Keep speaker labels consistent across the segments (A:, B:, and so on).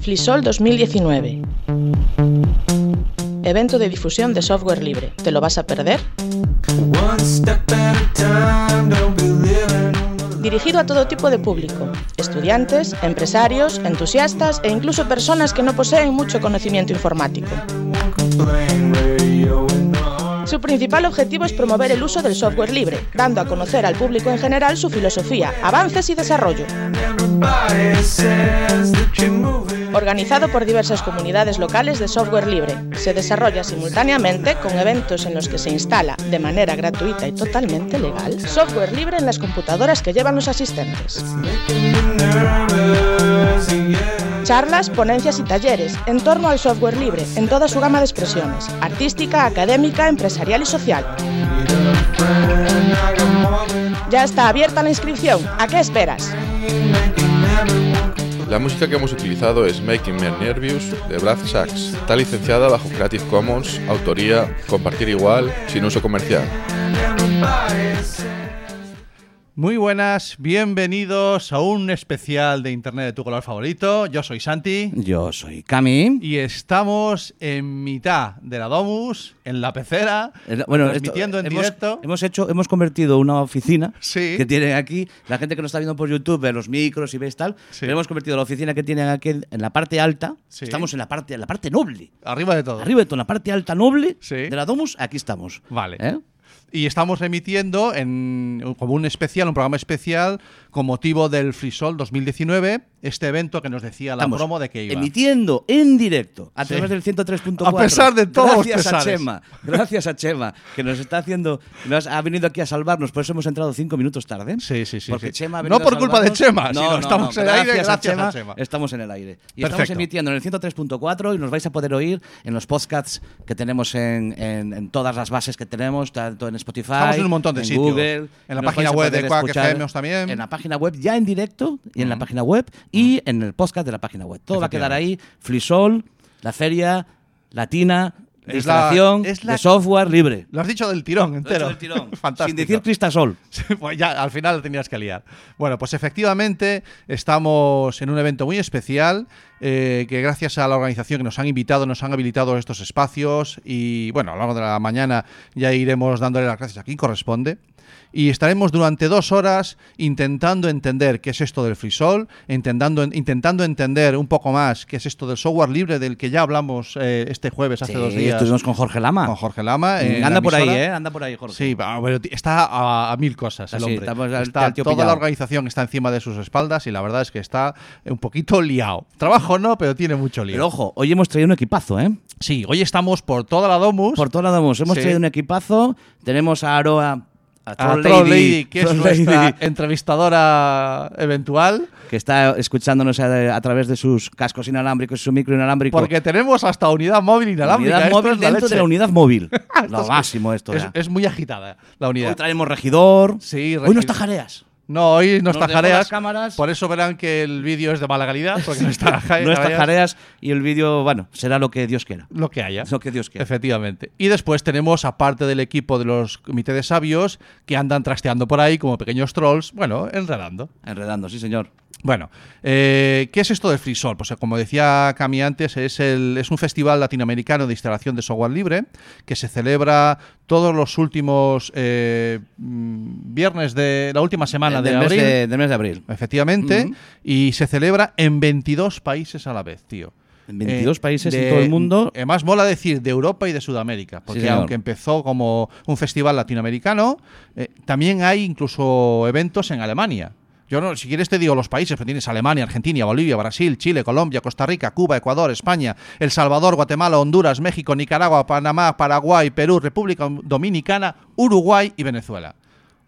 A: Flisol 2019. Evento de difusión de software libre. ¿Te lo vas a perder? Dirigido a todo tipo de público, estudiantes, empresarios, entusiastas e incluso personas que no poseen mucho conocimiento informático. Su principal objetivo es promover el uso del software libre, dando a conocer al público en general su filosofía, avances y desarrollo. Organizado por diversas comunidades locales de software libre, se desarrolla simultáneamente con eventos en los que se instala, de manera gratuita y totalmente legal, software libre en las computadoras que llevan los asistentes. Charlas, ponencias y talleres en torno al software libre en toda su gama de expresiones, artística, académica, empresarial y social. Ya está abierta la inscripción. ¿A qué esperas?
B: La música que hemos utilizado es Making Me Nervous de Brad Sachs. Está licenciada bajo Creative Commons, autoría, compartir igual, sin uso comercial.
C: Muy buenas, bienvenidos a un especial de Internet de tu color favorito. Yo soy Santi.
D: Yo soy Cami.
C: Y estamos en mitad de la Domus, en la pecera,
D: bueno,
C: transmitiendo en
D: hemos,
C: directo.
D: Hemos hecho, hemos convertido una oficina
C: Sí.
D: que tienen aquí, la gente que nos está viendo por YouTube, ve los micros y ves tal,
C: Sí.
D: pero hemos convertido la oficina que tienen aquí en la parte alta.
C: Sí.
D: Estamos en la parte, en la parte noble.
C: Arriba de todo.
D: Arriba de todo, en la parte alta noble de la Domus, aquí estamos.
C: Vale.
D: ¿Eh?
C: Y estamos remitiendo en, como un especial, un programa especial con motivo del Frisol 2019, este evento que nos decía la
D: Estamos
C: promo de que iba.
D: Emitiendo en directo a
C: Sí.
D: través del 103.4.
C: A pesar de todos los
D: Gracias a. Chema. Gracias a Chema, que nos está haciendo. Nos ha venido aquí a salvarnos, por eso hemos entrado cinco minutos tarde.
C: Sí, sí, sí,
D: Porque
C: sí.
D: Chema ha
C: No por
D: a
C: culpa de. Chema, sino estamos en el aire gracias a Chema.
D: Estamos en el aire. Y estamos
C: Perfecto.
D: emitiendo en el 103.4 y nos vais a poder oír en los podcasts que tenemos en, en- en todas las bases que tenemos, tanto en Spotify,
C: Estamos en un montón de
D: en
C: sitios.
D: Google.
C: En la página
D: a
C: web de Quack FM también.
D: En la página web ya en directo y en la página web y en el podcast de la página web. Todo va a quedar ahí. Flisol, la feria latina de
C: Es la-
D: instalación
C: es la-
D: de software libre.
C: Lo has dicho del tirón entero.
D: del tirón.
C: Fantástico.
D: Sin decir cristasol.
C: Pues ya, al final lo tenías que liar. Bueno, pues efectivamente estamos en un evento muy especial eh, que gracias a la organización que nos han invitado, nos han habilitado estos espacios y bueno, a lo largo de la mañana ya iremos dándole las gracias a quien corresponde. Y estaremos durante dos horas intentando entender qué es esto del frisol, intentando, intentando entender un poco más qué es esto del software libre del que ya hablamos eh, este jueves hace
D: Sí,
C: dos días
D: estuvimos con Jorge Lama.
C: con Jorge Lama. en
D: Anda
C: la
D: por ahí. ¿eh? Anda por ahí, Jorge.
C: Sí, t- está a, a mil cosas el
D: Así,
C: hombre.
D: estamos
C: Está- toda
D: pillado.
C: la organización está encima de sus espaldas y la verdad es que está un poquito liado. Trabajo no, pero tiene mucho lío.
D: Pero ojo, hoy hemos traído un equipazo, ¿eh?
C: sí, hoy estamos por toda la Domus.
D: Por todo lado hemos, hemos
C: Sí.
D: traído un equipazo. Tenemos a Aroa, a Troll Lady,
C: Lady, que es
D: Troll
C: nuestra
D: Lady,
C: entrevistadora eventual.
D: que está escuchándonos a, a través de sus cascos inalámbricos y su micro inalámbrico.
C: Porque tenemos hasta unidad móvil inalámbrica.
D: unidad móvil
C: es la
D: dentro de la unidad móvil. Lo
C: es-
D: máximo esto.
C: Es,
D: ya.
C: es muy agitada la unidad.
D: Hoy traemos regidor.
C: Sí,
D: Hoy no está jareas.
C: No, hoy no
D: Nos
C: está jareas.
D: cámaras.
C: Por eso verán que el vídeo es de mala calidad, porque no está jareas.
D: No está jareas y el vídeo, bueno, será lo que Dios quiera.
C: Lo que haya.
D: Lo que Dios quiera.
C: Efectivamente. Y después tenemos, aparte del equipo de los comités de sabios, que andan trasteando por ahí como pequeños trolls, bueno, enredando.
D: Enredando, sí, señor.
C: Bueno, eh, ¿qué es esto del FreeSol? Pues eh, como decía Cami antes, es, el, es un festival latinoamericano de instalación de software libre que se celebra todos los últimos eh, mm, viernes de la última semana de
D: del, mes
C: abril.
D: de, del mes de abril.
C: Efectivamente, y se celebra en 22 países a la vez, tío.
D: En 22
C: Eh,
D: países
C: de-
D: en todo el mundo.
C: Además, mola decir de Europa y de Sudamérica, porque aunque empezó como un festival latinoamericano, eh, también hay incluso eventos en Alemania. Yo no, si quieres te digo los países, pero tienes Alemania, Argentina, Bolivia, Brasil, Chile, Colombia, Costa Rica, Cuba, Ecuador, España, El Salvador, Guatemala, Honduras, México, Nicaragua, Panamá, Paraguay, Perú, República Dominicana, Uruguay y Venezuela.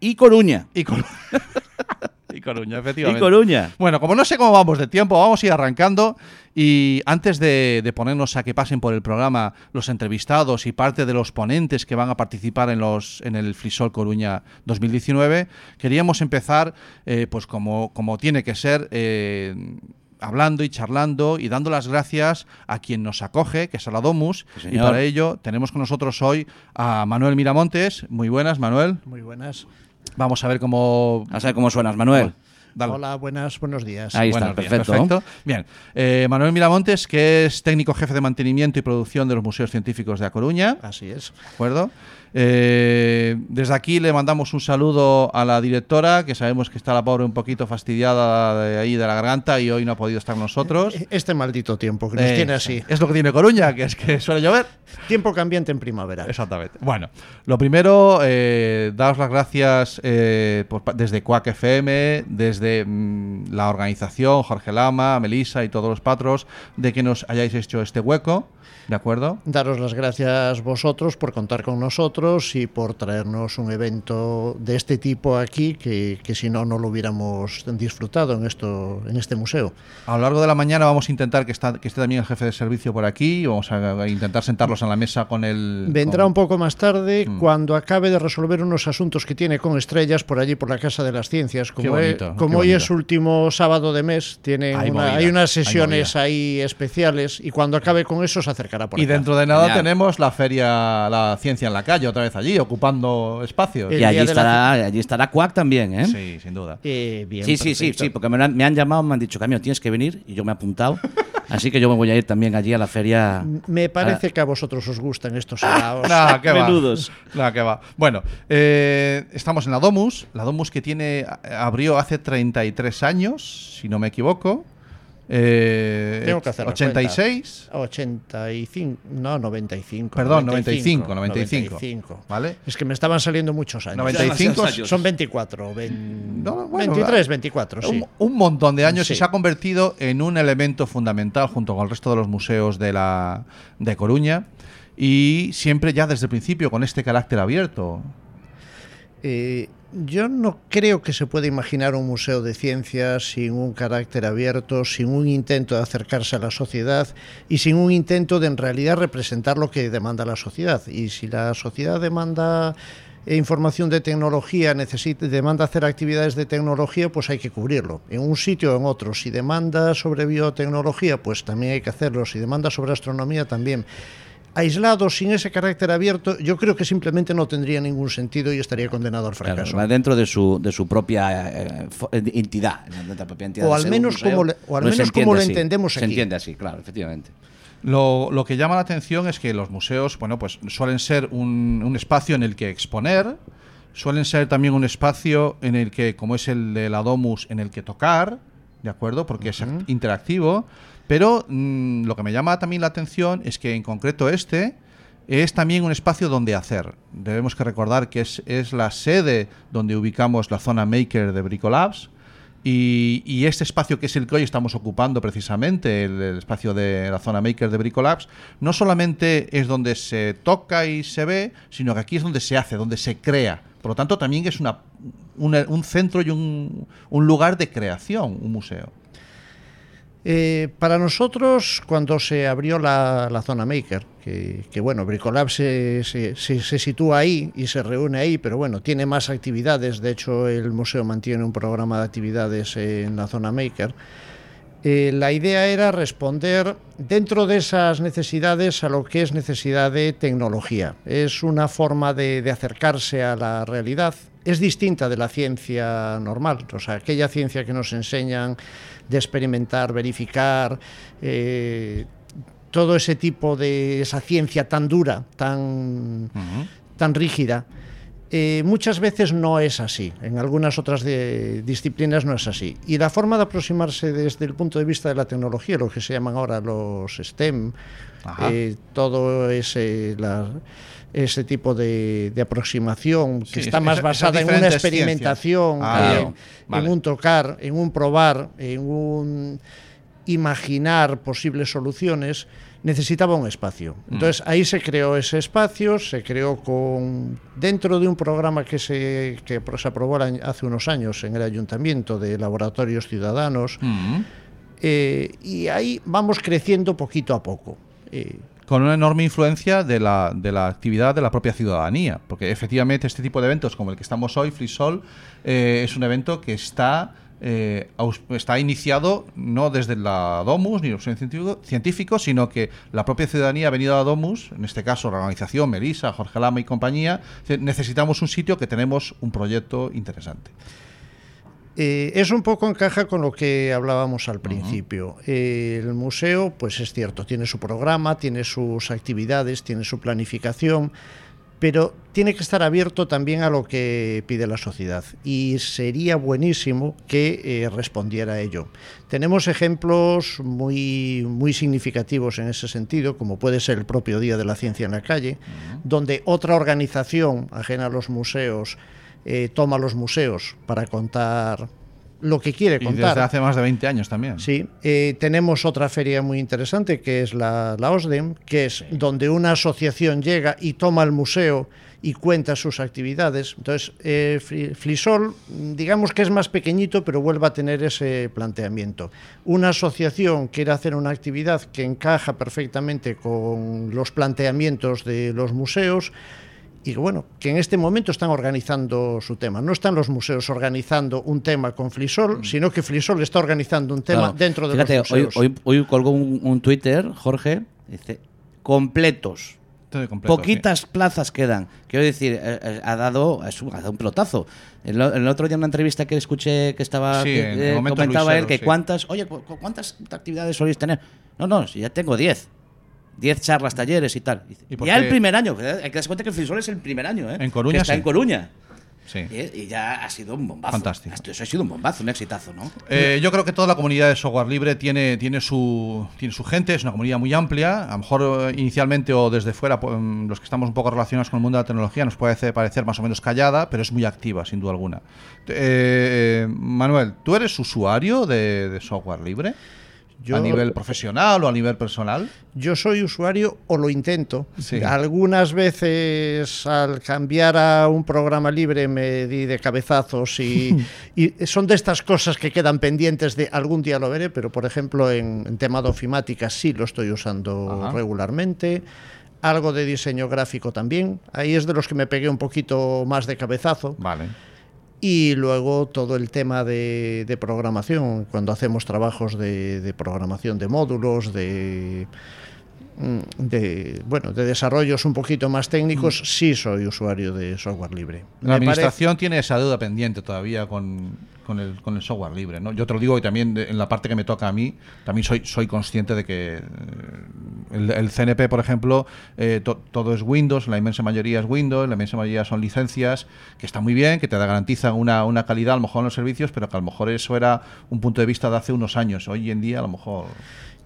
D: Y Coruña.
C: Y, Cor- y Coruña,
D: Y
C: efectivamente.
D: Coruña.
C: Bueno, como no sé cómo vamos de tiempo, vamos a ir arrancando. Y antes de, de ponernos a que pasen por el programa los entrevistados y parte de los ponentes que van a participar en, los, en el Frisol Coruña 2019, queríamos empezar, eh, pues como, como tiene que ser, eh, hablando y charlando y dando las gracias a quien nos acoge, que es Aladomus.
D: Sí,
C: y para ello tenemos con nosotros hoy a Manuel Miramontes. Muy buenas, Manuel.
E: Muy buenas.
C: Vamos a ver cómo
D: A saber cómo suenas, Manuel.
C: Dale.
E: Hola, buenas, buenos días.
D: Ahí está,
C: Buenos días,
D: perfecto.
C: perfecto. Bien, Eh, Manuel Miramontes, que es técnico jefe de mantenimiento y producción de los museos científicos de A Coruña,
E: Así es.
C: ¿de acuerdo? Eh, desde aquí le mandamos un saludo a la directora, que sabemos que está la pobre un poquito fastidiada de ahí de la garganta y hoy no ha podido estar con nosotros.
E: Este maldito tiempo que nos
C: Eh,
E: tiene así.
C: Es lo que tiene Coruña, que es que suele llover.
E: Tiempo cambiante en primavera.
C: Exactamente. Bueno, lo primero, eh, daros las gracias eh, por desde Quack FM, desde mm, la organización, Jorge Lama, Melissa y todos los patros, de que nos hayáis hecho este hueco, ¿de acuerdo?
E: Daros las gracias vosotros por contar con nosotros y por traernos un evento de este tipo aquí que, que si no, no lo hubiéramos disfrutado en, esto, en este museo.
C: A lo largo de la mañana vamos a intentar que, está- que esté también el jefe de servicio por aquí y vamos a, intentar sentarlos en la mesa con el...
E: Vendrá
C: con-
E: un poco más tarde
C: Mm.
E: cuando acabe de resolver unos asuntos que tiene con estrellas por allí por la Casa de las Ciencias. Como,
C: bonito,
E: he-
C: qué
E: como hoy es último sábado de mes, tienen
C: Hay
E: una- hay unas sesiones ahí especiales y cuando acabe con eso se por
C: Y
E: acá.
C: dentro de nada
D: Genial.
C: tenemos la feria, la ciencia en la calle, otra vez allí, ocupando espacios.
E: El
D: Y allí
E: de la
D: estará, allí estará Quack también, ¿eh?
C: Sí, sin duda.
E: Eh, bien,
D: Sí, sí, sí, sí, porque me han, me han llamado, me han dicho, Camilo, tienes que venir, y yo me he apuntado. Así que yo me voy a ir también allí a la feria.
E: Me parece que a vosotros os gustan estos helados.
C: Que va.
D: Menudos.
C: Nada, que va. Bueno, eh, estamos en la Domus. La Domus que tiene abrió hace 33 años, si no me equivoco. Eh,
E: Tengo que hacer la
C: 86.
E: 85, no, 95.
C: Perdón, 95, 95.
E: 95.
C: ¿Vale?
E: Es que me estaban saliendo muchos años.
C: 95
D: años.
E: Son 24, ven-
C: No, bueno,
E: 23,
C: la-
E: 24, sí.
C: Un, un montón de años
E: Sí.
C: y se ha convertido en un elemento fundamental junto con el resto de los museos de la de Coruña y siempre ya desde el principio con este carácter abierto.
E: Eh, yo no creo que se pueda imaginar un museo de ciencias sin un carácter abierto, sin un intento de acercarse a la sociedad y sin un intento de en realidad representar lo que demanda la sociedad. Y si la sociedad demanda eh, información de tecnología, necesita, demanda hacer actividades de tecnología, pues hay que cubrirlo. En un sitio o en otro. Si demanda sobre biotecnología, pues también hay que hacerlo. Si demanda sobre astronomía, también aislado, sin ese carácter abierto, yo creo que simplemente no tendría ningún sentido y estaría condenado al
D: Claro,
E: fracaso.
D: va dentro de su, de su propia eh, eh, entidad. de la propia entidad
E: O al menos
D: museo,
E: como le- o al
D: no
E: menos
D: se
E: como lo entendemos
D: Se
E: aquí.
D: entiende así, claro, efectivamente.
C: Lo, lo que llama la atención es que los museos, bueno, pues suelen ser un, un espacio en el que exponer, suelen ser también un espacio en el que, como es el de la Domus, en el que tocar, ¿de acuerdo? Porque es act- interactivo. Pero mm, lo que me llama también la atención es que en concreto este es también un espacio donde hacer. Debemos que recordar que es, es la sede donde ubicamos la zona maker de Bricolabs. Y, y este espacio que es el que hoy estamos ocupando precisamente, el, espacio de la zona maker de Bricolabs, no solamente es donde se toca y se ve, sino que aquí es donde se hace, donde se crea. Por lo tanto, también es una- un centro y un, un lugar de creación, un museo.
E: Eh, para nosotros, cuando se abrió la, zona Maker, que, bueno, Bricolab se, se- sitúa ahí y se reúne ahí, pero bueno, tiene más actividades. De hecho, el museo mantiene un programa de actividades en la zona Maker. Eh, la idea era responder dentro de esas necesidades a lo que es necesidad de tecnología. Es una forma de acercarse a la realidad. Es distinta de la ciencia normal, o sea, aquella ciencia que nos enseñan de experimentar, verificar, eh, todo ese tipo de esa ciencia tan dura, tan, tan rígida. Eh, muchas veces no es así, en algunas otras de- disciplinas no es así. Y la forma de aproximarse desde el punto de vista de la tecnología, lo que se llaman ahora los STEM, eh, todo ese, la- ese tipo de, de aproximación que
C: Sí,
E: está más basada en una experimentación.
C: Ah, vale.
E: en un tocar, en un probar, en un imaginar posibles soluciones, necesitaba un espacio.
C: Mm.
E: Entonces ahí se creó ese espacio, se creó con dentro de un programa que se, que se aprobó hace unos años en el ayuntamiento de laboratorios ciudadanos, eh, y ahí vamos creciendo poquito a poco. Eh,
C: con una enorme influencia de la, de la actividad de la propia ciudadanía, porque efectivamente este tipo de eventos como el que estamos hoy, Frisol, eh, es un evento que está, eh, está iniciado no desde la Domus ni los científicos, científicos, sino que la propia ciudadanía ha venido a Domus, en este caso la organización Melisa, Jorge Lama y compañía, necesitamos un sitio que tenemos un proyecto interesante.
E: Eh, eso un poco encaja con lo que hablábamos al principio. Eh, el museo, pues es cierto, tiene su programa, tiene sus actividades, tiene su planificación, pero tiene que estar abierto también a lo que pide la sociedad y sería buenísimo que eh, respondiera a ello. Tenemos ejemplos muy, muy significativos en ese sentido, como puede ser el propio Día de la Ciencia en la Calle, donde otra organización ajena a los museos eh, toma los museos para contar lo que quiere
C: Y
E: contar.
C: desde hace más de 20 años también.
E: Sí, eh, tenemos otra feria muy interesante que es la, la OSDEM, que es donde una asociación llega y toma el museo y cuenta sus actividades. Entonces, eh, Flisol, digamos que es más pequeñito, pero vuelve a tener ese planteamiento. Una asociación quiere hacer una actividad que encaja perfectamente con los planteamientos de los museos y bueno, que en este momento están organizando su tema. No están los museos organizando un tema con Flisol, sino que Flisol está organizando un tema
D: Claro.
E: dentro de
D: Fíjate,
E: los
D: hoy,
E: museos.
D: hoy, hoy colgó un, un Twitter, Jorge, dice, completos.
C: Todo completo,
D: Poquitas plazas quedan. Quiero decir, eh, eh, ha dado es un, ha dado un pelotazo. El, el otro día en una entrevista que escuché que estaba
C: Sí,
D: que, eh, comentaba él
C: Luiseros,
D: que
C: sí.
D: cuántas, oye, cu- cu- ¿cuántas actividades soléis tener? No, no, si ya tengo 10. 10 charlas, talleres y tal. Dice,
C: ¿Y por
D: ya
C: qué?
D: el primer año. eh, Hay que darse cuenta que el Frisol es el primer año, ¿eh?
C: En Coruña,
D: Que está
C: sí.
D: en Coruña.
C: Sí.
D: Y, ya ha sido un bombazo.
C: Fantástico.
D: Esto, eso ha sido un bombazo, un exitazo, ¿no?
C: Eh, yo creo que toda la comunidad de software libre tiene, tiene, su, tiene su gente, es una comunidad muy amplia. A lo mejor eh, inicialmente o desde fuera, pues, mm, los que estamos un poco relacionados con el mundo de la tecnología, nos puede parecer más o menos callada, pero es muy activa, sin duda alguna. Eh, Manuel, ¿tú eres usuario de, de software libre?
E: Yo-
C: ¿A nivel profesional o a nivel personal?
E: Yo soy usuario o lo intento.
C: Sí.
E: Algunas veces al cambiar a un programa libre me di de cabezazos y, y son de estas cosas que quedan pendientes de algún día lo veré, pero por ejemplo en, en tema de ofimática sí lo estoy usando
C: Ajá.
E: regularmente. Algo de diseño gráfico también. Ahí es de los que me pegué un poquito más de cabezazo.
C: Vale.
E: Y luego todo el tema de, programación, cuando hacemos trabajos de, programación de módulos, de, de, bueno, de desarrollos un poquito más técnicos, sí soy usuario de software libre.
C: La
E: Me parece-
C: administración tiene esa deuda pendiente todavía con, con el, con el software libre. ¿no? Yo te lo digo y también de- en la parte que me toca a mí, también soy, soy consciente de que eh, el, el CNP, por ejemplo, eh, to- todo es Windows, la inmensa mayoría es Windows, la inmensa mayoría son licencias, que está muy bien, que te garantizan una, una calidad a lo mejor en los servicios, pero que a lo mejor eso era un punto de vista de hace unos años. Hoy en día a lo mejor...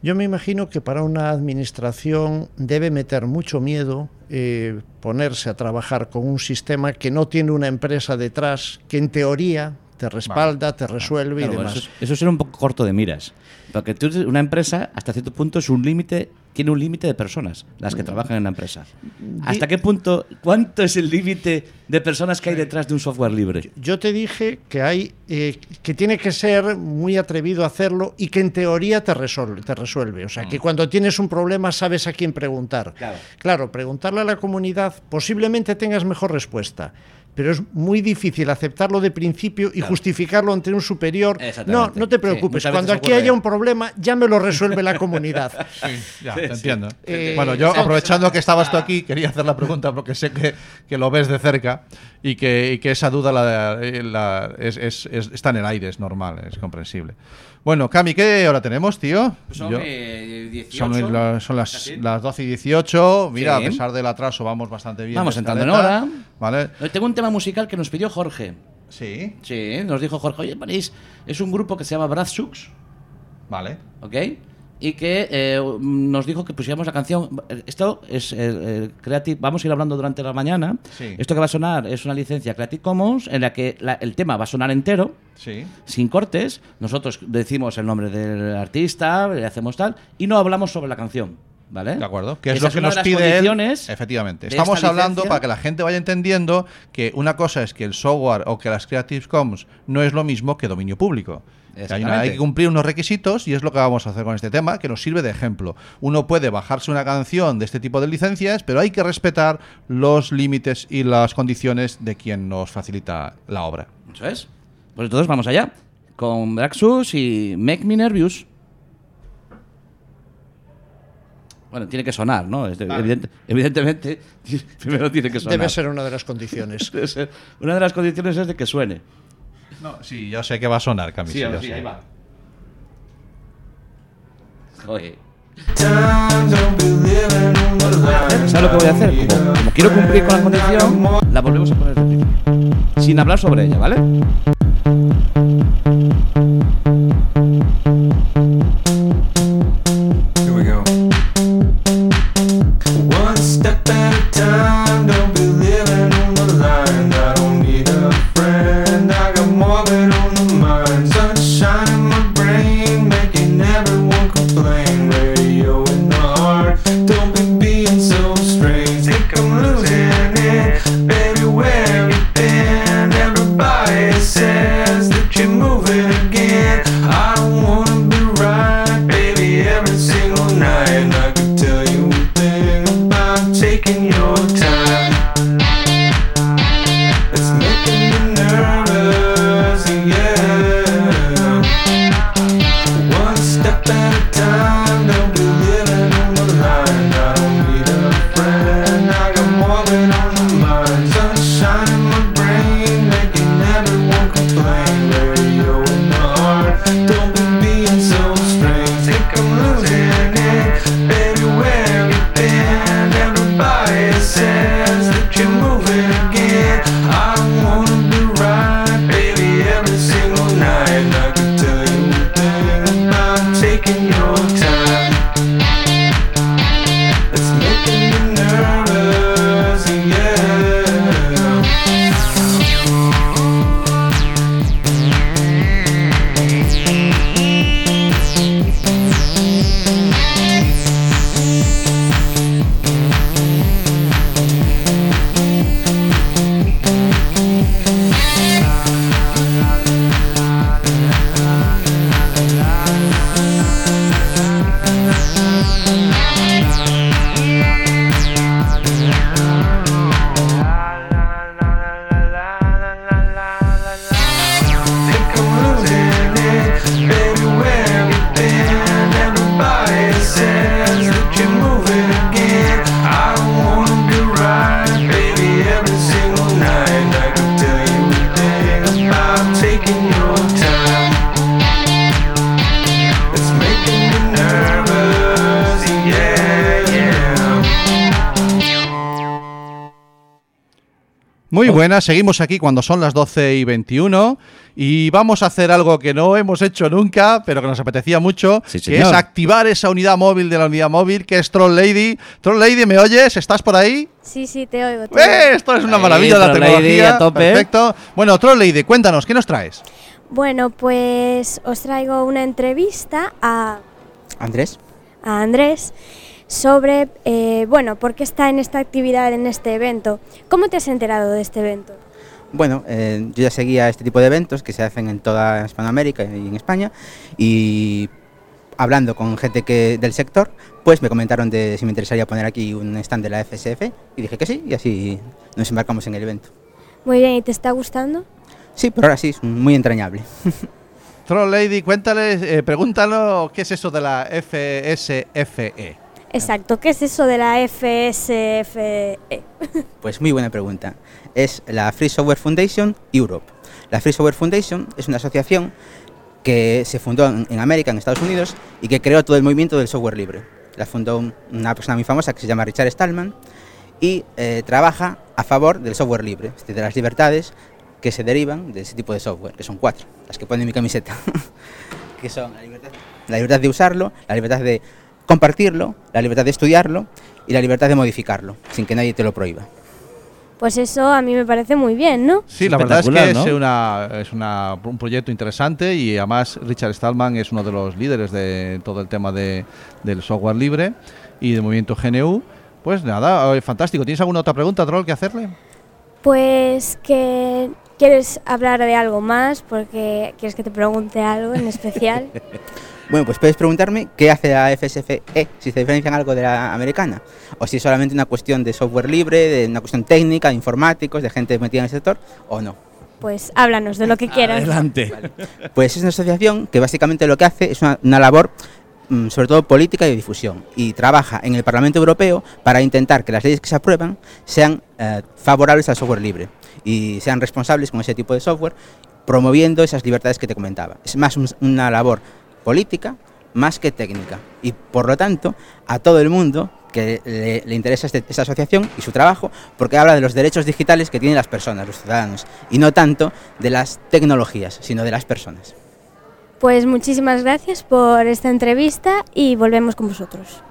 E: Yo me imagino que para una administración debe meter mucho miedo eh, ponerse a trabajar con un sistema que no tiene una empresa detrás, que en teoría te respalda, te resuelve y demás.
D: eso, es- eso será un poco corto de miras. Porque tú, una empresa, hasta cierto punto, es un límite, tiene un límite de personas, las
E: Mm.
D: que trabajan en la empresa. ¿Hasta qué punto, cuánto es el límite de personas que hay detrás de un software libre?
E: Yo te dije que hay eh, que tiene que ser muy atrevido a hacerlo y que en teoría te resuelve, te resuelve. O sea, que cuando tienes un problema sabes a quién preguntar.
D: Claro.
E: Claro, preguntarle a la comunidad posiblemente tengas mejor respuesta. Pero es muy difícil aceptarlo de principio y justificarlo ante un superior. No, no te
D: Sí,
E: preocupes.
D: muchas
E: Cuando aquí
D: ocurre.
E: hye un problema, ya me lo resuelve la comunidad.
C: Ya, te entiendo.
E: Eh,
C: bueno, yo aprovechando que estabas tú aquí, quería hacer la pregunta porque sé que, que lo ves de cerca y que, y que esa duda la, eh, la- es, es- es- está en el aire, es normal, es comprensible. Bueno, Cami, ¿qué hora tenemos, tío?
D: Son
C: Yo-
D: eh, 18.
C: son, la- son las, las 12 y 18. Mira,
D: Sí.
C: a pesar del atraso, vamos bastante bien.
D: Vamos entrando en hora.
C: Vale.
D: Eh, Tengo un tema musical que nos pidió Jorge.
C: Sí,
D: Sí, nos dijo Jorge, oye, ponéis, es un grupo que se llama Brad Sux,
C: vale.
D: ¿ok? Y que eh, nos dijo que pusiéramos la canción. Esto es eh, eh, Creative. Vamos a ir hablando durante la mañana.
C: Sí.
D: Esto que va a sonar es una licencia Creative Commons en la que la- el tema va a sonar entero,
C: Sí.
D: sin cortes. Nosotros decimos el nombre del artista, le hacemos tal, y no hablamos sobre la canción. ¿Vale?
C: De acuerdo. Que es
D: Esa
C: lo que nos pide él. Efectivamente. Estamos
D: esta
C: hablando para que la gente vaya entendiendo que una cosa es que el software o que las Creative Commons no es lo mismo que dominio público. Hay, una-
D: Exactamente.
C: hay que cumplir unos requisitos y es lo que vamos a hacer con este tema, que nos sirve de ejemplo. Uno puede bajarse una canción de este tipo de licencias, pero hay que respetar los límites y las condiciones de quien nos facilita la obra.
D: Eso es. Pues entonces vamos allá. Con Braxus y Make Me Nervous. Bueno, tiene que sonar, ¿no? Evidente- evidentemente, primero tiene que sonar.
E: Debe ser una de las condiciones.
D: Debe ser. Una de las condiciones es de que suene.
C: No, sí, yo sé que va a sonar, Cami.
F: Sí,
C: sí,
F: ahora
C: yo
F: sí,
C: sé.
F: ahí va. Oye. ¿Sabes lo que voy a hacer? Como, como quiero cumplir con la condición, la volvemos a poner. Sin hablar sobre ella, ¿vale?
C: Buenas, seguimos aquí cuando son las 12 y 21 y vamos a hacer algo que no hemos hecho nunca, pero que nos apetecía mucho,
F: Sí,
C: que es activar esa unidad móvil de la unidad móvil, que es Troll Lady. Troll Lady, ¿me oyes? ¿Estás por ahí?
G: Sí, sí, te oigo. te
C: ¡Eh! Esto es una
F: Ahí,
C: maravilla de la
F: Troll Lady,
C: tecnología.
F: a tope.
C: Perfecto. Bueno, Troll Lady, cuéntanos, ¿qué nos traes?
G: Bueno, pues os traigo una entrevista a,
H: Andrés,
G: a Andrés sobre, eh, bueno, por qué está en esta actividad, en este evento. ¿Cómo te has enterado de este evento?
H: bueno, eh, yo ya seguía este tipo de eventos que se hacen en toda Hispanoamérica y en España y hablando con gente que del sector, pues me comentaron de si me interesaría poner aquí un stand de la FSF y dije que sí y así nos embarcamos en el evento.
G: Muy bien, ¿y te está gustando?
H: Sí, por ahora sí, es muy entrañable.
C: Troll Lady, cuéntales, eh, pregúntalo qué es eso de la FSFE.
G: Exacto, ¿qué es eso de la FSFE?
H: Pues muy buena pregunta. Es la Free Software Foundation Europe. La Free Software Foundation es una asociación que se fundó en, América, en Estados Unidos, y que creó todo el movimiento del software libre. La fundó un- una persona muy famosa que se llama Richard Stallman y eh, trabaja a favor del software libre, es decir, de las libertades que se derivan de ese tipo de software, que son cuatro, las que pone en mi camiseta, que son la libertad, la libertad de usarlo, la libertad de compartirlo, la libertad de estudiarlo y la libertad de modificarlo, sin que nadie te lo prohíba.
G: Pues eso a mí me parece muy bien, ¿no?
C: Sí, la verdad es que es, una, es una- un proyecto interesante y además Richard Stallman es uno de los líderes de todo el tema de, del software libre y del movimiento GNU. Pues nada, eh, fantástico. ¿Tienes alguna otra pregunta, Troll, que hacerle?
G: Pues que quieres hablar de algo más, porque quieres que te pregunte algo en especial.
H: Bueno, pues puedes preguntarme qué hace la FSFE, si se diferencia en algo de la americana, o si es solamente una cuestión de software libre, de una cuestión técnica, de informáticos, de gente metida en el sector, o no.
G: Pues háblanos de lo que quieras.
F: Adelante.
H: Pues es una asociación que básicamente lo que hace es una, una labor mm, sobre todo política y de difusión y trabaja en el Parlamento Europeo para intentar que las leyes que se aprueban sean eh, favorables al software libre y sean responsables con ese tipo de software promoviendo esas libertades que te comentaba. Es más un- una labor política más que técnica. Y por lo tanto, a todo el mundo que le, le interesa este- esta asociación y su trabajo, porque habla de los derechos digitales que tienen las personas, los ciudadanos, y no tanto de las tecnologías, sino de las personas.
G: Pues muchísimas gracias por esta entrevista y volvemos con vosotros.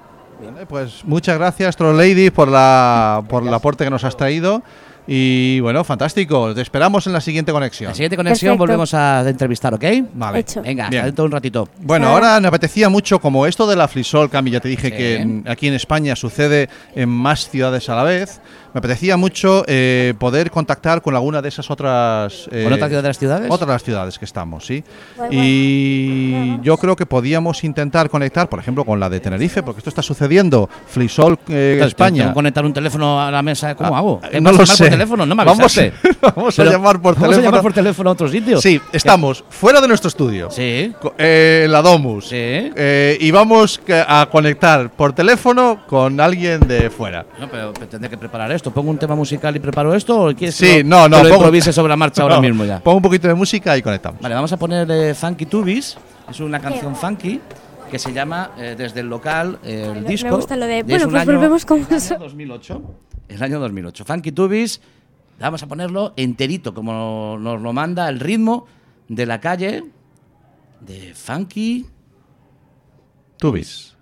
C: Pues muchas gracias, Troll Lady, por, la, por el aporte que nos has traído. Y bueno, fantástico. Te esperamos en la siguiente conexión.
D: La siguiente conexión
G: Perfecto.
D: volvemos a entrevistar, ¿ok?
C: Vale.
G: Hecho.
D: Venga,
C: Bien.
D: dentro de un ratito.
C: Bueno, ahora me apetecía mucho, como esto de la Flisol, Cami, ya te dije
D: Sí.
C: que en- aquí en España sucede en más ciudades a la vez. Me apetecía mucho eh, poder contactar con alguna de esas otras. eh,
D: ¿Con otra ciudad de las ciudades?
C: Otras de las ciudades que estamos, sí.
G: Guay,
C: Y yo creo que podíamos intentar conectar, por ejemplo, con la de Tenerife, porque esto está sucediendo. Flisol eh, España.
D: tengo que conectar un teléfono a la mesa, ¿cómo
C: Ah,
D: hago?
C: eh,
D: ¿Qué
C: no lo
D: llamar
C: sé.
D: por teléfono? No me
C: Vamos- vamos a llamar por
D: ¿Vamos a
C: teléfono.
D: llamar por teléfono a otro sitio?
C: Sí, estamos fuera de nuestro estudio.
D: Sí.
C: Eh, la Domus.
D: Sí.
C: Eh, y vamos a conectar por teléfono con alguien de fuera.
D: No, pero pero tendré que preparar esto. ¿Pongo un tema musical y preparo esto? ¿O quieres
C: Sí,
D: que lo-
C: no, no.
D: que lo
C: pongo-
D: improvise sobre la marcha ahora
C: No,
D: mismo ya?
C: Pongo un poquito de música y conectamos.
D: Vale, vamos a poner eh, Funky Tubis. Es una canción funky que se llama eh, desde el local eh, el
G: Me-
D: disco.
G: me gusta lo de, bueno,
D: un
G: pues
D: año-
G: volvemos con
D: el
G: eso.
D: año 2008. El año 2008. Funky Tubis. Vamos a ponerlo enterito, como nos lo manda el ritmo de la calle de Funky.
C: Tubis.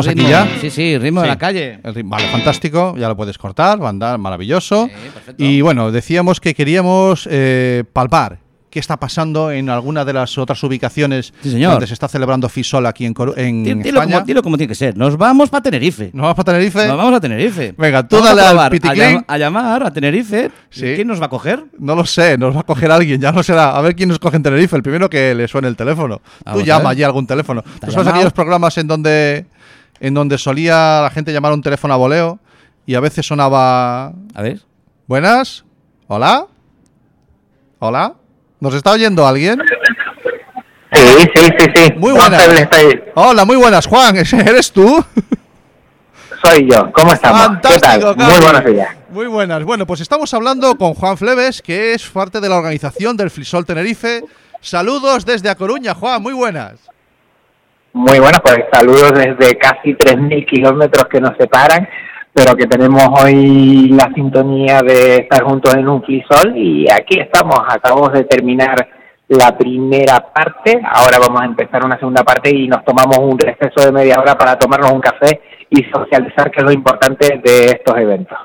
D: Ok.
C: ¿Estamos aquí ya?
D: Sí, sí, ritmo de la calle.
C: El Vale, fantástico, ya lo puedes cortar, va a andar maravilloso.
D: Sí,
C: y bueno, decíamos que queríamos eh, palpar qué está pasando en alguna de las otras ubicaciones
D: Sí, señor.
C: donde se está celebrando FISOL aquí en, Coru- en
D: Dilo,
C: España.
D: como, dilo como tiene que ser. Nos vamos para Tenerife.
C: ¿Nos vamos para Tenerife?
D: Nos vamos a Tenerife.
C: Venga, tú
D: Vamos a
C: dale al
D: probar a,
C: piticlín.
D: llam- a llamar a Tenerife.
C: Sí.
D: ¿Quién nos va a coger?
C: No lo sé, nos va a coger alguien, ya no será. A ver quién nos coge en Tenerife, el primero que le suene el teléfono. Tú
D: Vamos
C: llama allí a algún teléfono. ¿Tú sabes
D: llamado?
C: aquellos programas en donde, en donde solía la gente llamar un teléfono a voleo y a veces sonaba...
D: A ver.
C: ¿Buenas? ¿Hola? ¿Hola? ¿Nos está oyendo alguien?
I: Sí, sí, sí, sí.
C: Muy buenas. Hola, muy buenas, Juan. ¿ese ¿Eres tú?
I: Soy yo. ¿Cómo estamos?
C: Fantástico,
I: ¿Qué tal? Muy buenos días.
C: Muy buenas. Bueno, pues estamos hablando con Juan Fleves, que es parte de la organización del Flisol Tenerife. Saludos desde A Coruña, Juan, muy buenas.
I: Muy buenos, pues saludos desde casi 3.000 kilómetros que nos separan, pero que tenemos hoy la sintonía de estar juntos en un flisol y aquí estamos, acabamos de terminar la primera parte, ahora vamos a empezar una segunda parte y nos tomamos un receso de media hora para tomarnos un café y socializar, que es lo importante de estos eventos.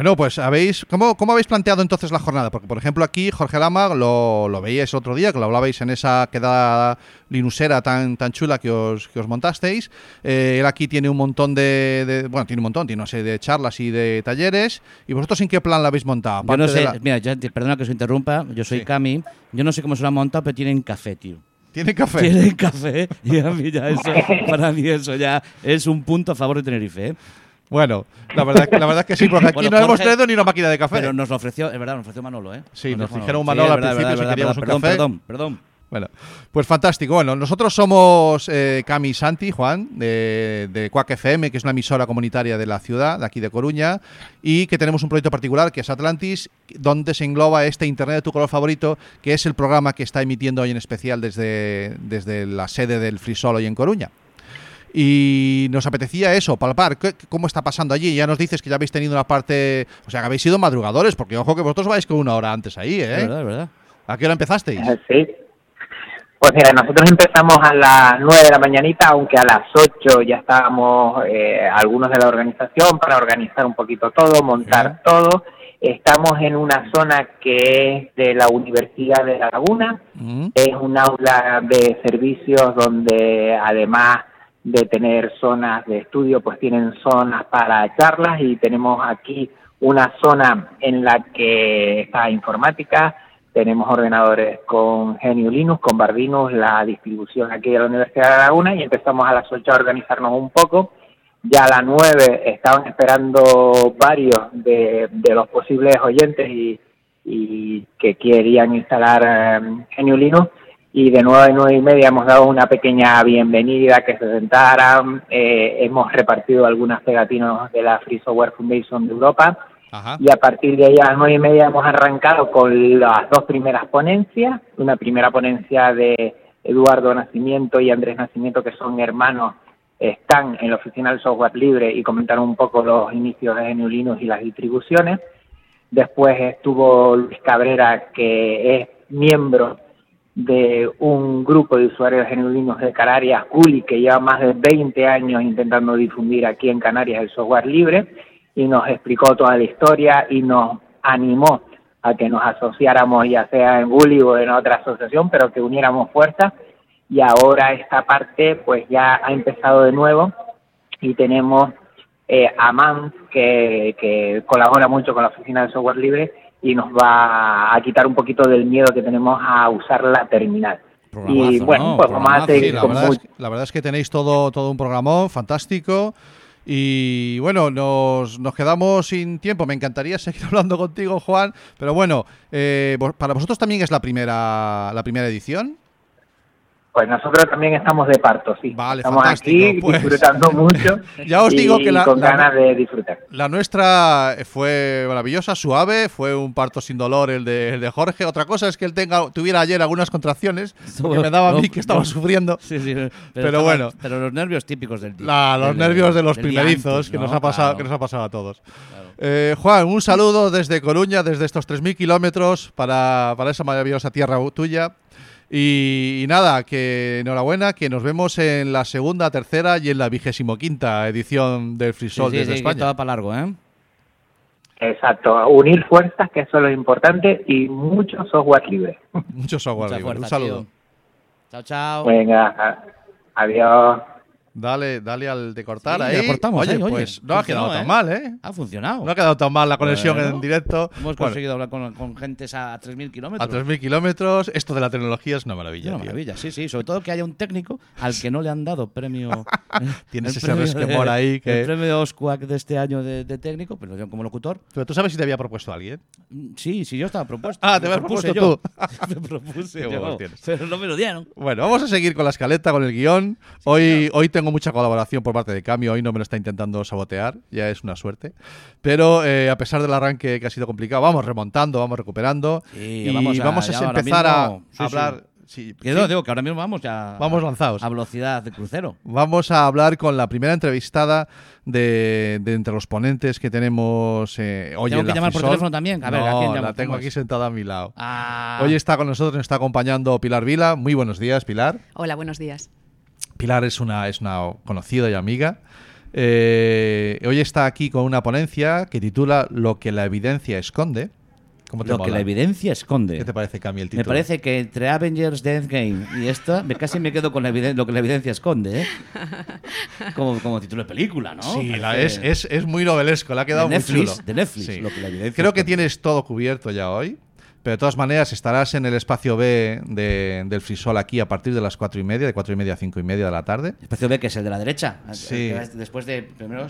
C: Bueno, pues habéis, ¿cómo, cómo habéis planteado entonces la jornada? Porque, por ejemplo, aquí Jorge Lama lo, lo veíais otro día, que lo hablabais en esa quedada linusera tan, tan chula que os, que os montasteis. Eh, él aquí tiene un montón de, de- Bueno, tiene un montón, tiene una serie de charlas y de talleres. ¿Y vosotros en qué plan la habéis montado?
D: Yo no sé,
C: la-
D: mira, perdona que os interrumpa, yo soy
C: Sí.
D: Cami, yo no sé cómo se lo han montado, pero tienen café, tío.
C: ¿Tiene café?
D: Tienen café y a mí ya eso, para mí eso ya es un punto a favor de Tenerife. ¿eh?
C: Bueno, la verdad, la verdad es que sí, porque aquí
D: Bueno,
C: no hemos
D: Jorge,
C: traído ni una máquina de café.
D: Pero nos lo ofreció, es verdad, nos ofreció Manolo, ¿eh?
C: Sí, nos
D: dijo
C: dijeron Manolo al
D: verdad,
C: principio
D: verdad,
C: si
D: verdad,
C: queríamos un
D: perdón,
C: café.
D: Perdón, perdón.
C: Bueno, pues fantástico. Bueno, nosotros somos eh, Cami y Santi, Juan, de, de Quack FM, que es una emisora comunitaria de la ciudad, de aquí de Coruña, y que tenemos un proyecto particular que es Atlantis, donde se engloba este Internet de tu color favorito, que es el programa que está emitiendo hoy en especial desde, desde la sede del Frisol hoy en Coruña. Y nos apetecía eso, palpar ¿qué- cómo está pasando allí. Ya nos dices que ya habéis tenido una parte, o sea, que habéis sido madrugadores, porque ojo que vosotros vais con una hora antes ahí,
D: Es
C: ¿eh?
D: verdad, es verdad.
C: ¿A qué hora empezasteis?
I: Sí. Pues mira, nosotros empezamos a las 9 de la mañanita, aunque a las 8 ya estábamos eh, algunos de la organización para organizar un poquito todo, montar todo. Estamos en una zona que es de la Universidad de La Laguna,
C: Mm.
I: es un aula de servicios donde además de tener zonas de estudio, pues tienen zonas para charlas y tenemos aquí una zona en la que está informática, tenemos ordenadores con GNU Linux, con Bardinus, la distribución aquí de la Universidad de La Laguna y empezamos a las 8 a organizarnos un poco. Ya a las 9 estaban esperando varios de, los posibles oyentes y, que querían instalar eh, GNU Linux y de nueve a nueve y media hemos dado una pequeña bienvenida, que se sentaran, eh, hemos repartido algunas pegatinas de la Free Software Foundation de Europa
C: Ajá.
I: y a partir de ahí a las nueve y media hemos arrancado con las dos primeras ponencias, una primera ponencia de Eduardo Nacimiento y Andrés Nacimiento, que son hermanos, están en la oficina del software libre y comentaron un poco los inicios de GNU Linux y las distribuciones. Después estuvo Luis Cabrera, que es miembro de un grupo de usuarios Linux de Canarias, ULI, que lleva más de 20 años intentando difundir aquí en Canarias el software libre, y nos explicó toda la historia y nos animó a que nos asociáramos, ya sea en ULI o en otra asociación, pero que uniéramos fuerzas. Y ahora esta parte pues ya ha empezado de nuevo y tenemos eh, a Man, que, que colabora mucho con la Oficina de Software Libre y nos va a quitar un poquito del miedo que tenemos a usar la terminal. y bueno,
D: ¿no?
I: pues vamos a seguir
C: Sí, la
I: con
C: verdad, es,
I: mucho.
C: la verdad es que tenéis todo, todo un programón fantástico. Y bueno, nos, nos quedamos sin tiempo. Me encantaría seguir hablando contigo, Juan. Pero bueno, eh, para vosotros también es la primera, la primera edición.
I: Pues nosotros también estamos de parto, sí.
C: Vale,
I: estamos
C: fantástico,
I: aquí
C: pues.
I: disfrutando mucho
C: Ya os
I: y
C: digo que la-
I: con
C: la-
I: ganas de disfrutar.
C: La nuestra fue maravillosa, suave, fue un parto sin dolor el de, el de Jorge. Otra cosa es que él tenga, tuviera ayer algunas contracciones, porque me daba a mí que estaba
D: No.
C: sufriendo.
D: Sí, sí, pero,
C: Pero
D: estaba-
C: bueno.
D: Pero los nervios típicos del.
C: La- los
D: del-
C: nervios de los
D: día
C: primerizos
D: antes,
C: que,
D: ¿no?
C: nos ha pasado,
D: Claro.
C: que nos ha pasado a todos.
D: Claro.
C: Eh, Juan, un saludo desde Coruña, desde estos 3.000 kilómetros para, para esa maravillosa tierra tuya. Y, y nada, que enhorabuena, que nos vemos en la segunda, tercera y en la vigésimo quinta edición del Frisol
D: sí,
C: desde
D: sí, que
C: España.
D: va para largo, ¿eh?
I: Exacto, unir fuerzas, que eso es lo importante, y mucho software libre.
C: Mucho software
D: Mucha
C: libre. Un saludo.
D: tío. Chao, chao.
I: Venga, adiós.
C: Dale, dale al de cortar
D: Sí,
C: ahí.
D: cortamos
C: oye,
D: ahí, oye.
C: pues no ha quedado tan
D: ¿eh?
C: mal, ¿eh?
D: Ha funcionado.
C: No ha quedado tan mal la conexión
D: Bueno,
C: en directo.
D: Hemos
C: Bueno,
D: conseguido hablar con, con gentes a 3.000 kilómetros.
C: a 3.000 kilómetros. Esto de la tecnología es una
D: Es
C: maravilla.
D: una
C: tío.
D: maravilla, sí, sí. Sobre todo que haya un técnico al que no le han dado premio.
C: Tienes ese resquemor ahí que-
D: El premio Oscuac de este año de, de técnico, pero yo como locutor.
C: Pero tú sabes si te había propuesto alguien.
D: mm, Sí, sí, yo estaba propuesto.
C: Ah, te habías propuesto
D: yo. Me propuse yo. Pero no me lo dieron.
C: Bueno, vamos a seguir con la escaleta, con el guion. Hoy, hoy tengo mucha colaboración por parte de Cambio, hoy no me lo está intentando sabotear, ya es una suerte. Pero eh, a pesar del arranque que ha sido complicado, vamos remontando, vamos recuperando.
D: Sí,
C: y
D: vamos
C: vamos
D: a-
C: a,
D: ya ahora
C: empezar
D: mismo-
C: a
D: sí,
C: hablar. sí,
D: Que
C: sí,
D: digo que ahora mismo vamos ya.
C: Vamos lanzados.
D: A velocidad de crucero.
C: Vamos a hablar con la primera entrevistada de, de entre los ponentes que tenemos eh, hoy
D: Tengo
C: en
D: que
C: la
D: llamar por
C: Frisol.
D: teléfono también. A ver, ¿a
C: No,
D: quién llamo?
C: la tengo
D: ¿Cómo
C: aquí sentada a mi lado.
D: Ah,
C: Hoy está con nosotros, nos está acompañando Pilar Vila. Muy buenos días, Pilar.
J: Hola, buenos días.
C: Pilar es una, es una conocida y amiga. Eh, hoy está aquí con una ponencia que titula Lo que la evidencia esconde. ¿Cómo te
D: lo que la evidencia esconde.
C: ¿Qué te parece, Cami, el
D: Me
C: título?
D: parece que entre Avengers, The Endgame y esta, me casi me quedo con la eviden- lo que la evidencia esconde, ¿eh? Como, como título de película, ¿no?
C: Sí, la- es, es, es muy novelesco, le ha quedado
D: De
C: muy
D: Netflix,
C: chulo.
D: de Netflix,
C: Sí.
D: lo que la evidencia
C: Creo que tienes todo cubierto ya hoy, pero de todas maneras estarás en el espacio B de- del Frisol aquí a partir de las cuatro y media, de cuatro y media a cinco y media de la tarde.
D: Espacio B, que es el de la derecha.
C: Sí.
D: Después de. Primero.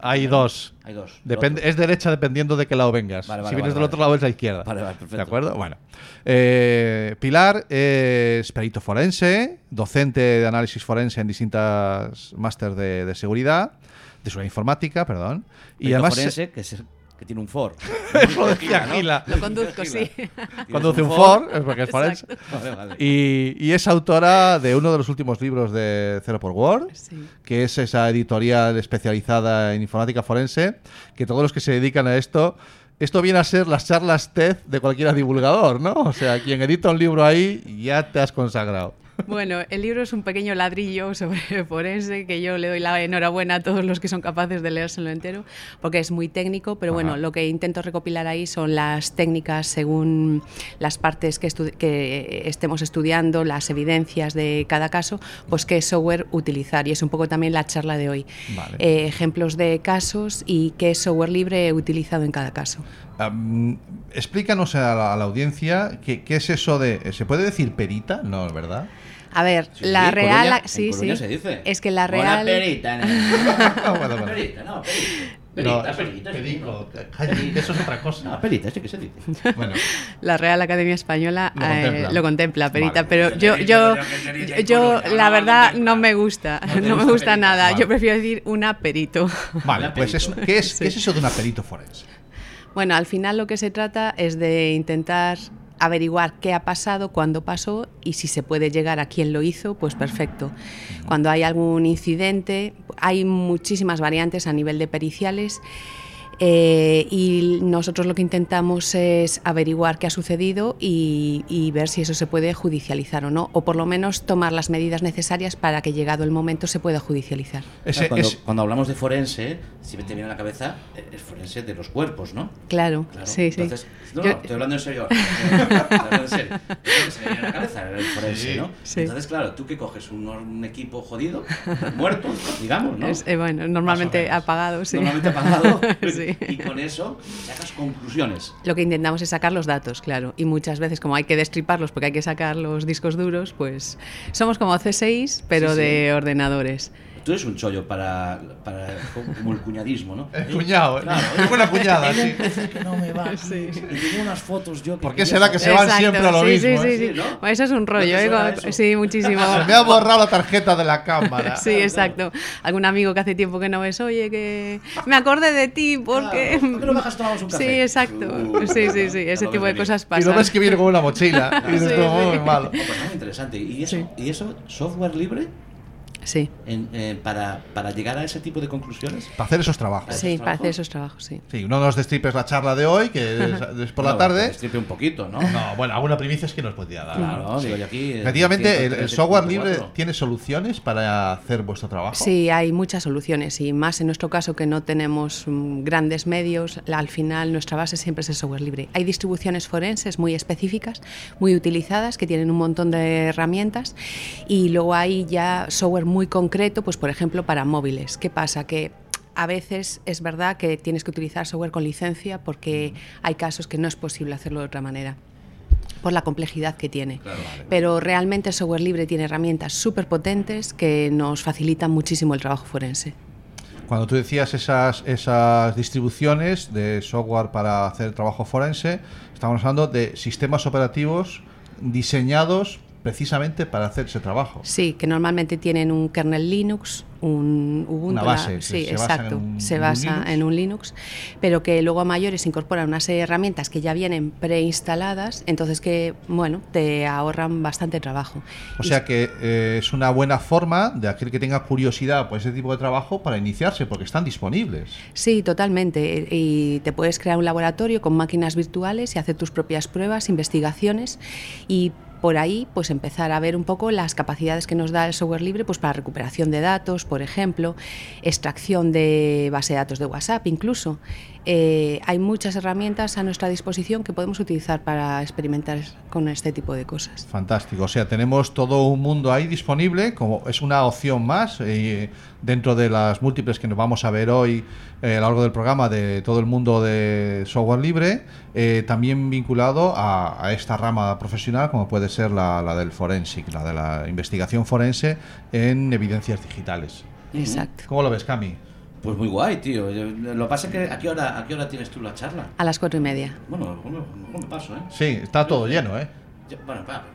C: Hay dos.
D: Hay dos.
C: Depende, es derecha dependiendo de qué lado vengas.
D: Vale, vale,
C: si vienes
D: vale,
C: del otro lado es la izquierda.
D: Vale, vale, perfecto.
C: ¿De acuerdo? Bueno. Eh, Pilar es perito forense, docente de análisis forense en distintas másteres de, de seguridad, de seguridad informática, perdón. Y además
D: forense, que, es- que tiene un Ford.
C: Gila.
J: Lo conduzco, sí.
C: Conduce un Ford, es porque es forense.
D: Vale, vale.
C: Y, y es autora de uno de los últimos libros de Zero por Word,
J: Sí.
C: que es esa editorial especializada en informática forense, que todos los que se dedican a esto, esto viene a ser las charlas TED de cualquier divulgador, ¿no? O sea, quien edita un libro ahí ya te has consagrado.
J: Bueno, el libro es un pequeño ladrillo sobre forense que yo le doy la enhorabuena a todos los que son capaces de leérselo entero, porque es muy técnico, pero bueno,
C: Ajá.
J: lo que intento recopilar ahí son las técnicas según las partes que, estu- que estemos estudiando, las evidencias de cada caso, pues qué software utilizar. Y es un poco también la charla de hoy.
C: Vale.
J: Eh, ejemplos de casos y qué software libre he utilizado en cada caso.
C: Am, explícanos a la, a la audiencia qué, qué es eso de... ¿Se puede decir perita? No, ¿verdad?
J: A ver,
D: Sí,
J: la
D: sí,
J: real...
D: Coruña- en
J: sí,
D: Coruña
J: sí.
D: se dice.
J: Es que la
D: Buena
J: real...
D: perita, ¿no?
C: Bueno, bueno.
D: Perita, no, perita.
C: No,
D: Perita,
C: eso-
D: perita, sí,
C: perico,
D: no.
C: calla, eso es otra cosa.
D: No, perita, sí que se dice.
C: Bueno,
J: La Real Academia Española
C: Lo
J: eh,
C: contempla.
J: lo contempla, Perita,
C: Vale.
J: pero yo, yo, yo la verdad no me gusta, no me gusta nada.
C: Vale.
J: Yo prefiero decir una perito.
C: vale, pues es- ¿qué, es,
J: Sí.
C: ¿qué es eso de una perito forense?
J: Bueno, al final lo que se trata es de intentar averiguar qué ha pasado, cuándo pasó y si se puede llegar a quién lo hizo, pues perfecto. Cuando hay algún incidente, hay muchísimas variantes a nivel de periciales eh, y nosotros lo que intentamos es averiguar qué ha sucedido y, y ver si eso se puede judicializar o no, o por lo menos tomar las medidas necesarias para que llegado el momento se pueda judicializar.
C: Ese-
D: cuando,
C: es-
D: cuando hablamos de forense, si te viene a la cabeza, eh, es forense de los cuerpos, ¿no?
J: Claro,
D: Claro.
J: sí, sí.
D: Entonces, no,
J: Yo-
D: no, estoy hablando en serio. Estoy hablando en serio. Es lo que se me viene a la cabeza, el forense,
C: Sí.
D: ¿no?
J: Sí.
D: Entonces, claro, tú que coges un, un equipo jodido, muerto, digamos, ¿no?
J: Es, eh, bueno, normalmente apagado, sí.
D: Normalmente apagado.
J: Sí.
D: Y con eso sacas conclusiones.
J: Lo que intentamos es sacar los datos, claro. Y muchas veces, como hay que destriparlos porque hay que sacar los discos duros, pues somos como C6, pero
D: Sí, sí.
J: de ordenadores.
D: Tú eres un chollo para, para como el cuñadismo, ¿no?
C: El cuñado, ¿eh?
D: Claro,
C: Es buena cuñada, sí.
D: que no me va.
J: Sí.
D: Y tengo unas fotos yo que
C: ¿Por qué será que se van siempre a lo
J: sí,
C: mismo,
J: Sí,
C: eh?
J: sí, sí.
D: Sí, ¿no?
J: Bueno, Eso es un rollo, ¿eh? Sí, muchísimo.
C: Se me ha borrado la tarjeta de la cámara.
J: Sí, exacto. Algún amigo que hace tiempo que no ves, oye, que me acordé de ti porque...
D: Claro, ¿por qué no bajas tomamos un café?
J: Sí, exacto.
D: Uh,
J: sí, sí, sí. Ese tipo de cosas
C: Y
J: pasan.
C: lo ves que viene con una mochila. y dices muy malo.
D: Oh, pues muy interesante. ¿Y eso, ¿Y eso software libre?
J: Sí.
D: en- eh, para, para llegar a ese tipo de conclusiones.
C: Para hacer esos trabajos.
J: Sí, para
D: trabajo?
J: hacer esos trabajos, sí.
C: Sí, no nos destripes la charla de hoy, que es, es por la
D: No,
C: tarde.
D: destripe un poquito, ¿no?
C: No, bueno, alguna primicia es que nos podría dar.
D: Claro, digo yo aquí. eh,
C: Efectivamente, el, el software
D: 103.4.
C: libre tiene soluciones para hacer vuestro trabajo.
J: Sí, hay muchas soluciones y más en nuestro caso que no tenemos mm, grandes medios, la- al final nuestra base siempre es el software libre. Hay distribuciones forenses muy específicas, muy utilizadas, que tienen un montón de herramientas y luego hay ya software muy concreto, pues por ejemplo para móviles. ¿Qué pasa? Que a veces es verdad que tienes que utilizar software con licencia porque hay casos que no es posible hacerlo de otra manera por la complejidad que tiene. Pero realmente el software libre tiene herramientas súper potentes que nos facilitan muchísimo el trabajo forense.
C: Cuando tú decías esas, esas distribuciones de software para hacer trabajo forense, estamos hablando de sistemas operativos diseñados precisamente para hacer ese trabajo.
J: Sí, que normalmente tienen un kernel Linux, un Ubuntu.
C: Una base,
J: la- sí,
C: se basa en
J: exacto.
C: un-
J: se
C: un
J: basa en un Linux, pero que luego a mayores incorporan una serie de herramientas que ya vienen preinstaladas, entonces que, bueno, te ahorran bastante trabajo.
C: O
J: Y-
C: sea que eh, es una buena forma de aquel que tenga curiosidad por ese tipo de trabajo para iniciarse, porque están disponibles.
J: Sí, totalmente. Y te puedes crear un laboratorio con máquinas virtuales y hacer tus propias pruebas, investigaciones y por ahí pues empezar a ver un poco las capacidades que nos da el software libre pues para recuperación de datos, por ejemplo, extracción de base de datos de WhatsApp incluso. Eh, hay muchas herramientas a nuestra disposición que podemos utilizar para experimentar con este tipo de cosas.
C: Fantástico. O sea, tenemos todo un mundo ahí disponible, como es una opción más eh, dentro de las múltiples que nos vamos a ver hoy eh, a lo largo del programa de todo el mundo de software libre, también vinculado a, a esta rama profesional como puede ser la, la del forensic, la de la investigación forense en evidencias digitales.
J: Exacto.
C: ¿Cómo lo ves, Cami?
D: Pues muy guay, tío. Lo que pasa es que ¿a qué hora, a qué hora tienes tú la charla?
J: A las cuatro y media.
D: Bueno, a lo mejor me, paso, ¿eh?
C: Sí, está todo lleno, ¿eh?
D: Yo-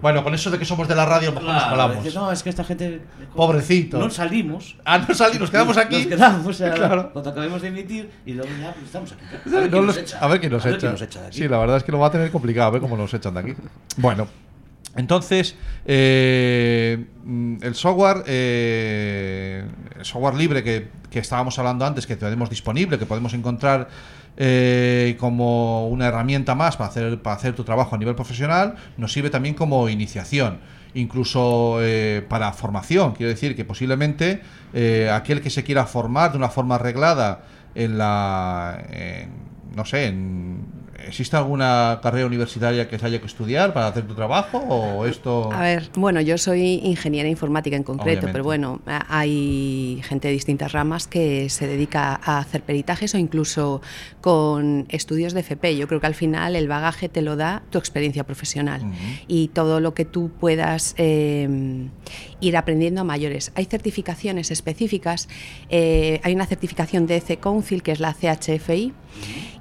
D: bueno,
C: con eso de que somos de la radio, a lo mejor nos
D: Claro, que no, es que esta gente.
C: Pobrecito.
D: No salimos.
C: Ah, no salimos, nos quedamos aquí.
D: Nos quedamos, a-
C: Claro.
D: cuando acabemos de emitir y luego ya pues, estamos aquí. A
C: No
D: ver, quién
C: los-
D: nos echa.
C: a ver quién nos
D: A ver
C: echa.
D: quién nos echa de aquí.
C: Sí, la verdad es que lo va a tener complicado, a ver cómo nos echan de aquí. Bueno, entonces, eh, el software, eh, el software libre que, que estábamos hablando antes, que tenemos disponible, que podemos encontrar eh, como una herramienta más para hacer, para hacer tu trabajo a nivel profesional, nos sirve también como iniciación. Incluso eh, para formación, quiero decir que posiblemente eh, aquel que se quiera formar de una forma arreglada en la, en, no sé, en- ¿existe alguna carrera universitaria que se haya que estudiar para hacer tu trabajo o esto?
J: A ver, bueno, yo soy ingeniera informática en concreto,
C: Obviamente.
J: pero bueno, hay gente de distintas ramas que se dedica a hacer peritajes o incluso con estudios de FP. Yo creo que al final el bagaje te lo da tu experiencia profesional y todo lo que tú puedas eh, ir aprendiendo a mayores. Hay certificaciones específicas, eh, hay una certificación de EC Council que es la CHFI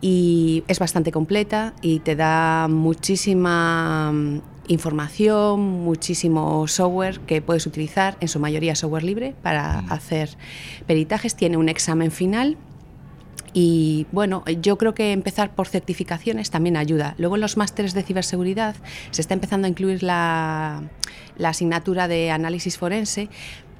J: y es bastante completa y te da muchísima mm, información, muchísimo software que puedes utilizar, en su mayoría software libre, para hacer peritajes. Tiene un examen final. Y bueno, yo creo que empezar por certificaciones también ayuda. Luego en los másteres de ciberseguridad se está empezando a incluir la, la asignatura de análisis forense.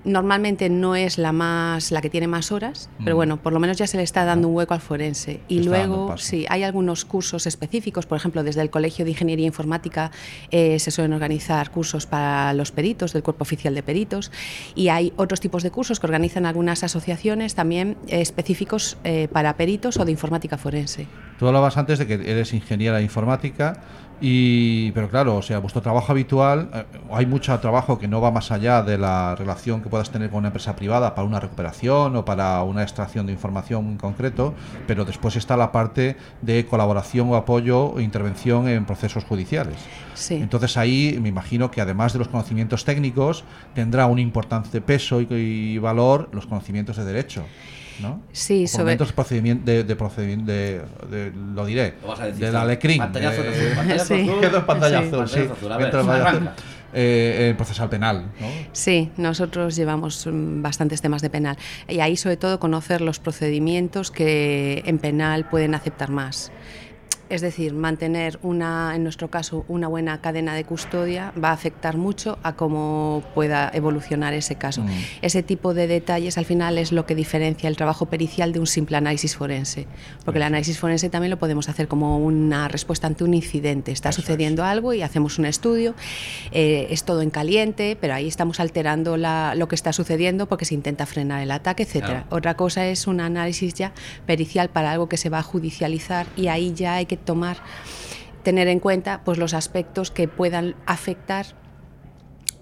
J: Normalmente no es la más la que tiene más horas, pero
C: Mm.
J: bueno, por lo menos ya se le está dando un hueco al forense. Y luego, sí, hay algunos cursos específicos, por ejemplo, desde el Colegio de Ingeniería Informática eh, se suelen organizar cursos para los peritos, del Cuerpo Oficial de Peritos, y hay otros tipos de cursos que organizan algunas asociaciones también eh, específicos eh, para peritos o de informática forense.
C: Tú hablabas antes de que eres ingeniera informática y pero claro, o sea, vuestro trabajo habitual eh, hay mucho trabajo que no va más allá de la relación que puedas tener con una empresa privada para una recuperación o para una extracción de información en concreto, pero después está la parte de colaboración o apoyo o intervención en procesos judiciales.
J: Sí.
C: Entonces ahí me imagino que además de los conocimientos técnicos tendrá un importante peso y, y valor los conocimientos de derecho. ¿No?
J: Sí,
C: O
J: sobre-
C: conocimientos procedimien- de, de procedimiento de, de- lo diré
D: Lo vas a decir
C: del
D: tú.
C: alecrín
D: Pantallazo
C: eh,
D: azul, pantallazo
J: Sí.
D: azul.
C: quedó en pantallazo,
D: Sí.
C: sí,
D: azul. A ver,
C: a hacer,
D: arranca.
C: eh, el procesal penal ¿no?
J: Sí, nosotros llevamos mm, bastantes temas de penal y ahí sobre todo conocer los procedimientos que en penal pueden aceptar más. Es decir, mantener una, en nuestro caso, una buena cadena de custodia va a afectar mucho a cómo pueda evolucionar ese caso.
C: Mm.
J: Ese tipo de detalles al final es lo que diferencia el trabajo pericial de un simple análisis forense, porque el análisis forense también lo podemos hacer como una respuesta ante un incidente. Está sucediendo algo y hacemos un estudio, eh, es todo en caliente, pero ahí estamos alterando la- lo que está sucediendo porque se intenta frenar el ataque, etcétera.
D: Claro.
J: Otra cosa es un análisis ya pericial para algo que se va a judicializar y ahí ya hay que tomar, tener en cuenta pues, los aspectos que puedan afectar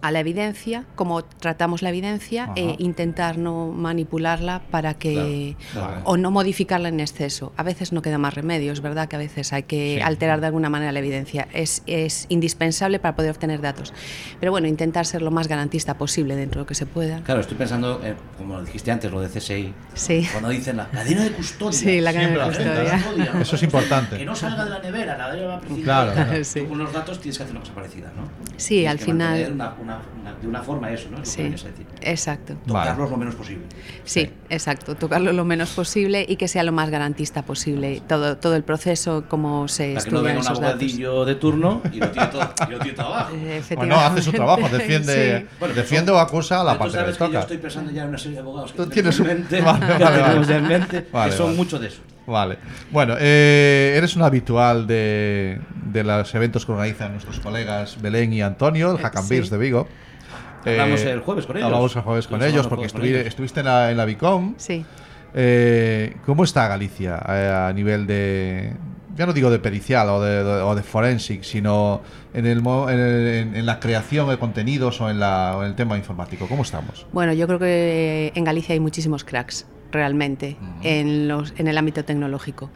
J: a la evidencia, cómo tratamos la evidencia,
C: Ajá.
J: e intentar no manipularla para que
C: Claro, claro.
J: o no modificarla en exceso. A veces no queda más remedio, es verdad que a veces hay que alterar de alguna manera la evidencia. Es, es indispensable para poder obtener datos. Pero bueno, intentar ser lo más garantista posible dentro de lo que se pueda.
D: Claro, estoy pensando, eh, como dijiste antes, lo de CSI.
J: Sí.
D: Cuando dicen la cadena de custodia.
J: Sí, la cadena de custodia.
C: Eso es importante.
D: Que no salga de la nevera, la nevera principal.
C: Claro, claro.
J: Sí.
D: Tú con los datos tienes que hacer una cosa parecida, ¿no?
J: Sí,
D: Tienes
J: al
D: que
J: final-
D: una- una- una- de una forma eso, ¿no? Es lo que
J: Sí,
D: decir.
J: exacto.
C: Vale.
D: Tocarlos lo menos posible.
J: Sí, exacto. Tocarlo lo menos posible y que sea lo más garantista posible. Todo, todo el proceso, cómo se
D: Para que no venga un
J: esos
D: abogadillo de turno y lo tire todo, y lo tire todo abajo.
J: Eh,
C: Bueno, hace su trabajo, defiende,
J: Sí.
D: Bueno,
C: defiende o acusa a la parte que
D: sabes
C: les
D: que yo
C: toca.
D: estoy pensando ya en una serie de abogados que
C: Tú tienes un-
D: mente,
C: Vale,
D: que
C: vale,
D: tenemos
C: vale.
D: en mente,
C: Vale,
D: que son
C: vale.
D: mucho de eso.
C: Vale. Bueno, eh, eres un habitual de, de los eventos que organizan nuestros colegas Belén y Antonio, el Hack and
J: Sí.
C: Beers de Vigo. Eh,
D: Hablamos el jueves con ellos.
C: Hablamos el jueves con ellos porque
D: el jueves con
C: estuvi-
D: ellos.
C: estuviste en la, en la Bicom.
J: Sí.
C: Eh, ¿Cómo está Galicia eh, a nivel de, ya no digo de pericial o de, de- o de forensic, sino en, el, mo- en, el- en la creación de contenidos o en, la, o en el tema informático? ¿Cómo estamos?
J: Bueno, yo creo que en Galicia hay muchísimos cracks, realmente, en, los, en el ámbito tecnológico.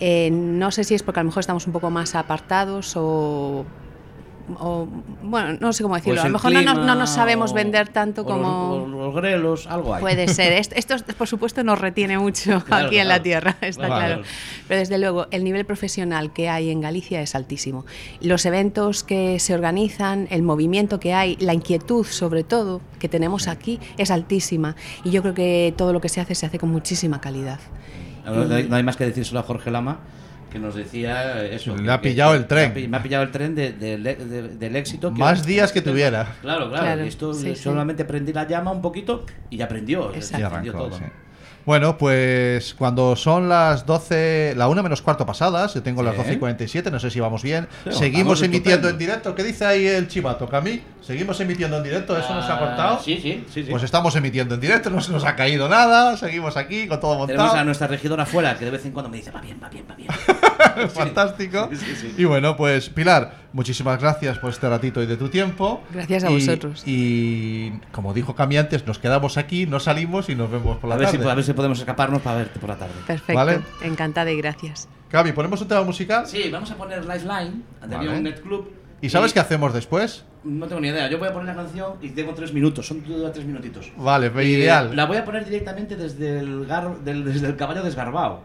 J: Eh, no sé si es porque a lo mejor estamos un poco más apartados o... o, bueno, no sé cómo decirlo.
D: Pues
J: a
D: el
J: lo mejor no nos, no
D: clima
J: nos sabemos
D: o-
J: vender tanto como...
D: Los, los grelos, algo hay.
J: Puede ser. Est- Esto, por supuesto, nos retiene mucho
D: Claro,
J: aquí en la tierra, está
C: Claro.
J: claro. Pero desde luego, el nivel profesional que hay en Galicia es altísimo. Los eventos que se organizan, el movimiento que hay, la inquietud, sobre todo, que tenemos aquí, es altísima. Y yo creo que todo lo que se hace se hace con muchísima calidad.
D: No no hay más que decírselo a Jorge Lama, que nos decía eso.
C: Le
D: que-
C: ha
D: que-
C: pillado
D: que-
C: el tren.
D: Me ha me ha pillado el tren de- de- de- del éxito.
C: Más días que tuviera.
D: Claro, claro.
J: Claro,
D: y esto
J: sí, sí.
D: solamente prendí la llama un poquito y ya prendió.
J: Exacto.
C: Y
D: ya prendió
C: arrancó,
D: todo.
C: sí. Bueno, pues cuando son las 12, la 1 menos cuarto pasadas, yo tengo las
D: Sí.
C: 12 y 47, no sé si vamos bien. Seguimos emitiendo
D: estupendo.
C: en directo. ¿Qué dice ahí el chivato, Cami? Seguimos emitiendo en directo, ¿eso nos ha
D: Ah,
C: cortado?
D: Sí, sí, sí. sí.
C: Pues estamos emitiendo en directo, no se nos ha caído nada, seguimos aquí con todo
D: Tenemos a
C: montado.
D: nuestra regidora afuera que de vez en cuando me dice, va bien, va bien, va bien.
C: Fantástico.
D: Sí, sí, sí.
C: Y bueno, pues Pilar, muchísimas gracias por este ratito y de tu tiempo.
J: Gracias a
C: Y-
J: vosotros.
C: Y como dijo Cami antes, nos quedamos aquí, no salimos y nos vemos por la
D: A ver, si,
C: tarde.
D: a ver si podemos escaparnos para verte por la tarde.
J: Perfecto.
C: Vale.
J: Encantada y gracias.
C: Cami, ¿ponemos un tema musical?
D: Sí, vamos a poner Lifeline de
C: Vale.
D: Net Club.
C: ¿Y sabes qué hacemos después?
D: No tengo ni idea. Yo voy a poner la canción y tengo tres minutos. Son tres minutitos.
C: Vale,
D: Eh,
C: ideal.
D: La voy a poner directamente desde el, gar- del, desde el caballo desgarbado.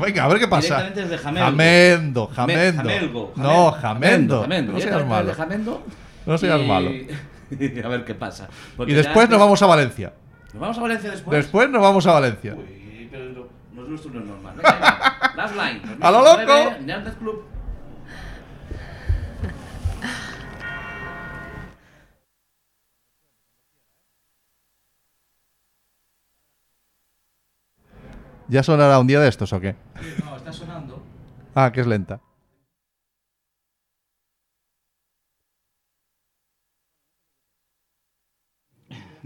C: Venga, a ver qué pasa.
D: Directamente desde Jamelgo.
C: Jamendo, jamendo.
D: Jamelgo,
C: No,
D: Jamendo,
C: jamendo. No seas malo.
D: Jamendo.
C: No seas
D: Y-
C: malo.
D: a ver qué pasa.
C: Y
D: Porque
C: después
D: ya-
C: nos vamos a Valencia.
D: ¿Nos vamos a Valencia después?
C: Después nos vamos a Valencia.
D: Uy, pero no, no es nuestro no es normal. Venga. Last line.
C: ¡A lo loco!
D: 2009, Club.
C: ¿Ya sonará un día de estos o qué?
D: No, está sonando.
C: Ah, que es lenta.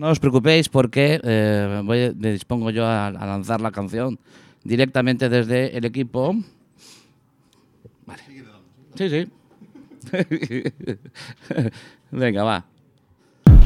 D: No os preocupéis porque eh, voy- me dispongo yo a, a lanzar la canción directamente desde el equipo. Vale. Sí, sí. Venga, va.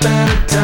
C: better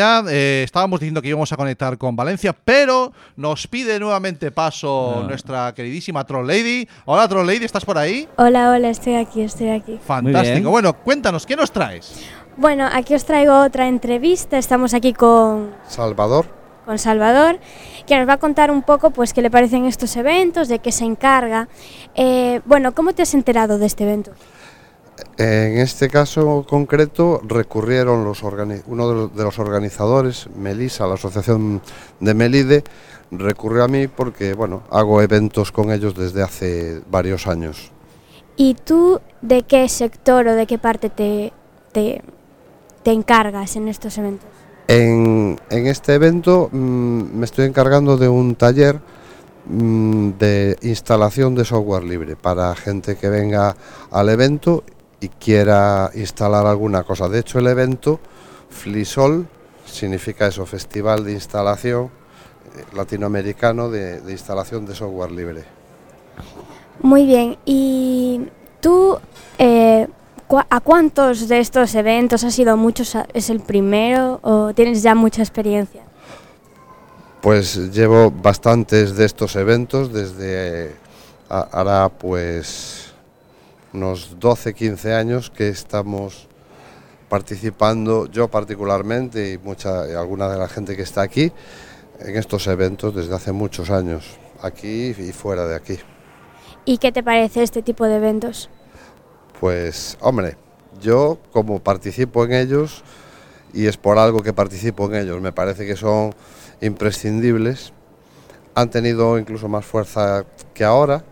C: allá. Eh, estábamos diciendo que íbamos a conectar con Valencia, pero nos pide nuevamente paso
D: Ah.
C: nuestra queridísima Troll Lady. Hola, Troll Lady, ¿estás por ahí?
G: Hola, hola, estoy aquí, estoy aquí.
C: Fantástico. Bueno, cuéntanos, ¿qué nos traes?
G: Bueno, aquí os traigo otra entrevista. Estamos aquí con,
K: Salvador.
G: con Salvador, que nos va a contar un poco pues qué le parecen estos eventos, de qué se encarga. Eh, bueno, ¿cómo te has enterado de este evento?
K: En este caso concreto recurrieron los uno de los, de los organizadores, Melisa, la asociación de Melide, recurrió a mí porque bueno, hago eventos con ellos desde hace varios años.
G: ¿Y tú de qué sector o de qué parte te, te, te encargas en estos eventos?
K: En, en este evento mm, me estoy encargando de un taller mm, de instalación de software libre para gente que venga al evento y quiera instalar alguna cosa. De hecho, el evento FLISOL significa eso, Festival de Instalación eh, Latinoamericano de, de Instalación de Software Libre.
G: Muy bien, ¿y tú eh, a cuántos de estos eventos has ido muchos? ¿Es el primero o tienes ya mucha experiencia?
K: Pues llevo bastantes de estos eventos desde eh, ahora pues unos 12, 15 años que estamos participando, yo particularmente y mucha y alguna de la gente que está aquí en estos eventos desde hace muchos años, aquí y fuera de aquí.
G: ¿Y qué te parece este tipo de eventos?
K: Pues hombre, yo como participo en ellos y es por algo que participo en ellos, me parece que son imprescindibles. Han tenido incluso más fuerza que ahora,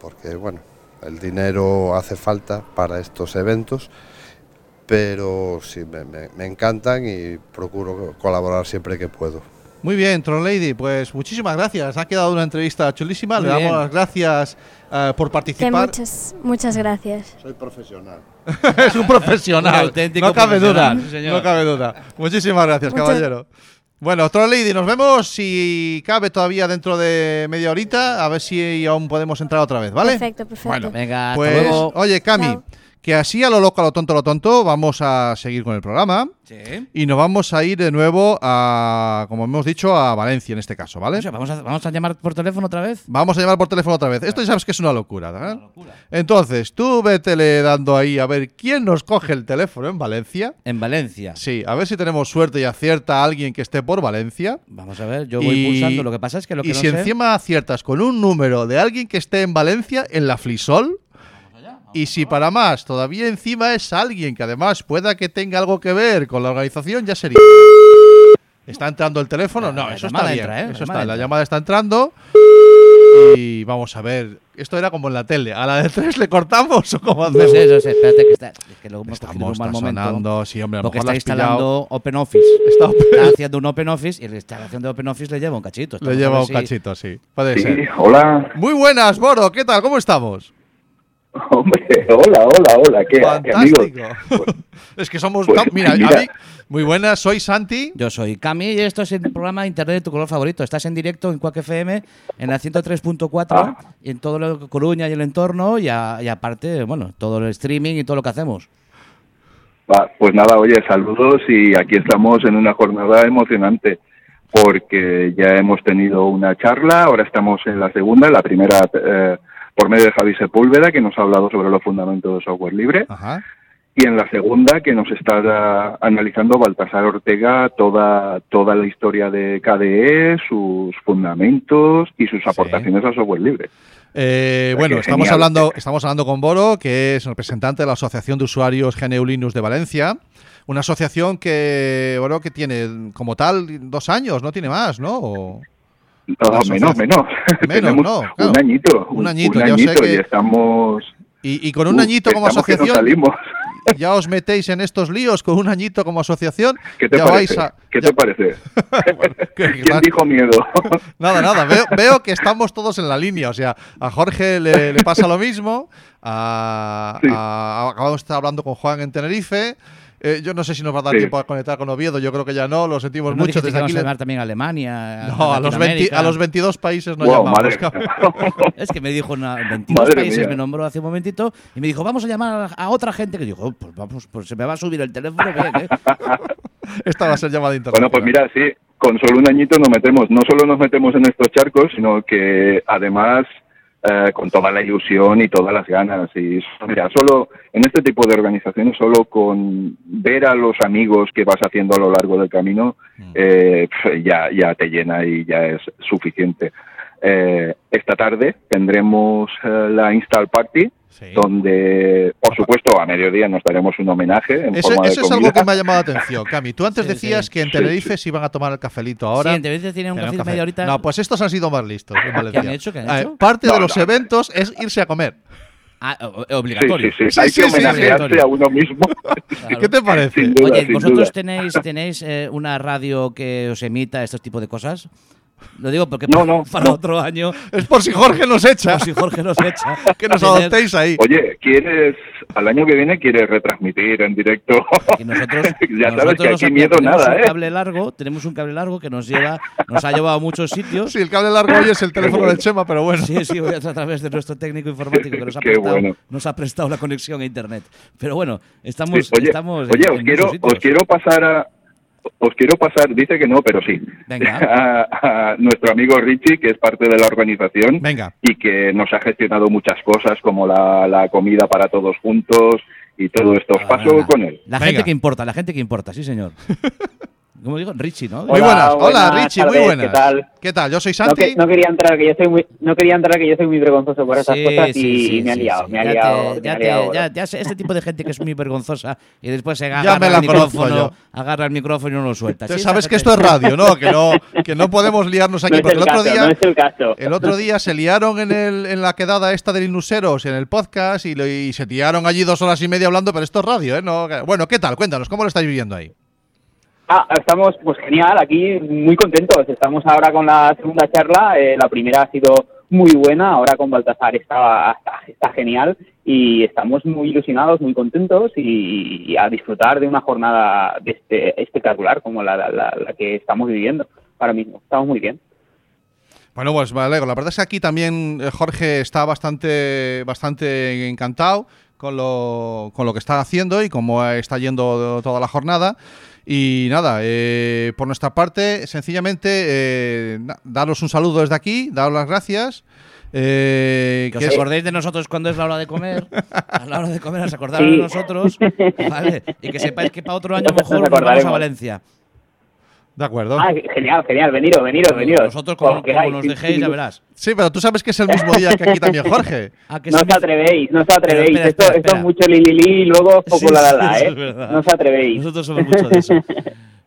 K: porque bueno, el dinero hace falta para estos eventos, pero sí, me, me- me encantan y procuro colaborar siempre que puedo.
C: Muy bien, Troll Lady, pues muchísimas gracias. Ha quedado una entrevista chulísima.
D: Muy
C: Le damos
D: bien.
C: las gracias eh, por
G: Que
C: participar.
G: muchas, muchas gracias.
K: Soy profesional.
C: es un profesional.
D: Un auténtico
C: no cabe
D: profesional,
C: duda.
D: sí, señor.
C: no cabe duda. Muchísimas gracias, caballero. Bueno, Troll Lady, nos vemos si cabe todavía dentro de media horita, a ver si aún podemos entrar otra vez, ¿vale?
G: Perfecto, perfecto.
C: Bueno,
D: Venga, hasta
C: Pues,
D: luego.
C: oye, Cami,
G: Chao.
C: Que así a lo loco, a lo tonto, a lo tonto, vamos a seguir con el programa
D: Sí.
C: y nos vamos a ir de nuevo a, como hemos dicho, a Valencia en este caso, ¿vale?
D: O sea, ¿vamos, a, ¿Vamos a llamar por teléfono otra vez?
C: Vamos a llamar por teléfono otra vez. Esto ya sabes que es una locura, ¿verdad? Entonces, tú vétele dando ahí a ver quién nos coge el teléfono en Valencia.
D: En Valencia.
C: Sí, a ver si tenemos suerte y acierta a alguien que esté por Valencia.
D: Vamos a ver, yo voy
C: Y-
D: pulsando. Lo que pasa es que lo que
C: y
D: no
C: si
D: sé-
C: encima aciertas con un número de alguien que esté en Valencia, en la Flisol. Y si para más, todavía encima es alguien que además pueda que tenga algo que ver con la organización, ya sería. ¿Está entrando el teléfono? No, eso está bien.
D: entra, ¿eh? La
C: Eso
D: llamada
C: está, la
D: entra.
C: llamada está entrando. Y vamos a ver. Esto era como en la tele. ¿A la de tres le cortamos o cómo
D: No
C: hacemos?
D: sé, no sé, espérate que está. Es que en
C: Estamos
D: un mal momento.
C: sonando. Sí, hombre, a lo
D: Porque
C: mejor
D: está instalando OpenOffice.
C: Está
D: Está haciendo un OpenOffice y la instalación de OpenOffice le lleva un cachito.
C: Le lleva un cachito, sí. Puede
L: Sí,
C: ser.
L: hola.
C: Muy buenas, Boro. ¿Qué tal? ¿Cómo estamos?
L: Hombre, hola, hola, hola. ¿Qué, qué amigos?
C: Fantástico. es que somos.
L: Pues,
C: Mira, a
L: mira.
C: mí- muy buenas, soy Santi.
D: Yo soy Cami y esto es el programa de Internet de tu color favorito. Estás en directo en Quack FM en la 103.4
L: Ah.
D: y en todo lo Coruña y el entorno y, a- y aparte, bueno, todo el streaming y todo lo que hacemos.
L: Va, pues nada, oye, saludos y aquí estamos en una jornada emocionante porque ya hemos tenido una charla, ahora estamos en la segunda, la primera eh, por medio de Javi Sepúlveda que nos ha hablado sobre los fundamentos de software libre
C: Ajá.
L: y en la segunda que nos está ah, analizando Baltasar Ortega toda, toda la historia de KDE, sus fundamentos y sus aportaciones al software libre.
C: Eh, bueno, estamos
L: genial.
C: hablando, estamos hablando con Boro, que es representante de la Asociación de Usuarios GNU Linux de Valencia. Una asociación que, bueno, que tiene como tal dos años, no tiene más, ¿no? O-
L: No, menos, menos.
C: Menos, no, claro.
L: un añito.
C: Un añito, yo sé
L: añito
C: que-
L: y estamos...
C: Y, y con un
L: Uh,
C: añito como
L: no
C: asociación,
L: salimos.
C: ya os metéis en estos líos con un añito como asociación.
L: ¿Qué te
C: ya
L: parece?
C: vais a-
L: ¿Qué
C: ya-
L: te parece?
C: que-
L: ¿Quién dijo miedo?
C: Nada, nada, veo, veo que estamos todos en la línea. O sea, a Jorge le, le pasa lo mismo. A,
L: Sí.
C: a- acabamos de estar hablando con Juan en Tenerife. Eh, yo no sé si nos va a dar
L: Sí.
C: tiempo a conectar con Oviedo. Yo creo que ya no, lo sentimos
D: ¿No
C: mucho. Desde
D: que
C: aquí
D: vamos a
C: le-
D: llamar también a Alemania?
C: No, a los, 20
D: Latinoamérica?
C: a los 22 países no
L: Wow,
C: llamamos.
D: Es que me dijo una, 22
L: Madre
D: países,
L: mía.
D: me nombró hace un momentito y me dijo, vamos a llamar a, a otra gente que dijo, "Oh, pues vamos, pues se me va a subir el teléfono, bien, ¿eh?".
C: Esta va a ser llamada internacional.
L: Bueno, pues mira, sí, con solo un añito nos metemos, no solo nos metemos en estos charcos, sino que además eh, con toda la ilusión y todas las ganas. Y mira, solo en este tipo de organizaciones, solo con ver a los amigos que vas haciendo a lo largo del camino, eh, pf, ya, ya te llena y ya es suficiente. Eh, esta tarde tendremos eh, la Install Party, donde, por supuesto, a mediodía nos daremos un homenaje en
C: Eso,
L: forma de
C: eso es algo
L: comida.
C: que me ha llamado la atención, Cami. Tú antes
D: Sí,
C: decías
D: sí.
C: que en
L: Sí,
C: Tenerife se iban a tomar el cafelito ahora.
D: Sí, en Tenerife tienen un café de media horita.
C: No, pues estos han sido más listos. Valencia.
D: han hecho? ¿Qué han
C: Eh,
D: hecho?
C: parte de
L: No,
C: los
L: no.
C: eventos es irse a comer.
D: Ah,
L: Sí,
D: obligatorio.
L: sí, sí.
C: Sí,
L: Hay
C: sí,
L: que
C: sí,
L: homenajearse a uno mismo.
D: Claro.
C: ¿Qué te parece?
L: Duda,
D: Oye, ¿vosotros
L: duda.
D: tenéis, tenéis eh, una radio que os emita este tipo de cosas? Lo digo porque
L: No, no,
D: para
L: no.
D: otro año,
C: Es por si Jorge nos echa.
D: como si Jorge nos echa.
C: que nos adoptéis ahí.
L: Oye, ¿quieres, al año que viene, quieres retransmitir en directo?
D: Y nosotros,
L: ya sabes
D: nosotros
L: que
D: nos
L: aquí miedo
D: tenemos
L: nada,
D: un
L: ¿eh?
D: cable largo, tenemos un cable largo que nos lleva, nos ha llevado a muchos sitios.
C: Sí, el cable largo hoy es el teléfono
L: bueno.
C: del Chema, pero bueno.
D: Sí, sí, voy a a través de nuestro técnico informático que nos ha, prestado,
L: bueno.
D: nos ha prestado la conexión a internet. Pero bueno, estamos,
L: Sí, oye,
D: estamos
L: oye,
D: en-
L: os
D: en
L: quiero, os quiero pasar a, os quiero pasar, dice que no, pero sí,
D: Venga.
L: a, a nuestro amigo Richie, que es parte de la organización
C: Venga.
L: y que nos ha gestionado muchas cosas como la, la comida para todos juntos y todo esto. Os paso
D: Venga.
L: con él.
D: La
C: Venga.
D: gente que importa, la gente que importa, sí, señor. ¿Cómo digo? Richie, ¿no?
C: Muy
M: Hola,
C: buenas. Hola,
M: buenas
C: Richie, muy buenas.
M: ¿qué tal?
C: ¿Qué tal? Yo soy
M: No,
C: Santi.
M: que- no quería entrar, que yo soy muy, no quería entrar, que yo soy muy vergonzoso por esas
D: Sí,
M: cosas y,
D: sí, sí,
M: me ha liado,
D: sí.
M: me ha
D: Ya
M: liado,
D: te-
M: me
D: ya
M: ha
D: te-
M: liado.
D: ya- ya sé, este tipo de gente que es muy vergonzosa y después se
C: me
D: agarra
C: la
D: el micrófono,
C: yo.
D: agarra el micrófono y no lo suelta.
C: Tú sabes que esto es radio, ¿no? Que no, que no podemos liarnos aquí.
M: no
C: porque
M: el
C: el otro
M: caso,
C: día,
M: no es el caso.
C: el otro día se liaron en, el, en la quedada esta de Linuseros, en el podcast, y, se tiraron allí dos horas y media hablando, pero esto es radio, ¿eh? No, bueno, ¿qué tal? Cuéntanos, ¿cómo lo estáis viviendo ahí?
M: Ah, estamos, pues genial, aquí muy contentos. Estamos ahora con la segunda charla. eh, la primera ha sido muy buena, ahora con Baltasar está, está, genial y estamos muy ilusionados, muy contentos y, a disfrutar de una jornada de este, espectacular como la- la que estamos viviendo ahora mismo. Estamos muy bien.
C: Bueno, pues me alegro. La verdad es que aquí también eh, Jorge está bastante, bastante encantado con lo, con lo que está haciendo y cómo está yendo toda la jornada. Y nada, eh, por nuestra parte, sencillamente, eh, daros un saludo desde aquí, daros las gracias. eh,
D: Que
C: que
D: os acordéis de nosotros cuando es la hora de comer. A la hora de comer os acordaros
M: Sí.
D: de nosotros. ¿vale? Y que sepáis que para otro año mejor nos vamos a. Valencia.
C: De acuerdo.
M: Ah, genial, genial, veniros, veniros, veniros.
D: Nosotros, como, como nos
M: sí,
D: dejéis, ya verás.
C: Sí, pero tú sabes que es el mismo día que aquí también Jorge.
D: Que
M: No os atrevéis, no os atrevéis.
D: espera,
M: esto,
D: espera,
M: esto es mucho li, li, li y luego poco
D: Sí,
M: la la ¿eh?
D: es.
M: No os atrevéis.
D: Nosotros somos mucho de eso.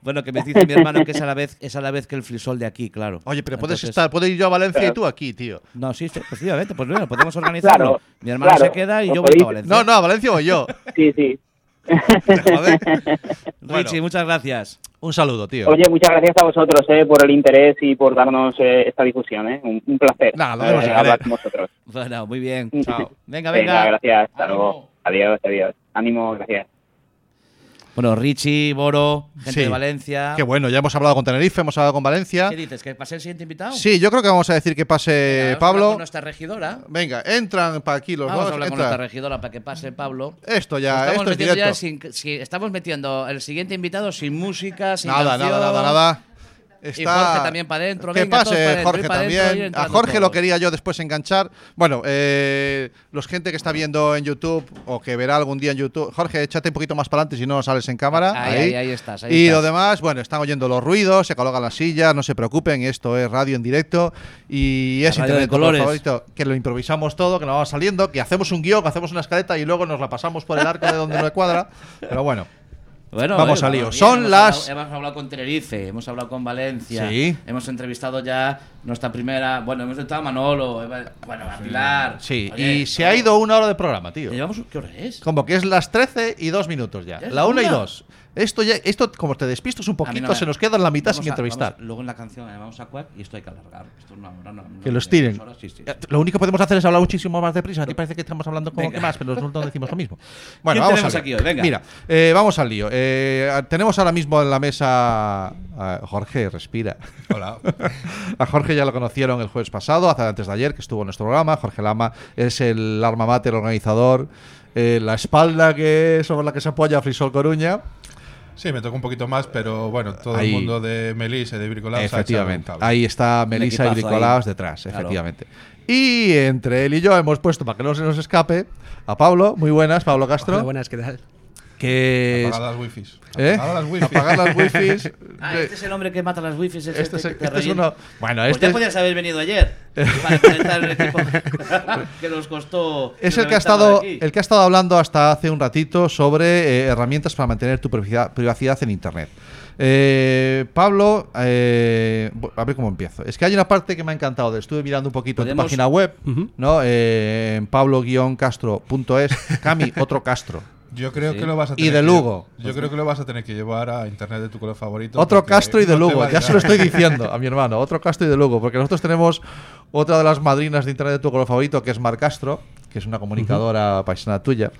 D: Bueno, que me dice mi hermano que es a la vez, es a la vez que el frisol de aquí, claro.
C: Oye, pero puedes
D: Entonces-
C: estar, puedes ir yo a Valencia y tú aquí, tío.
D: No, sí, sí, efectivamente, pues bueno, podemos organizarlo.
M: Claro,
D: mi hermano
M: claro.
D: se queda y yo voy a Valencia.
C: No, no, a Valencia voy yo.
M: Sí, sí.
C: Joder.
D: Richie,
C: Bueno.
D: muchas gracias.
C: Un saludo, tío.
M: Oye, muchas gracias a vosotros eh, por el interés y por darnos eh, esta difusión. Eh. Un, un placer
C: Nada, lo
M: eh, hablar con vosotros.
D: Bueno, muy bien.
C: Chao.
D: Venga,
M: Venga,
D: venga.
M: gracias. Hasta
D: Ánimo.
M: luego. Adiós, adiós. Ánimo, gracias.
D: Bueno, Richie, Boro, gente
C: Sí.
D: de Valencia.
C: Qué bueno, ya hemos hablado con Tenerife, hemos hablado con Valencia.
D: ¿Qué dices? ¿Que pase el siguiente invitado?
C: Sí, yo creo que vamos a decir que pase
D: Venga, a
C: Pablo.
D: con nuestra regidora.
C: Venga, entran para aquí los
D: Vamos a
C: dos.
D: hablar con nuestra regidora para que pase Pablo.
C: Esto ya,
D: estamos
C: esto es directo.
D: ya sin, si- estamos metiendo el siguiente invitado sin música, sin
C: Nada,
D: canción.
C: nada, nada, nada. Está...
D: Y Jorge también para adentro.
C: Que pase
D: dentro,
C: Jorge
D: dentro,
C: también. A Jorge lo
D: todos.
C: quería yo después enganchar. Bueno, eh, los gente que está viendo en YouTube o que verá algún día en YouTube. Jorge, échate un poquito más para adelante si no sales en cámara.
D: Ahí, ahí, ahí estás, ahí
C: y
D: estás.
C: lo demás, bueno, están oyendo los ruidos, se colocan las sillas, no se preocupen, esto es radio en directo y es internet favorito, que lo improvisamos todo, que nos va saliendo, que hacemos un guion, que hacemos una escaleta y luego nos la pasamos por el arco de donde no cuadra. Pero bueno.
D: Bueno,
C: vamos
D: oye,
C: al lío.
D: bien,
C: Son
D: hemos
C: las
D: hablado- hemos hablado con Tenerife, hemos hablado con Valencia.
C: Sí.
D: Hemos entrevistado ya nuestra primera. Bueno, hemos entrevistado a Manolo, bueno, a Pilar.
C: Sí,
D: Oye,
C: y se ha ido una hora de programa, tío.
D: Llevamos, ¿Qué hora es?
C: Como que es las 13 y 2 minutos ya.
D: ¿Ya es
C: La 1 y
D: una?
C: 2. Esto, ya, esto, como te despistas un poquito,
D: no me-
C: se nos queda en la mitad
D: Vamos
C: sin
D: a-
C: entrevistar.
D: vamos- luego en la canción eh, vamos a cuac y esto hay que alargar. Esto no, no,
C: que
D: no,
C: los tiren.
D: horas, sí, sí.
C: Eh, Lo único que podemos hacer es hablar muchísimo más deprisa. A ti parece que estamos hablando como
D: Venga.
C: que más, pero nosotros decimos lo mismo. Bueno,
D: ¿Quién
C: vamos
D: tenemos
C: al
D: aquí hoy? Venga.
C: Mira, eh, vamos al lío. Eh, tenemos ahora mismo en la mesa a Jorge, respira.
N: Hola.
C: a Jorge ya lo conocieron el jueves pasado, hace antes de ayer, que estuvo en nuestro programa. Jorge Lama es el arma mater organizador, eh, la espalda que sobre la que se apoya Frisol Coruña.
N: Sí, me toca un poquito más, pero bueno, todo
C: Ahí.
N: el mundo de Melissa y de Bricolab se ha echado
C: Efectivamente. Ahí está Melissa y
D: ahí.
C: detrás,
D: Claro.
C: efectivamente. Y entre él y yo hemos puesto, para que no se nos escape, a Pablo. Muy buenas, Pablo Castro.
O: Hola, buenas, ¿qué tal?
C: Que es-
N: Apagar las wifis.
C: ¿Eh?
N: Apagar las wifis.
C: Apagar las wifis.
D: Ah, este es el hombre que mata las wifis.
C: Este es-
D: que
C: este es
D: revienta.
C: uno- bueno,
D: Pues
C: este
D: ya
C: es-
D: podías haber venido ayer para el equipo que nos costó.
C: Es el que, ha estado, el que ha estado hablando hasta hace un ratito sobre eh, herramientas para mantener tu privacidad, privacidad en Internet. Eh, Pablo, eh, a ver cómo empiezo. Es que hay una parte que me ha encantado. Estuve mirando un poquito en tu página web, ¿no? Eh, en pablo-castro.es. Cami, otro Castro.
N: Yo creo
C: Sí.
N: que lo vas a
C: Y
N: tener
C: de
N: que-
C: Lugo.
N: Yo creo que lo vas a tener que llevar a internet de tu color favorito.
C: Otro Castro y de Lugo, ya se lo estoy diciendo a mi hermano, otro Castro y de Lugo, porque nosotros tenemos otra de las madrinas de Internet de tu color favorito, que es Mar Castro, que es una comunicadora paisana tuya.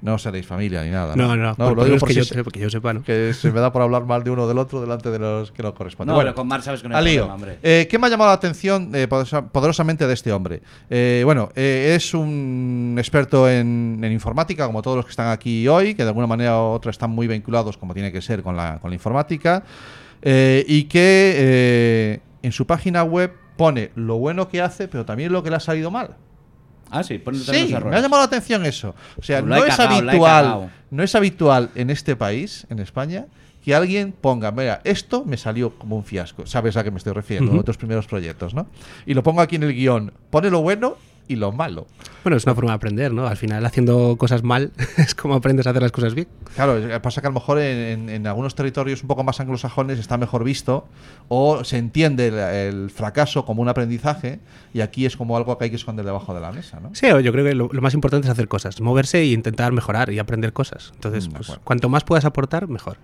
C: No seréis familia ni nada.
O: No, no, por- por
C: digo
O: los
C: por
O: que
C: si
O: yo
C: se-
O: sepa- que yo sepa, ¿no?
C: Que se me da por hablar mal de uno o del otro delante de los que no corresponden.
D: No,
C: Bueno,
D: pero con Mar sabes que no hay problema, hombre.
C: Eh, ¿Qué me ha llamado la atención eh, poderosa- poderosamente de este hombre? Eh, bueno, eh, es un experto en, en informática, como todos los que están aquí hoy, que de alguna manera u otra están muy vinculados, como tiene que ser, con la, con la informática, eh, y que eh, en su página web pone lo bueno que hace, pero también lo que le ha salido mal.
D: Ah, sí, pone también
C: Sí,
D: los
C: me ha llamado la atención eso. O sea,
D: Pues
C: no es
D: cagao,
C: habitual, no es habitual en este país, en España, que alguien ponga, mira, esto me salió como un fiasco. ¿Sabes a qué me estoy refiriendo?
O: Ujú.
C: Otros primeros proyectos, ¿no? Y lo pongo aquí en el guion. Pone lo bueno y lo malo.
O: Bueno, es una forma de aprender, ¿no? Al final, haciendo cosas mal es como aprendes a hacer las cosas bien.
C: Claro, pasa que a lo mejor en, en- algunos territorios un poco más anglosajones está mejor visto o se entiende el, el fracaso como un aprendizaje y aquí es como algo que hay que esconder debajo de la mesa, ¿no?
O: Sí, yo creo que lo, lo más importante es hacer cosas, moverse e intentar mejorar y aprender cosas. Entonces, pues, cuanto más puedas aportar, mejor.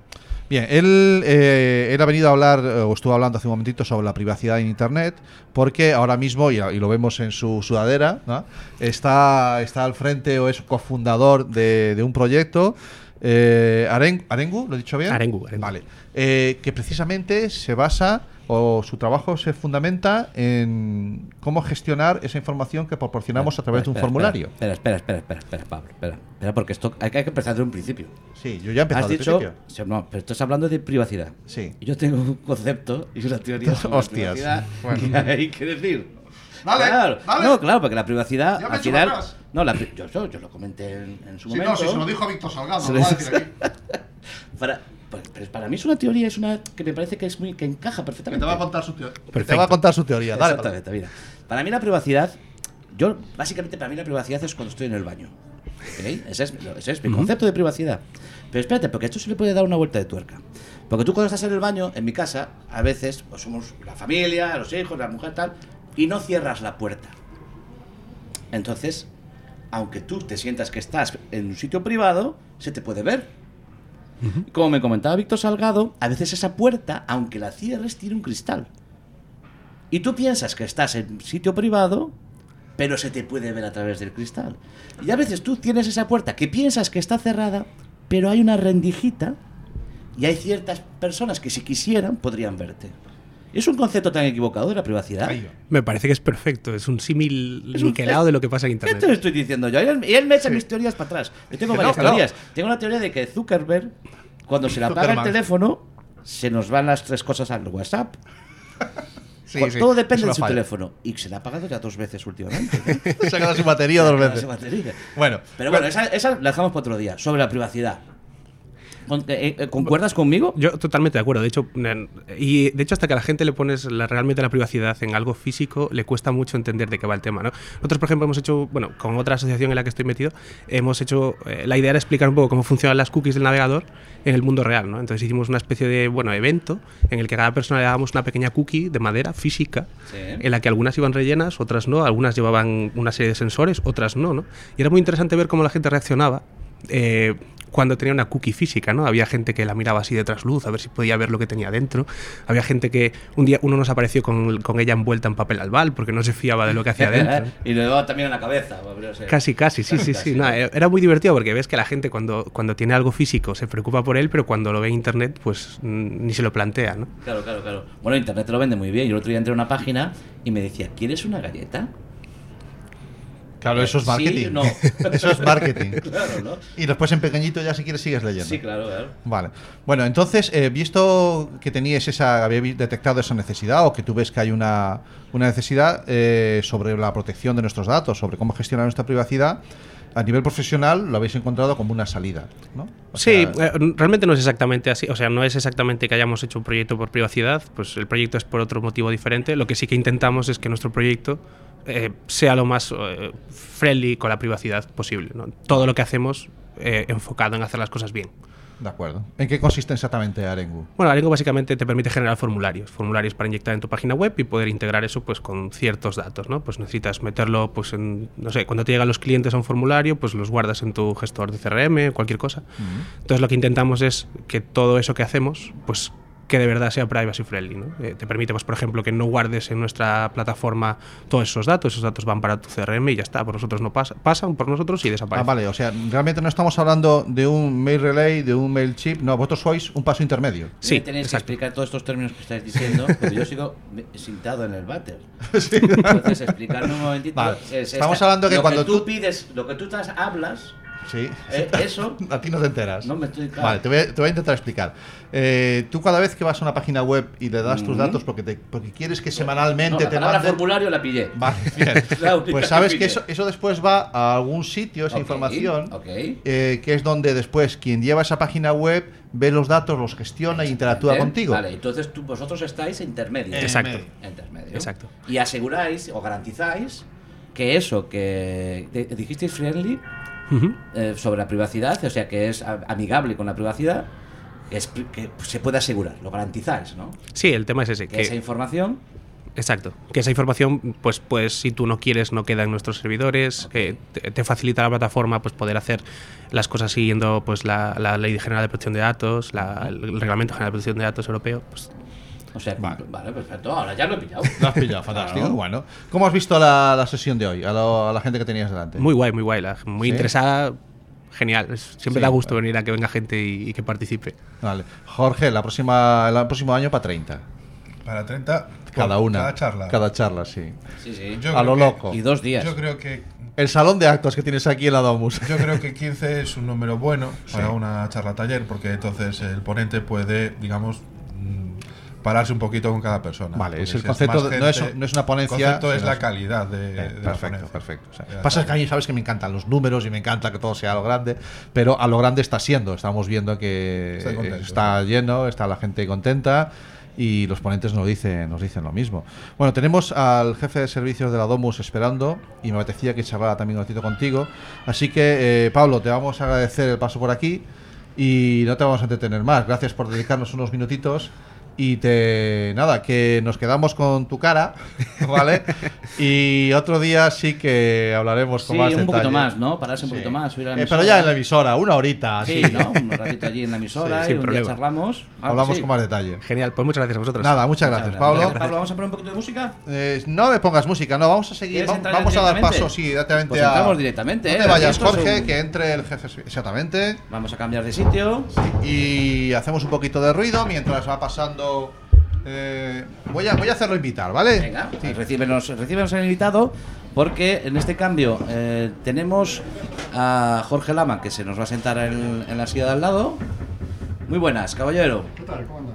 C: Bien, él, eh, él ha venido a hablar, eh, o estuvo hablando hace un momentito sobre la privacidad en Internet, porque ahora mismo, y, y lo vemos en su sudadera, ¿no? está, está al frente o es cofundador de, de un proyecto, eh, Aren- Arengu, ¿lo he dicho bien?
O: Arengu, Arengu.
C: Vale. Eh, que precisamente se basa, o su trabajo se fundamenta en cómo gestionar esa información que proporcionamos a través de un
D: Espera,
C: formulario.
D: Espera, espera, espera, espera, espera, Pablo. Espera, espera, porque esto hay que, hay que empezar desde un principio.
C: Sí, yo ya he empezado
D: Has
C: desde
D: dicho,
C: el principio.
D: sí, no, pero estás hablando de privacidad.
C: Sí.
D: Y yo tengo un concepto y una teoría sobre
C: Hostias.
D: la privacidad
C: Bueno.
D: que hay que decir.
C: Dale,
D: claro.
C: dale.
D: No, claro, porque la privacidad
C: Ya me
D: al final. No, la pri- yo, yo, yo lo comenté en, en su
C: Sí,
D: momento.
C: no, si se lo dijo a Víctor Salgado, lo va a decir aquí.
D: para, pero para mí es una teoría, es una que me parece que es muy que encaja perfectamente.
C: Que te va a contar su teoría. Te va a contar su teoría. Dale,
D: Exactamente, mira. Para mí la privacidad, yo básicamente para mí la privacidad es cuando estoy en el baño. ¿ok? Ese es, ese es mi concepto de privacidad. Pero espérate, porque esto se le puede dar una vuelta de tuerca. Porque tú cuando estás en el baño, en mi casa, a veces pues somos la familia, los hijos, la mujer tal, y no cierras la puerta. Entonces, aunque tú te sientas que estás en un sitio privado, se te puede ver. Como me comentaba Víctor Salgado, a veces esa puerta, aunque la cierres, tiene un cristal. Y tú piensas que estás en sitio privado, pero se te puede ver a través del cristal. Y a veces tú tienes esa puerta que piensas que está cerrada, pero hay una rendijita y hay ciertas personas que si quisieran podrían verte. Es un concepto tan equivocado de la privacidad.
O: Me parece que es perfecto, es un símil niquelado de lo que pasa en
D: ¿Qué
O: Internet.
D: te lo estoy diciendo yo? Y él, me echa mis teorías para atrás. Yo tengo varias
O: no, que no.
D: teorías. Tengo la teoría de que Zuckerberg, cuando se le apaga el teléfono, se nos van las tres cosas al WhatsApp,
C: Sí,
D: Cu-
C: sí,
D: Todo depende
C: una
D: de su
C: falla.
D: teléfono. Y se le ha apagado ya dos veces últimamente. ¿eh?
C: Se ha quedado sin batería dos veces.
D: batería.
C: Bueno,
D: Pero bueno, esa, esa la dejamos para otro día. Sobre la privacidad. Eh, eh, ¿Concuerdas conmigo?
O: Yo totalmente de acuerdo. De hecho, y de hecho hasta que a la gente le pones la- realmente la privacidad en algo físico, le cuesta mucho entender de qué va el tema. ¿no? Nosotros, por ejemplo, hemos hecho, bueno, con otra asociación en la que estoy metido, hemos hecho, eh, la idea era explicar un poco cómo funcionan las cookies del navegador en el mundo real. ¿no? Entonces hicimos una especie de, bueno, evento en el que a cada persona le dábamos una pequeña cookie de madera física,
D: Sí.
O: en la que algunas iban rellenas, otras no, algunas llevaban una serie de sensores, otras no, ¿no? Y era muy interesante ver cómo la gente reaccionaba eh, cuando tenía una cookie física, ¿no? Había gente que la miraba así de trasluz, a ver si podía ver lo que tenía dentro. Había gente que un día uno nos apareció con, con ella envuelta en papel albal porque no se fiaba de lo que hacía dentro.
D: y luego también en la cabeza.
O: Casi, casi, sí, sí, sí. No, eh, era muy divertido porque ves que la gente cuando, cuando tiene algo físico se preocupa por él, pero cuando lo ve en internet, pues mm, ni se lo plantea, ¿no?
D: Claro, claro, claro. Bueno, Internet te lo vende muy bien. Yo el otro día entré a una página y me decía, ¿quieres una galleta?
C: Claro, eso es
D: Sí,
C: marketing.
D: no.
C: eso es marketing.
D: Claro, ¿no?
C: Y después en pequeñito ya si quieres sigues leyendo.
D: Sí, claro, claro.
C: Vale. Bueno, entonces, eh, visto que teníais esa, habéis detectado esa necesidad o que tú ves que hay una, una necesidad eh, sobre la protección de nuestros datos, sobre cómo gestionar nuestra privacidad, a nivel profesional lo habéis encontrado como una salida, ¿no? O
O: Sí,
C: sea,
O: eh, realmente no es exactamente así. O sea, no es exactamente que hayamos hecho un proyecto por privacidad, pues el proyecto es por otro motivo diferente. Lo que sí que intentamos es que nuestro proyecto eh, sea lo más eh, friendly con la privacidad posible. ¿no? Todo lo que hacemos eh, enfocado en hacer las cosas bien.
C: De acuerdo. ¿En qué consiste exactamente Arengu?
O: Bueno, Arengo básicamente te permite generar formularios, formularios para inyectar en tu página web y poder integrar eso pues con ciertos datos, ¿no? Pues necesitas meterlo pues en no sé, cuando te llegan los clientes a un formulario, pues los guardas en tu gestor de CRM, cualquier cosa. Entonces lo que intentamos es que todo eso que hacemos, pues que de verdad sea privacy friendly. ¿no? Eh, te permite, pues, por ejemplo, que no guardes en nuestra plataforma todos esos datos, esos datos van para tu CRM y ya está, por nosotros no pasa, pasan por nosotros y
C: Ah,
O: desaparecen.
C: vale, o sea, realmente no estamos hablando de un mail relay, de un mail chip, no, vosotros sois un paso intermedio.
D: me tenéis que explicar todos estos términos que estáis diciendo, pero yo sigo sentado en el váter. Entonces, explicarme un momentito.
C: Vale.
D: es
C: Estamos
D: esta-
C: hablando que
D: lo
C: cuando
D: tú,
C: tú-
D: pides, lo que tú estás, hablas,
C: Sí.
D: eh, eso.
C: A ti no te enteras.
D: No me estoy. claro.
C: Vale, te voy, a, te voy a intentar explicar. Eh, tú cada vez que vas a una página web y le das tus datos porque, te, porque quieres que
D: No,
C: semanalmente
D: la
C: te
D: palabra
C: manden...
D: formulario la pillé.
C: Vale, bien. Pues sabes que eso, eso después va a algún sitio, esa
D: Ok,
C: información,
D: ok.
C: eh, que es donde después quien lleva esa página web ve los datos, los gestiona e interactúa
D: ¿Eh?
C: contigo.
D: Vale, entonces tú, vosotros estáis intermedios.
O: Exacto.
D: Intermedio.
O: Exacto.
D: Y aseguráis o garantizáis que eso que dijisteis friendly Eh, sobre la privacidad, o sea, que es amigable con la privacidad, que, es que se puede asegurar, lo garantizáis, ¿no?
O: Sí, el tema es ese.
D: Que
O: que-
D: esa información
O: Exacto. Que esa información, pues, pues si tú no quieres, no queda en nuestros servidores. que te, te facilita la plataforma pues poder hacer las cosas siguiendo pues la, la Ley General de Protección de Datos, la- el Reglamento General de Protección de Datos Europeo. Pues,
D: O sea, vale. perfecto, ahora ya lo he pillado.
C: Lo has pillado, fantástico.
D: Claro.
C: Bueno, ¿cómo has visto la, la sesión de hoy? A, lo- a la gente que tenías delante.
O: muy guay, muy guay. la- muy
C: ¿Sí?
O: interesada. Genial. Siempre
C: Sí,
O: da gusto venir a que venga gente y, y que participe.
C: Vale. Jorge, la próxima, el próximo año para 30.
N: Para 30,
C: Cada una.
N: Cada charla.
C: Cada charla, sí.
D: Sí, sí.
N: Yo
C: a lo
N: que-
C: loco.
N: Yo creo que
C: El salón de actos que tienes aquí en la Domus.
N: Yo creo que 15 es un número bueno para
C: Sí.
N: una charla taller porque entonces el ponente puede, digamos, mm, pararse un poquito con cada persona.
C: Vale, es el
N: si
C: concepto, de- no, es, no es una ponencia.
N: El concepto es la calidad de,
C: Eh,
N: de la
C: perfecto,
N: ponencia.
C: perfecto. O sea, pasa que a mí sabes que me encantan los números y me encanta que todo sea a lo grande, pero a lo grande está siendo. Estamos viendo que
N: contento,
C: está lleno, está la gente contenta y los ponentes nos dicen, nos dicen lo mismo. Bueno, tenemos al jefe de servicios de la Domus esperando y me apetecía que charlara también un ratito contigo. Así que, eh, Pablo, te vamos a agradecer el paso por aquí y no te vamos a entretener más. Gracias por dedicarnos unos minutitos. Y te. Nada, que nos quedamos con tu cara, ¿vale? y otro día sí que hablaremos con
D: Sí,
C: más
D: un
C: detalle.
D: poquito más, ¿no? Pararse un
C: Sí.
D: poquito más, subir a la
C: Eh, pero ya en la emisora, una horita.
D: Sí,
C: así.
D: ¿no? Un ratito allí en la emisora
C: Sí,
D: y un día charlamos. Ah,
C: Hablamos
D: sí.
C: con más detalle.
O: Genial, pues muchas gracias a vosotros.
C: Nada, muchas gracias, Pablo.
D: Pablo, ¿vamos a poner un poquito de música?
C: Eh, no me pongas música, no, vamos a seguir.
D: ¿Quieres
C: va- Vamos a dar paso, sí, directamente
D: Pues
C: a.
D: entramos directamente,
C: No
D: ¿eh?
C: te vayas,
D: Esto es
C: Jorge,
D: un-
C: que entre el jefe. Exactamente.
D: Vamos a cambiar de sitio.
C: Y hacemos un poquito de ruido mientras va pasando. Eh, voy, a, voy a hacerlo invitar, ¿vale?
D: Venga, recíbenos, recíbenos al invitado porque en este cambio eh, tenemos a Jorge Lama que se nos va a sentar en, en la silla de al lado. Muy buenas, caballero.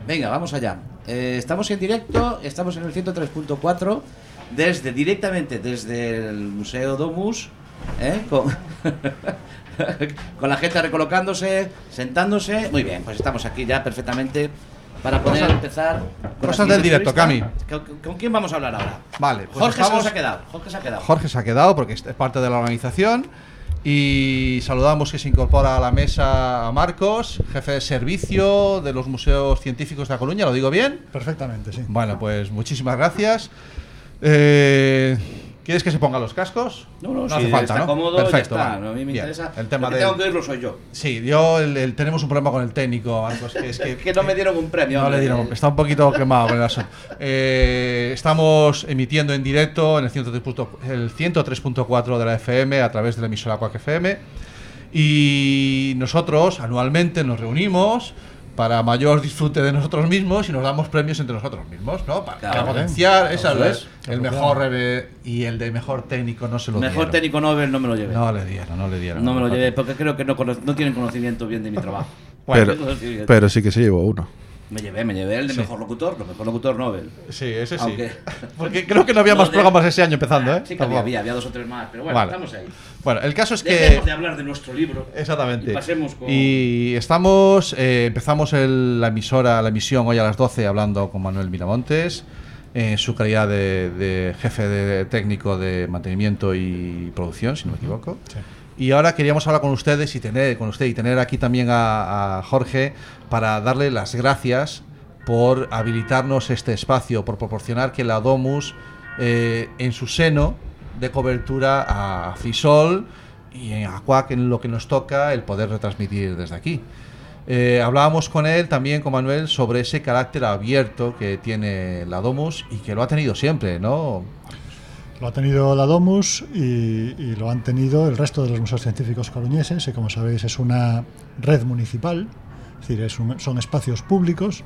D: Venga, vamos allá. Eh, estamos en directo, estamos en el 103.4, desde, directamente desde el Museo Domus, ¿eh? con, con la gente recolocándose, sentándose. Muy bien, pues estamos aquí ya perfectamente para poder
C: Cosas-
D: empezar. con
C: cosas del directo,
D: entrevista. ¿Con, con quién vamos a hablar ahora?
C: Vale, pues
D: Jorge
C: estamos-
D: se ha quedado. Jorge se ha quedado.
C: Jorge se ha quedado porque es parte de la organización. Y saludamos que se incorpora a la mesa a Marcos, jefe de servicio de los museos científicos de La Coruña. ¿Lo digo bien?
P: Perfectamente, sí.
C: Bueno, pues muchísimas gracias. Eh, ¿Quieres que se pongan los cascos?
D: No, no,
C: hace
D: si
C: falta,
D: está
C: ¿no?
D: cómodo, ya
C: Perfecto.
D: está.
C: vale.
D: A mí me
C: Bien.
D: interesa.
C: El tema
D: El que
C: del-
D: tengo que oírlo soy yo.
C: Sí, yo el- el- tenemos un problema con el técnico, que es que,
D: Que no me dieron un premio.
C: no le dieron, está un poquito quemado con el asunto. Eh, estamos emitiendo en directo en el 103.4 el 103.4 de la FM a través de la emisora Quack FM y nosotros anualmente nos reunimos para mayor disfrute de nosotros mismos y nos damos premios entre nosotros mismos, ¿no? Para,
D: Claro.
C: potenciar, esa
D: Claro,
C: es,
D: claro,
C: el mejor rebe- y el de mejor técnico no se lo
D: Mejor
C: dieron.
D: técnico Nobel no me lo llevé.
C: No le dieron, no le dieron.
D: No me lo llevé porque creo que no, no tienen conocimiento bien de mi trabajo.
B: Pero,
D: bien.
B: pero sí que se llevó uno.
D: Me llevé, me llevé el de
C: Sí.
D: mejor locutor, lo mejor locutor Nobel.
C: Sí, ese sí.
D: Aunque-
C: Porque creo que no había más
D: de-
C: programas ese año empezando, ¿eh?
D: Sí que había,
C: Tampoco.
D: había, había dos o tres más, pero bueno,
C: Vale.
D: estamos ahí.
C: Bueno, el caso es que.
D: Dejemos de hablar de nuestro libro.
C: Exactamente.
D: Y pasemos con.
C: Y estamos, eh, empezamos el- la emisora, la emisión hoy a las 12 hablando con Manuel Miramontes, en su calidad de, de jefe de técnico de mantenimiento y producción, si no me equivoco. Y ahora queríamos hablar con ustedes y tener con usted y tener aquí también a, a Jorge para darle las gracias por habilitarnos este espacio, por proporcionar que la Domus eh, en su seno de cobertura a Frisol y en Aquac en lo que nos toca el poder retransmitir desde aquí. Eh, hablábamos con él también, con Manuel, sobre ese carácter abierto que tiene la Domus y que lo ha tenido siempre, ¿no?
P: Lo ha tenido la Domus y, y lo han tenido el resto de los museos científicos coruñeses, y como sabéis es una red municipal, es decir, es un- son espacios públicos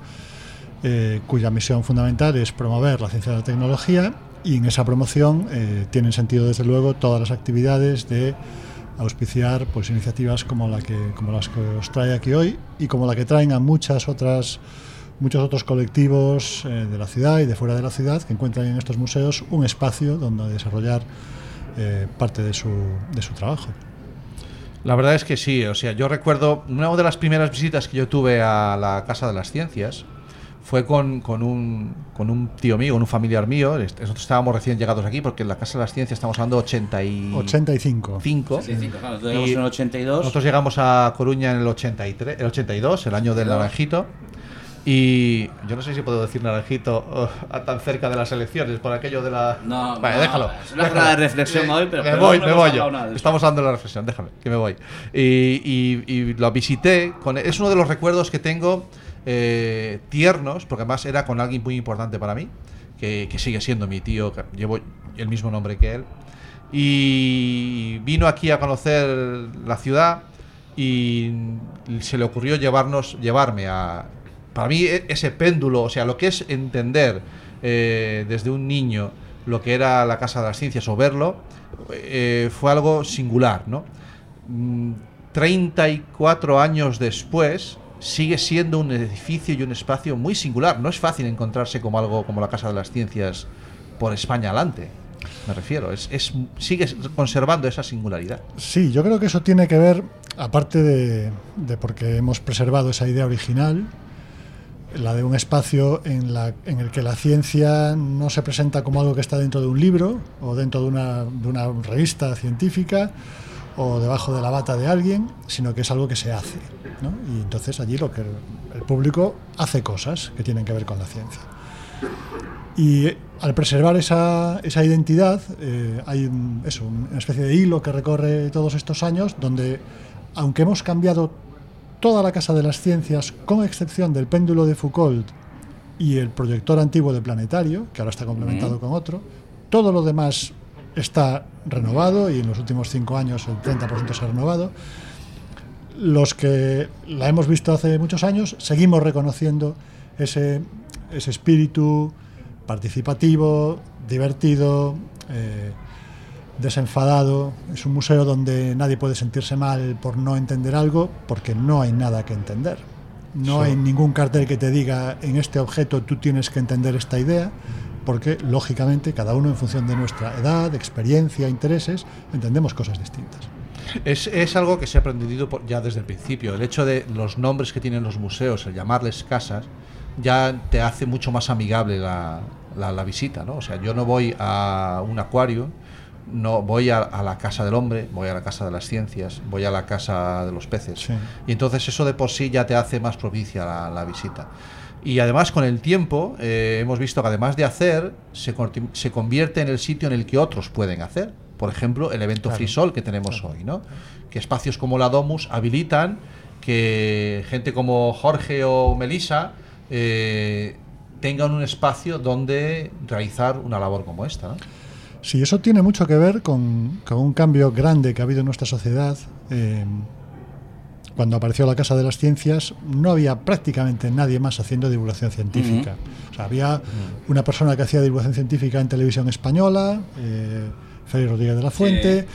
P: eh, cuya misión fundamental es promover la ciencia y la tecnología y en esa promoción eh, tienen sentido desde luego todas las actividades de auspiciar pues iniciativas como la que como las que os trae aquí hoy y como la que traen a muchas otras muchos otros colectivos eh, de la ciudad y de fuera de la ciudad que encuentran en estos museos un espacio donde desarrollar eh, parte de su, de su trabajo.
C: La verdad es que sí, o sea, yo recuerdo una de las primeras visitas que yo tuve a la Casa de las Ciencias fue con, con un, con un tío mío, con un familiar mío. Nosotros estábamos recién llegados aquí porque en la Casa de las Ciencias estamos hablando 80 y
P: 85.
C: 5.
D: 85, claro, nosotros llegamos en el 82.
C: Nosotros llegamos a Coruña en el 83, el 82, el año del
D: 82.
C: naranjito. Y yo no sé si puedo decir naranjito a tan cerca de las elecciones por aquello de la.
D: No,
C: Vale,
D: no,
C: déjalo.
D: es una
C: déjalo.
D: de reflexión hoy, pero-
C: me
D: pero
C: voy,
D: no
C: me voy yo.
D: nada de.
C: Estamos la reflexión, déjame, que me voy. Y, y- y lo visité. Con, es uno de los recuerdos que tengo eh, tiernos, porque además era con alguien muy importante para mí, que, que sigue siendo mi tío, que llevo el mismo nombre que él. Y vino aquí a conocer la ciudad y se le ocurrió llevarnos, llevarme a. Para mí, e- ese péndulo, o sea, lo que es entender eh, desde un niño lo que era la Casa de las Ciencias o verlo, eh, fue algo singular, ¿no? Mm, 34 años después, sigue siendo un edificio y un espacio muy singular. No es fácil encontrarse como algo como la Casa de las Ciencias por España adelante. Me refiero, es, es- sigue conservando esa singularidad.
P: Sí, yo creo que eso tiene que ver, aparte de, de porque hemos preservado esa idea original, la de un espacio en, el que la ciencia no se presenta como algo que está dentro de un libro o dentro de una, revista científica o debajo de la bata de alguien, sino que es algo que se hace. Y entonces allí lo que el, el público hace cosas que tienen que ver con la ciencia. Y eh, al preservar esa, esa identidad, eh, hay un- eso, una especie de hilo que recorre todos estos años, donde, aunque hemos cambiado toda la Casa de las Ciencias, con excepción del péndulo de Foucault y el proyector antiguo de Planetario, que ahora está complementado
D: Ujú.
P: con otro, todo lo demás está renovado y en los últimos cinco años el 30% se ha renovado. Los que la hemos visto hace muchos años, seguimos reconociendo ese, ese espíritu participativo, divertido, eh, desenfadado. Es un museo donde nadie puede sentirse mal por no entender algo, porque no hay nada que entender. No
C: Sí.
P: hay ningún cartel que te diga en este objeto tú tienes que entender esta idea, porque lógicamente cada uno en función de nuestra edad, experiencia, intereses, entendemos cosas distintas.
C: Es, es algo que se ha aprendido ya desde el principio. El hecho de los nombres que tienen los museos, el llamarles casas, ya te hace mucho más amigable la, la- la visita. ¿no? O sea, yo no voy a un acuario, no voy a, a la casa del hombre, voy a la casa de las ciencias, voy a la casa de los peces.
P: Sí.
C: Y entonces eso de por sí ya te hace más propicia la, la visita. Y además con el tiempo eh, hemos visto que además de hacer, se, se convierte en el sitio en el que otros pueden hacer. Por ejemplo, el evento
P: Claro.
C: Frisol que tenemos hoy, ¿no? Que espacios como la Domus habilitan que gente como Jorge o Melisa eh, tengan un espacio donde realizar una labor como esta, ¿no?
P: Sí, eso tiene mucho que ver con, con un cambio grande que ha habido en nuestra sociedad. Eh, cuando apareció la Casa de las Ciencias, no había prácticamente nadie más haciendo divulgación científica. O sea, había una persona que hacía divulgación científica en televisión española, eh, Félix Rodríguez de la Fuente.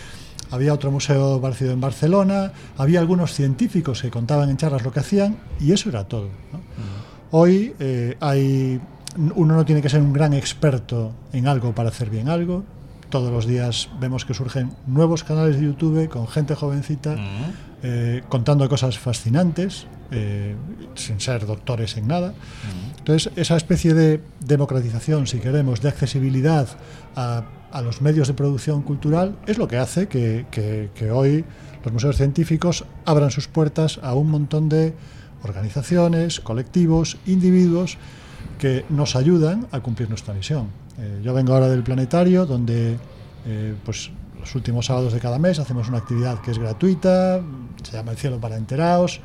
P: Había otro museo parecido en Barcelona, había algunos científicos que contaban en charlas lo que hacían y eso era todo. ¿no? Hoy eh, hay uno no tiene que ser un gran experto en algo para hacer bien algo. Todos los días vemos que surgen nuevos canales de YouTube con gente jovencita eh, contando cosas fascinantes, eh, sin ser doctores en nada. Entonces, esa especie de democratización, si queremos, de accesibilidad a, a los medios de producción cultural es lo que hace que, que- que hoy los museos científicos abran sus puertas a un montón de organizaciones, colectivos, individuos que nos ayudan a cumplir nuestra misión. Eh, yo vengo ahora del planetario, donde eh, pues los últimos sábados de cada mes hacemos una actividad que es gratuita, se llama El cielo para enteraos,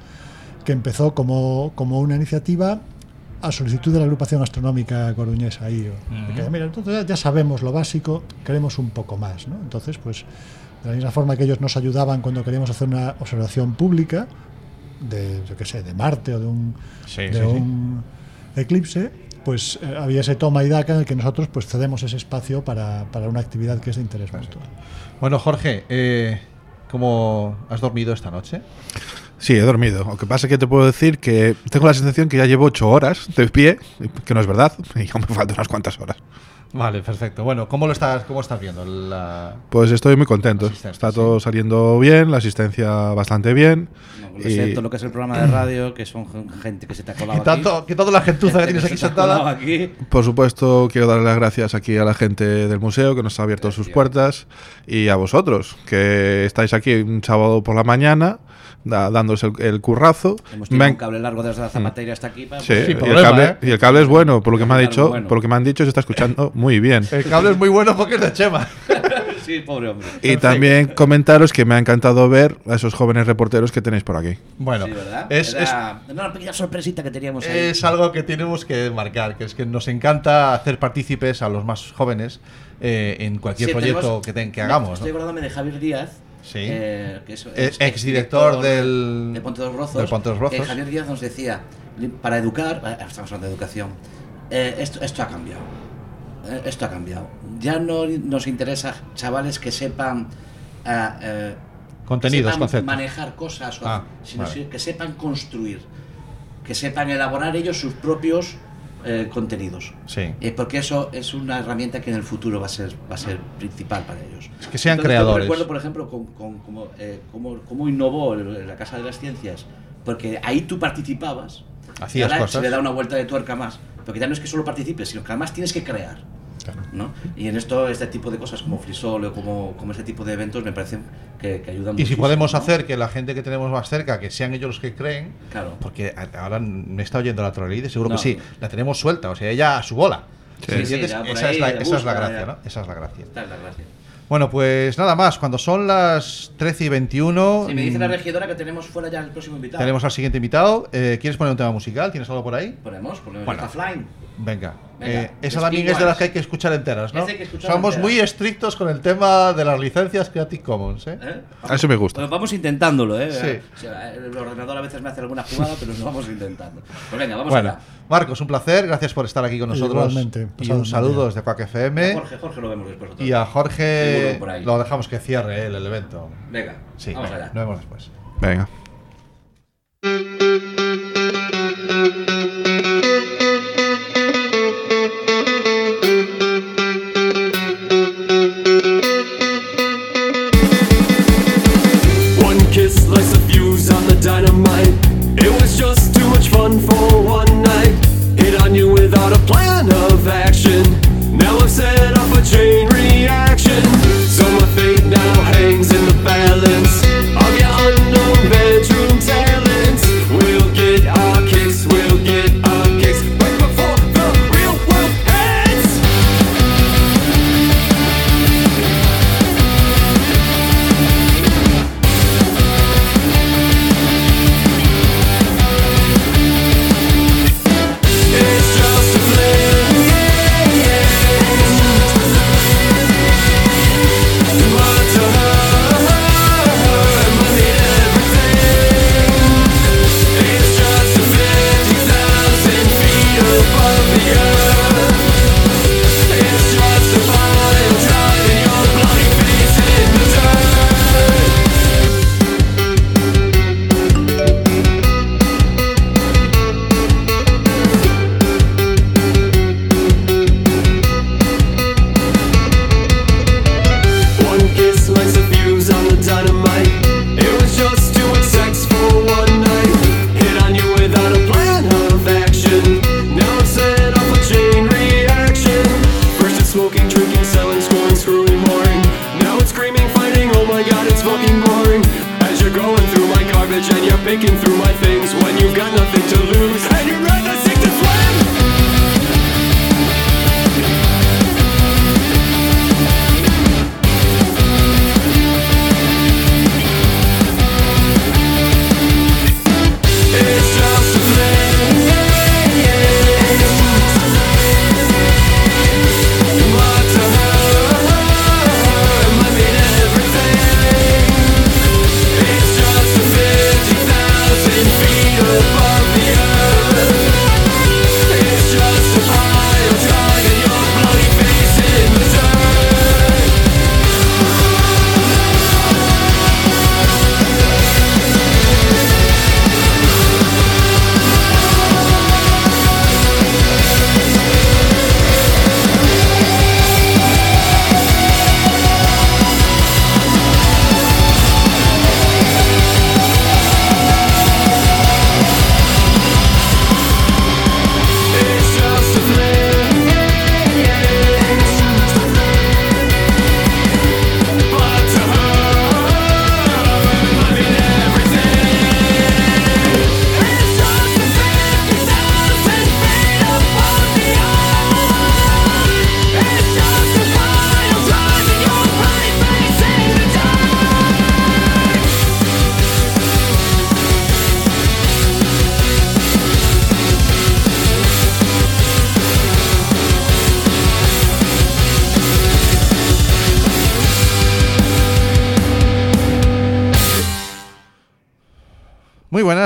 P: que empezó como, como una iniciativa a solicitud de la agrupación astronómica coruñesa ahí.
C: Ujú.
P: que, mira, entonces ya, sabemos lo básico, queremos un poco más. ¿no? Entonces, pues de la misma forma que ellos nos ayudaban cuando queríamos hacer una observación pública de, yo qué sé, de Marte o de un,
C: Sí,
P: de
C: sí, sí.
P: Eclipse, pues eh, había ese toma y daca en el que nosotros pues cedemos ese espacio para, para una actividad que es de interés mutuo.
C: Bueno, Jorge, eh, ¿cómo has dormido esta noche?
N: Sí, he dormido. Lo que pasa es que te puedo decir que tengo la sensación que ya llevo ocho horas de pie, que no es verdad, y aún me faltan unas cuantas horas.
C: Vale, perfecto. Bueno, ¿cómo lo estás, cómo estás viendo? La...
N: Pues estoy muy contento. Está todo saliendo bien, la asistencia bastante bien.
D: Excepto lo que es el programa de radio, que son gente que se te ha colado
C: Quitando-
D: aquí.
C: quitando la gentuza que tienes
D: se
C: aquí sentada.
D: aquí.
N: Por supuesto, quiero darle las gracias aquí a la gente del museo que nos ha abierto sus puertas y a vosotros que estáis aquí un sábado por la mañana da- dándoos el, el currazo.
D: Hemos
N: Me
D: un cable largo desde la zapatería hasta aquí. Para
N: Sí,
D: pues,
N: y, el cable, y el cable es bueno, por lo que me ha dicho,
D: bueno.
N: por lo que me han dicho se está escuchando muy bien.
C: El cable es muy bueno porque es de Chema.
D: sí, pobre hombre.
N: Y también comentaros que me ha encantado ver a esos jóvenes reporteros que tenéis por aquí.
C: Bueno, es,
D: Era una pequeña sorpresita que teníamos ahí.
C: es algo que tenemos que marcar, que es que nos encanta hacer partícipes a los más jóvenes eh, en cualquier
D: Sí,
C: proyecto
D: tenemos-
C: que, ten- que hagamos.
D: Estoy
C: ¿no?
D: acordándome de Javier Díaz.
C: Sí.
D: eh, que es,
C: Eh, exdirector del-
D: de Ponte dos Rozos.
C: del Ponte dos Rozos.
D: que Javier Díaz nos decía, para educar, eh, estamos hablando de educación, eh, esto, esto ha cambiado. Eh, esto ha cambiado. Ya no nos interesa chavales que sepan eh,
C: Contenidos,
D: que sepan
C: conceptos.
D: manejar cosas,
C: Ah,
D: sino
C: vale.
D: que sepan construir, que sepan elaborar ellos sus propios eh, contenidos.
C: Sí.
D: Eh, porque eso es una herramienta que en el futuro va a ser, va a ser principal para ellos.
C: Es que sean
D: Entonces,
C: creadores.
D: Yo recuerdo, por ejemplo, con, con- cómo, eh, cómo- cómo innovó la Casa de las Ciencias, porque ahí tú participabas.
C: Hacías
D: y ahora
C: cosas.
D: Se le da una vuelta de tuerca más. Porque ya no es que solo participes, sino que además tienes que crear. ¿No? Y en esto, este tipo de cosas como Frisol o como, como ese tipo de eventos me parecen que, que ayudan
C: Y si podemos
D: ¿no?
C: hacer que la gente que tenemos más cerca, que sean ellos los que creen,
D: Claro.
C: porque ahora me está oyendo la troleide, seguro
D: No.
C: que sí, la tenemos suelta, o sea, ella a su bola. Esa, es la,
D: le
C: esa es la
D: busca,
C: gracia. ¿no? Esa es la gracia.
D: Esta es la gracia.
C: Bueno, pues nada más, cuando son las 13 y 21,
D: Si me dice la
C: mm,
D: regidora que tenemos fuera ya el próximo invitado.
C: tenemos al siguiente invitado. Eh, ¿Quieres poner un tema musical? ¿Tienes algo por ahí?
D: Ponemos, ponemos
C: Bueno. Venga.
D: Venga,
C: Eh, esa también es de las que hay que escuchar enteras, ¿no?
D: Que escuchar
C: Somos muy estrictos con el tema de las licencias Creative Commons, ¿eh?
N: Eso me gusta.
D: Bueno, vamos intentándolo, ¿eh?
C: Sí.
D: O sea, el ordenador a veces me hace alguna jugada, pero lo vamos intentando. Pues venga, vamos
C: bueno,
D: allá.
C: Marcos, un placer, gracias por estar aquí con nosotros.
P: Igualmente,
C: y un saludo desde Quack FM.
D: A Jorge, Jorge lo vemos después. otra
C: Y a Jorge lo dejamos que cierre él, el evento.
D: Venga,
C: Sí,
D: vamos
C: venga,
D: allá.
C: Nos vemos después.
N: Venga.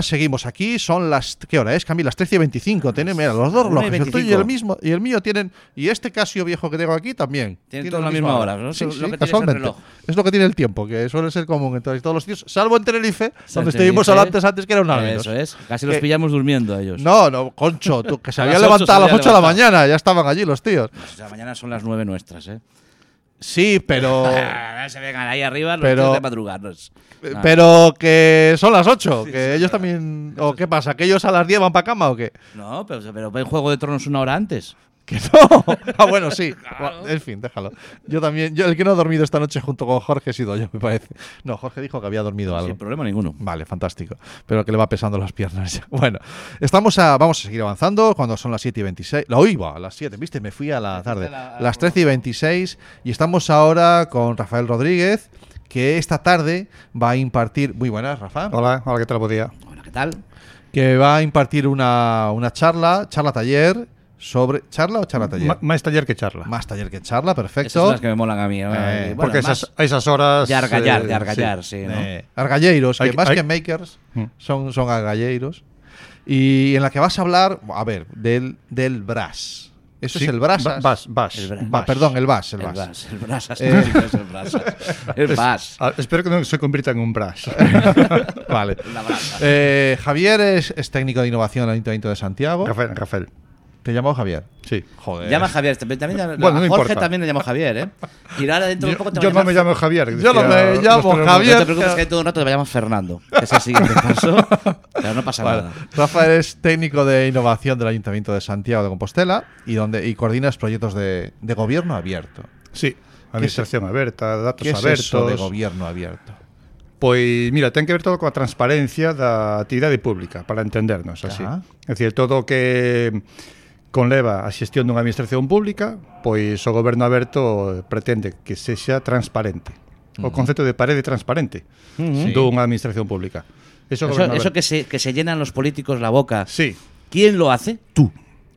C: Seguimos aquí. Son las. ¿Qué hora es, Camila? Las 13 y 25. Tienen, mira, los dos relojes. El tuyo y
D: 25.
C: el, mismo, y el mío tienen. Y este Casio viejo que tengo aquí también.
D: Tienen todos la misma hora, ¿no?
C: Sí,
D: Lo que es el
C: casualmente.
D: reloj.
C: Es lo que tiene el tiempo, que suele ser común en todos los sitios, salvo en Tenerife, donde estuvimos hablando antes que era un menos.
D: Eso es. Casi los
C: Que-
D: pillamos durmiendo a ellos.
C: No, no, Concho, tú, que se habían levantado a las
D: se
C: 8 de la mañana, ya estaban allí los tíos.
D: O sea, mañana son las nueve nuestras, ¿eh?
C: Sí, pero.
D: se vengan ahí arriba los
C: Pero-
D: de madrugarnos.
C: Eh. Pero que son las 8, que ellos también. ¿O qué pasa? ¿Que ellos a las 10 van para cama o qué?
D: No, pero, pero ven Juego de Tronos una hora antes.
C: Que no. Ah, bueno, sí. En fin, déjalo. Yo también. Yo, el que no ha dormido esta noche junto con Jorge he sido yo, me parece. No, Jorge dijo que había dormido algo.
D: Sin problema ninguno.
C: Vale, fantástico. Pero que le va pesando las piernas ya. Bueno, estamos a, vamos a seguir avanzando cuando son las 7 y 26. La oiva, a las 7, ¿viste? Me fui a la tarde. Las 13 y 26. Y estamos ahora con Rafael Rodríguez, que esta tarde va a impartir. Muy buenas, Rafa.
Q: Hola, hola, ¿qué tal? Buen día.
D: Hola, ¿qué tal?
C: Que va a impartir una, una charla, charla taller. Sobre. ¿Charla o charla taller?
Q: Ma- más taller que charla.
C: Más taller que charla, perfecto.
D: Esas son las que me molan a mí. ¿no?
C: Eh,
D: Bueno,
Q: porque esas, a esas horas.
D: De argallar,
Q: eh,
D: de argallar,
Q: sí.
D: sí. ¿no?
C: Eh, argalleiros, que
Q: Hay-
C: más
Q: hay-
C: que makers
Q: Mm.
C: son, son argalleiros. Y en la que vas a hablar, a ver, del, del brass. Eso
Q: Sí,
C: es el brasas.
Q: ba- bas, bas,
D: El bra-
C: perdón, el bas, el
D: El
C: bas.
D: El Brasas.
C: Eh,
D: es el Brasas. El Bas.
Q: Ah, espero que no se convierta en un brush.
C: vale. Eh, Javier es, es técnico de innovación en el Ayuntamiento de Santiago.
Q: Rafael, Rafael.
C: ¿Te llamó Javier?
Q: Sí.
C: Joder.
D: Llama a Javier. También,
Q: Bueno, no
D: Jorge
Q: importa.
D: también le llamo Javier, ¿eh? Y ahora dentro de
Q: Yo,
D: poco te
Q: yo no me llamo Javier.
C: Yo no me llamo Javier.
D: No te preocupes que de un rato te llamas Fernando. Que es el siguiente paso. Pero no pasa
C: Vale.
D: nada.
C: Rafael es técnico de innovación del Ayuntamiento de Santiago de Compostela y donde y coordinas proyectos de, de gobierno abierto.
Q: Sí, administración abierta, datos
C: ¿Qué es
Q: abertos.
C: eso de gobierno abierto?
Q: Pois, mira, ten que ver todo coa transparencia da actividade pública, para entendernos así.
C: Ajá.
Q: É dicir, todo o que Conleva a xestión dunha administración pública, pois o goberno aberto pretende que sexa transparente. O concepto de parede transparente
D: uh -huh.
Q: dunha administración pública. Eso,
D: eso, eso que, se, que se llenan los políticos la boca.
Q: Sí.
D: ¿Quién lo hace? Tú.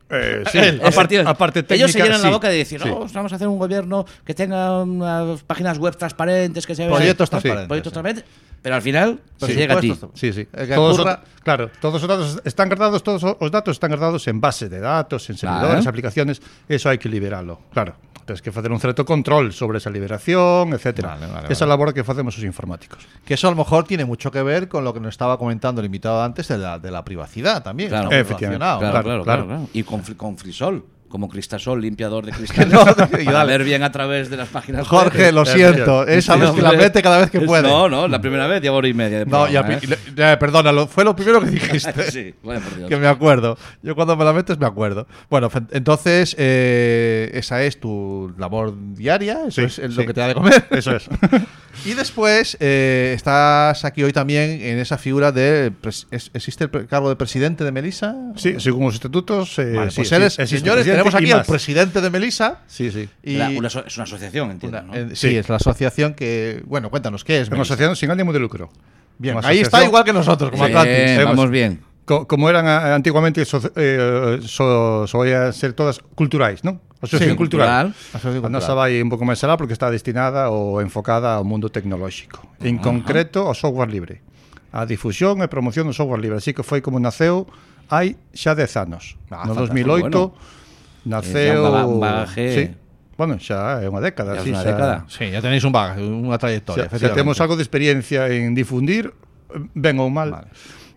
Q: Eh, eh sí.
D: Él,
Q: a
D: partir,
Q: a parte técnica,
D: ellos se llenan
Q: sí, la
D: boca de decir, no, oh, vamos a hacer un gobierno que tenga unas páginas web transparentes, que se vean
C: proyectos transparentes.
D: Proyectos transparentes. Pero al final
Q: Sí.
D: se llega a ti.
Q: Sí, sí. Todos
C: ocurra-
Q: os- claro, todos os datos están guardados, todos os datos están guardados en base de datos, en servidores,
D: Claro.
Q: aplicaciones, eso hai que liberalo, claro. Tens que facer un certo control sobre esa liberación, etcétera.
C: Vale, vale,
Q: Esa
C: vale.
Q: labor que facemos os informáticos.
C: Que eso a lo mejor tiene mucho que ver con lo que nos estaba comentando el invitado antes de la, de la privacidad también.
D: Claro,
Q: Efectivamente.
D: Claro, claro,
Q: claro.
D: claro, claro. Y con, con frisol, como cristasol, limpiador de cristales.
C: No, y
D: para ver bien a través de las páginas
C: Jorge,
D: web.
C: lo siento, es a los que la mete cada vez que puede.
D: No, no, la primera vez llevo hora y media de
C: No,
D: programa, ¿eh?
C: y le- eh, fue lo primero que dijiste.
D: Sí, vaya por Dios.
C: Que me acuerdo. Yo cuando me la metes me acuerdo. Bueno, entonces, eh, esa es tu labor diaria, eso
Q: Sí,
C: es el-
Q: sí.
C: lo que te da de comer.
Q: Eso es.
C: y después eh, estás aquí hoy también en esa figura de. ¿Existe el cargo de presidente de Melisa?
Q: Sí, según os estatutos, eh,
C: Vale, pues
Q: sí,
C: eres, señores, tenemos aquí al presidente de Melisa.
Q: Sí, sí.
C: Y
D: la, una, es una asociación, entiendo.
C: Una,
D: ¿no?
C: eh, sí,
Q: sí,
C: es la asociación que. Bueno, cuéntanos, ¿qué es?
Q: Una
C: Melisa?
Q: asociación sin ánimo de lucro.
C: Bien, ahí está igual que nosotros, como
D: sí,
C: Atlantis.
D: Vamos bien.
Q: Co como eran eh, antiguamente, so, eh, so, so ser todas culturais, ¿no? Asociación
C: sí,
Q: cultural.
C: cultural. Asociación cultural.
Q: A nosa vai un pouco máis alá porque está destinada ou enfocada ao mundo tecnolóxico. En uh -huh. concreto, ao software libre. A difusión e promoción do software libre. Así que foi como naceu hai xa 10 anos.
C: Ah,
Q: no 2008
D: bueno.
Q: Naceu...
D: É un baga- un bagaje-
Q: Sí. Bueno, xa é unha década.
D: Ya es
Q: sí,
D: unha
Q: xa-
D: década.
C: Sí, ya tenéis un bagaje, una trayectoria.
Q: Xa, xa temos algo de experiencia en difundir, ben ou mal,
C: Vale.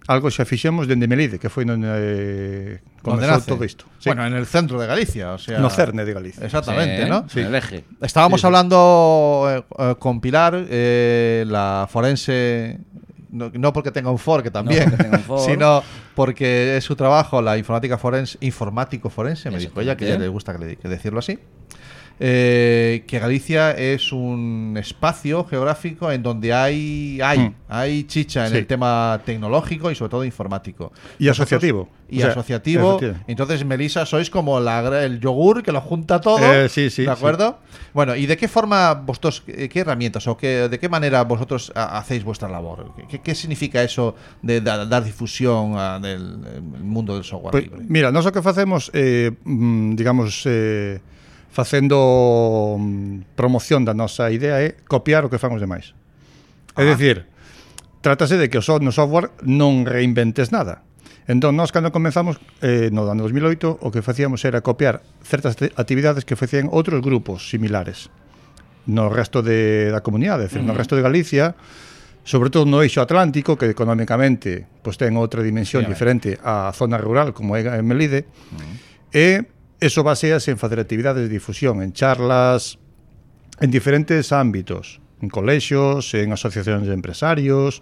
Q: algo xa fixemos dende Melide, que foi onde eh, todo isto. Sí.
C: Bueno, en el centro de Galicia, o sea.
Q: no cerne de Galicia.
C: Exactamente,
D: Sí,
C: ¿no?
D: en el eje.
C: Estábamos
Q: Sí, sí.
C: hablando eh, eh, con Pilar, eh, la forense, no, no porque tenga un for, que también,
D: porque un
C: sino porque es su trabajo, la informática forense, informático forense, me dijo ella, que le gusta que, le- que decirlo así. Eh, que Galicia es un espacio geográfico en donde hay hay,
Q: Mm.
C: hay chicha en
Q: Sí.
C: el tema tecnológico y sobre todo informático.
Q: Y asociativo.
C: Y
Q: O sea,
C: asociativo. Entonces, Melissa, sois como la, el yogur que lo junta todo.
Q: Eh, sí, sí,
C: ¿De
Q: sí.
C: acuerdo? Bueno, ¿y de qué forma vosotros, qué, qué herramientas o qué, de qué manera vosotros ha- hacéis vuestra labor? ¿Qué, qué significa eso de da- dar difusión ah, del el mundo del software
Q: Pois,
C: libre?
Q: mira, o que facemos eh, mm, digamos eh, facendo mm, promoción da nosa idea é copiar o que fan os demais.
C: Ah.
Q: É dicir, trátase de que o no software non reinventes nada. Entón, nós cando comenzamos eh, no ano 2008, o que facíamos era copiar certas actividades que facían outros grupos similares no resto de, da comunidade, decir, uh -huh.
C: no
Q: resto de Galicia, sobre todo no eixo atlántico, que economicamente pois, ten outra dimensión
C: sí, a
Q: diferente á zona rural, como é Melide, uh -huh. e eso basease en facer actividades de difusión, en charlas, en diferentes ámbitos, en colexios, en asociacións de empresarios,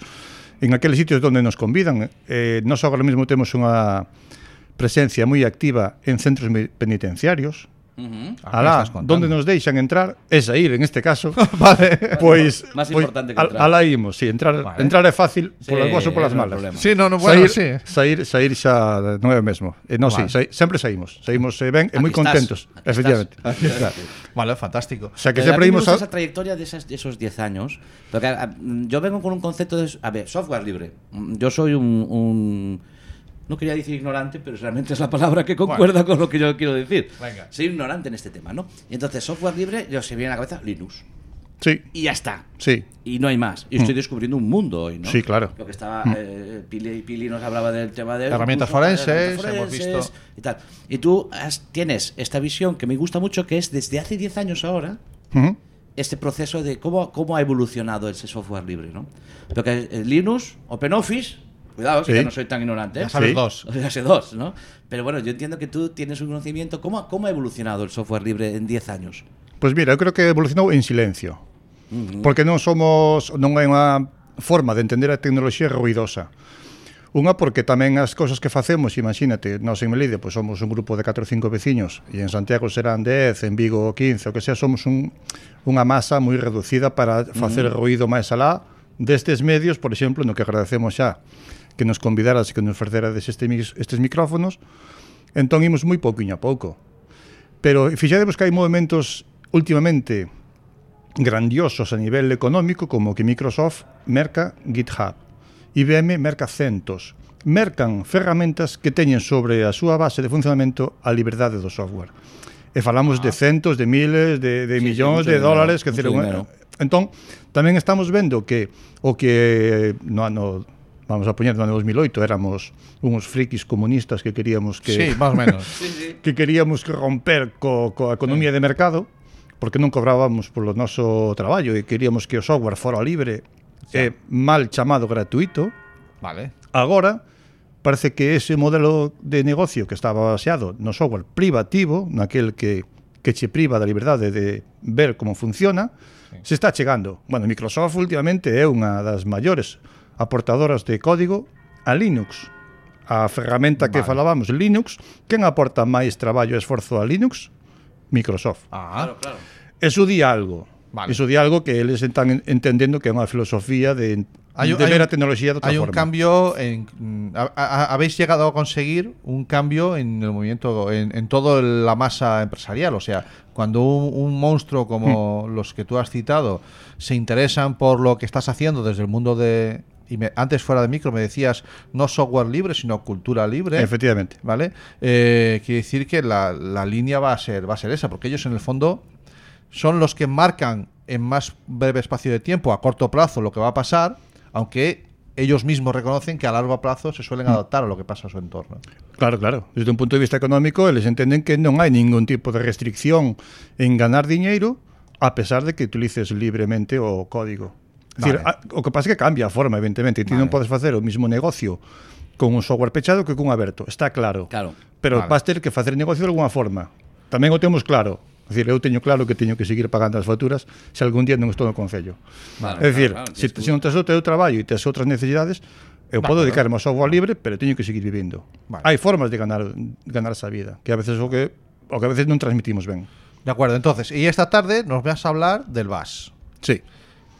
Q: en aqueles sitios onde nos convidan. Eh, nós agora mesmo temos unha presencia moi activa en centros penitenciarios, penitenciarios,
D: Ujú.
Q: Alá,
C: estás
Q: donde nos deixan entrar é sair, en este caso.
C: vale.
Q: Pois,
D: Más
Q: pois
D: importante que
Q: al-
D: entrar.
Q: alá imos, sí, entrar,
C: Vale.
Q: entrar é fácil
D: Sí,
Q: polas boas ou polas malas.
D: problema.
C: Sí, no, no, bueno,
Q: sair,
C: sí.
Q: sair, sair xa non é o mesmo. E non, sí,
C: Vale.
Q: sai, sempre saímos. Saímos eh, ben e moi
D: estás,
Q: contentos,
D: aquí
Q: efectivamente.
D: estás. Aquí estás.
C: Vale, fantástico.
Q: O sea, que
D: Pero
Q: sempre imos a...
D: esa trayectoria de, esas- de esos 10 años. Porque a- a- yo vengo con un concepto de. A ver, software libre. Yo soy un. un- no quería decir ignorante, pero realmente es la palabra que concuerda con lo que yo quiero decir.
C: Venga.
D: Soy ignorante en este tema, ¿no? Y entonces, software libre, yo se viene a la cabeza Linux.
Q: Sí,
D: Y ya está.
Q: sí.
D: Y no hay más. Y estoy descubriendo un mundo hoy, ¿no?
Q: Sí, claro.
D: Lo que estaba.
Q: Mm.
D: eh, Pili, Pili nos hablaba del tema de.
C: Herramientas forenses,
D: herramientas
C: hemos visto.
D: Y tal. Y tú has- tienes esta visión que me gusta mucho, que es desde hace 10 años ahora
Q: Ujú.
D: este proceso de cómo, cómo ha evolucionado ese software libre, ¿no? Porque eh, Linux, OpenOffice, Cuidado,
Q: sí.
D: que no soy tan ignorante. ¿eh?
C: Ya sabes
Q: sí.
C: dos.
D: Ya sé dos, ¿no? Pero bueno, yo entiendo que tú tienes un conocimiento. ¿Cómo, cómo ha evolucionado el software libre en 10 años?
Q: Pues mira, eu creo que evolucionou en silencio.
D: Uh -huh.
Q: Porque non somos non hai unha forma de entender a tecnoloxía ruidosa. Unha porque tamén as cousas que facemos, imagínate, nós en Melide pois pues somos un grupo de 4 ou 5 veciños e en Santiago serán 10, en Vigo 15, o que sea, somos un, unha masa moi reducida para facer
D: uh -huh.
Q: ruido máis alá destes medios, por exemplo, no que agradecemos xa que nos convidaras e que nos ofrecerades este, estes micrófonos, entón imos moi pouquiño a pouco. Pero fixadevos que hai movimentos últimamente grandiosos a nivel económico como que Microsoft merca GitHub, IBM merca centos, mercan ferramentas que teñen sobre a súa base de funcionamento a liberdade do software. E falamos ah. de centos, de miles, de, de
D: sí,
Q: millóns
D: sí,
Q: de
D: dinero,
Q: dólares, que decir, entón, tamén estamos vendo que o que no ano vamos a poñer no ano 2008 éramos uns frikis comunistas que queríamos que
C: sí, máis menos.
Q: que queríamos que romper co, coa economía sí. de mercado porque non cobrábamos polo noso traballo e queríamos que o software fora libre sí. e mal chamado gratuito.
C: Vale.
Q: Agora parece que ese modelo de negocio que estaba baseado no software privativo, naquel que que che priva da liberdade de ver como funciona, sí. se está chegando. Bueno, Microsoft últimamente é unha das maiores aportadoras de código a Linux. A ferramenta que falábamos, Linux, quen aporta máis traballo e esforzo a Linux? Microsoft.
C: Ah,
D: claro.
Q: Eso di algo.
C: Vale.
Q: Eso di algo que eles están en- entendendo que é unha filosofía de,
C: Hay,
Q: de
C: hay
Q: ver a tecnoloxía de outra
C: hay un cambio en ha- ha- habéis llegado a conseguir un cambio en el movimiento en, en toda la masa empresarial o sea cuando un, un monstruo como
Q: Hmm.
C: los que tú has citado se interesan por lo que estás haciendo desde el mundo de y me- antes fuera de micro me decías no software libre sino cultura libre
Q: Efectivamente.
C: vale Eh, quiere decir que la, la línea va a ser va a ser esa porque ellos en el fondo son los que marcan en más breve espacio de tiempo, a corto plazo, lo que va a pasar, aunque ellos mismos reconocen que a largo plazo se suelen adaptar a lo que pasa a su entorno.
Q: Claro, claro. Desde un punto de vista económico, eles entenden que non hai ningún tipo de restricción en ganar diñeiro a pesar de que utilices libremente o código. Vale. Decir, a, o que pasa é que cambia a forma, evidentemente. Ti vale. non podes facer o mismo negocio con un software pechado que cun aberto, está claro.
D: Claro.
Q: Pero
C: vale.
Q: vas ter que facer negocio de alguna forma. Tamén o temos claro. Es decir, eu teño claro que teño que seguir pagando as facturas se algún día non estou no Concello.
D: Vale,
Q: é dicir,
D: claro, claro,
Q: se, se non tes o teu traballo e tes outras necesidades, eu
C: vale,
Q: podo dedicarme ao software libre, pero teño que seguir vivindo.
C: Vale.
Q: Hai formas de ganar ganar esa vida, que a veces o que o que a veces non transmitimos ben.
C: De acuerdo, entonces, y esta tarde nos vas a hablar del VAS.
Q: Sí.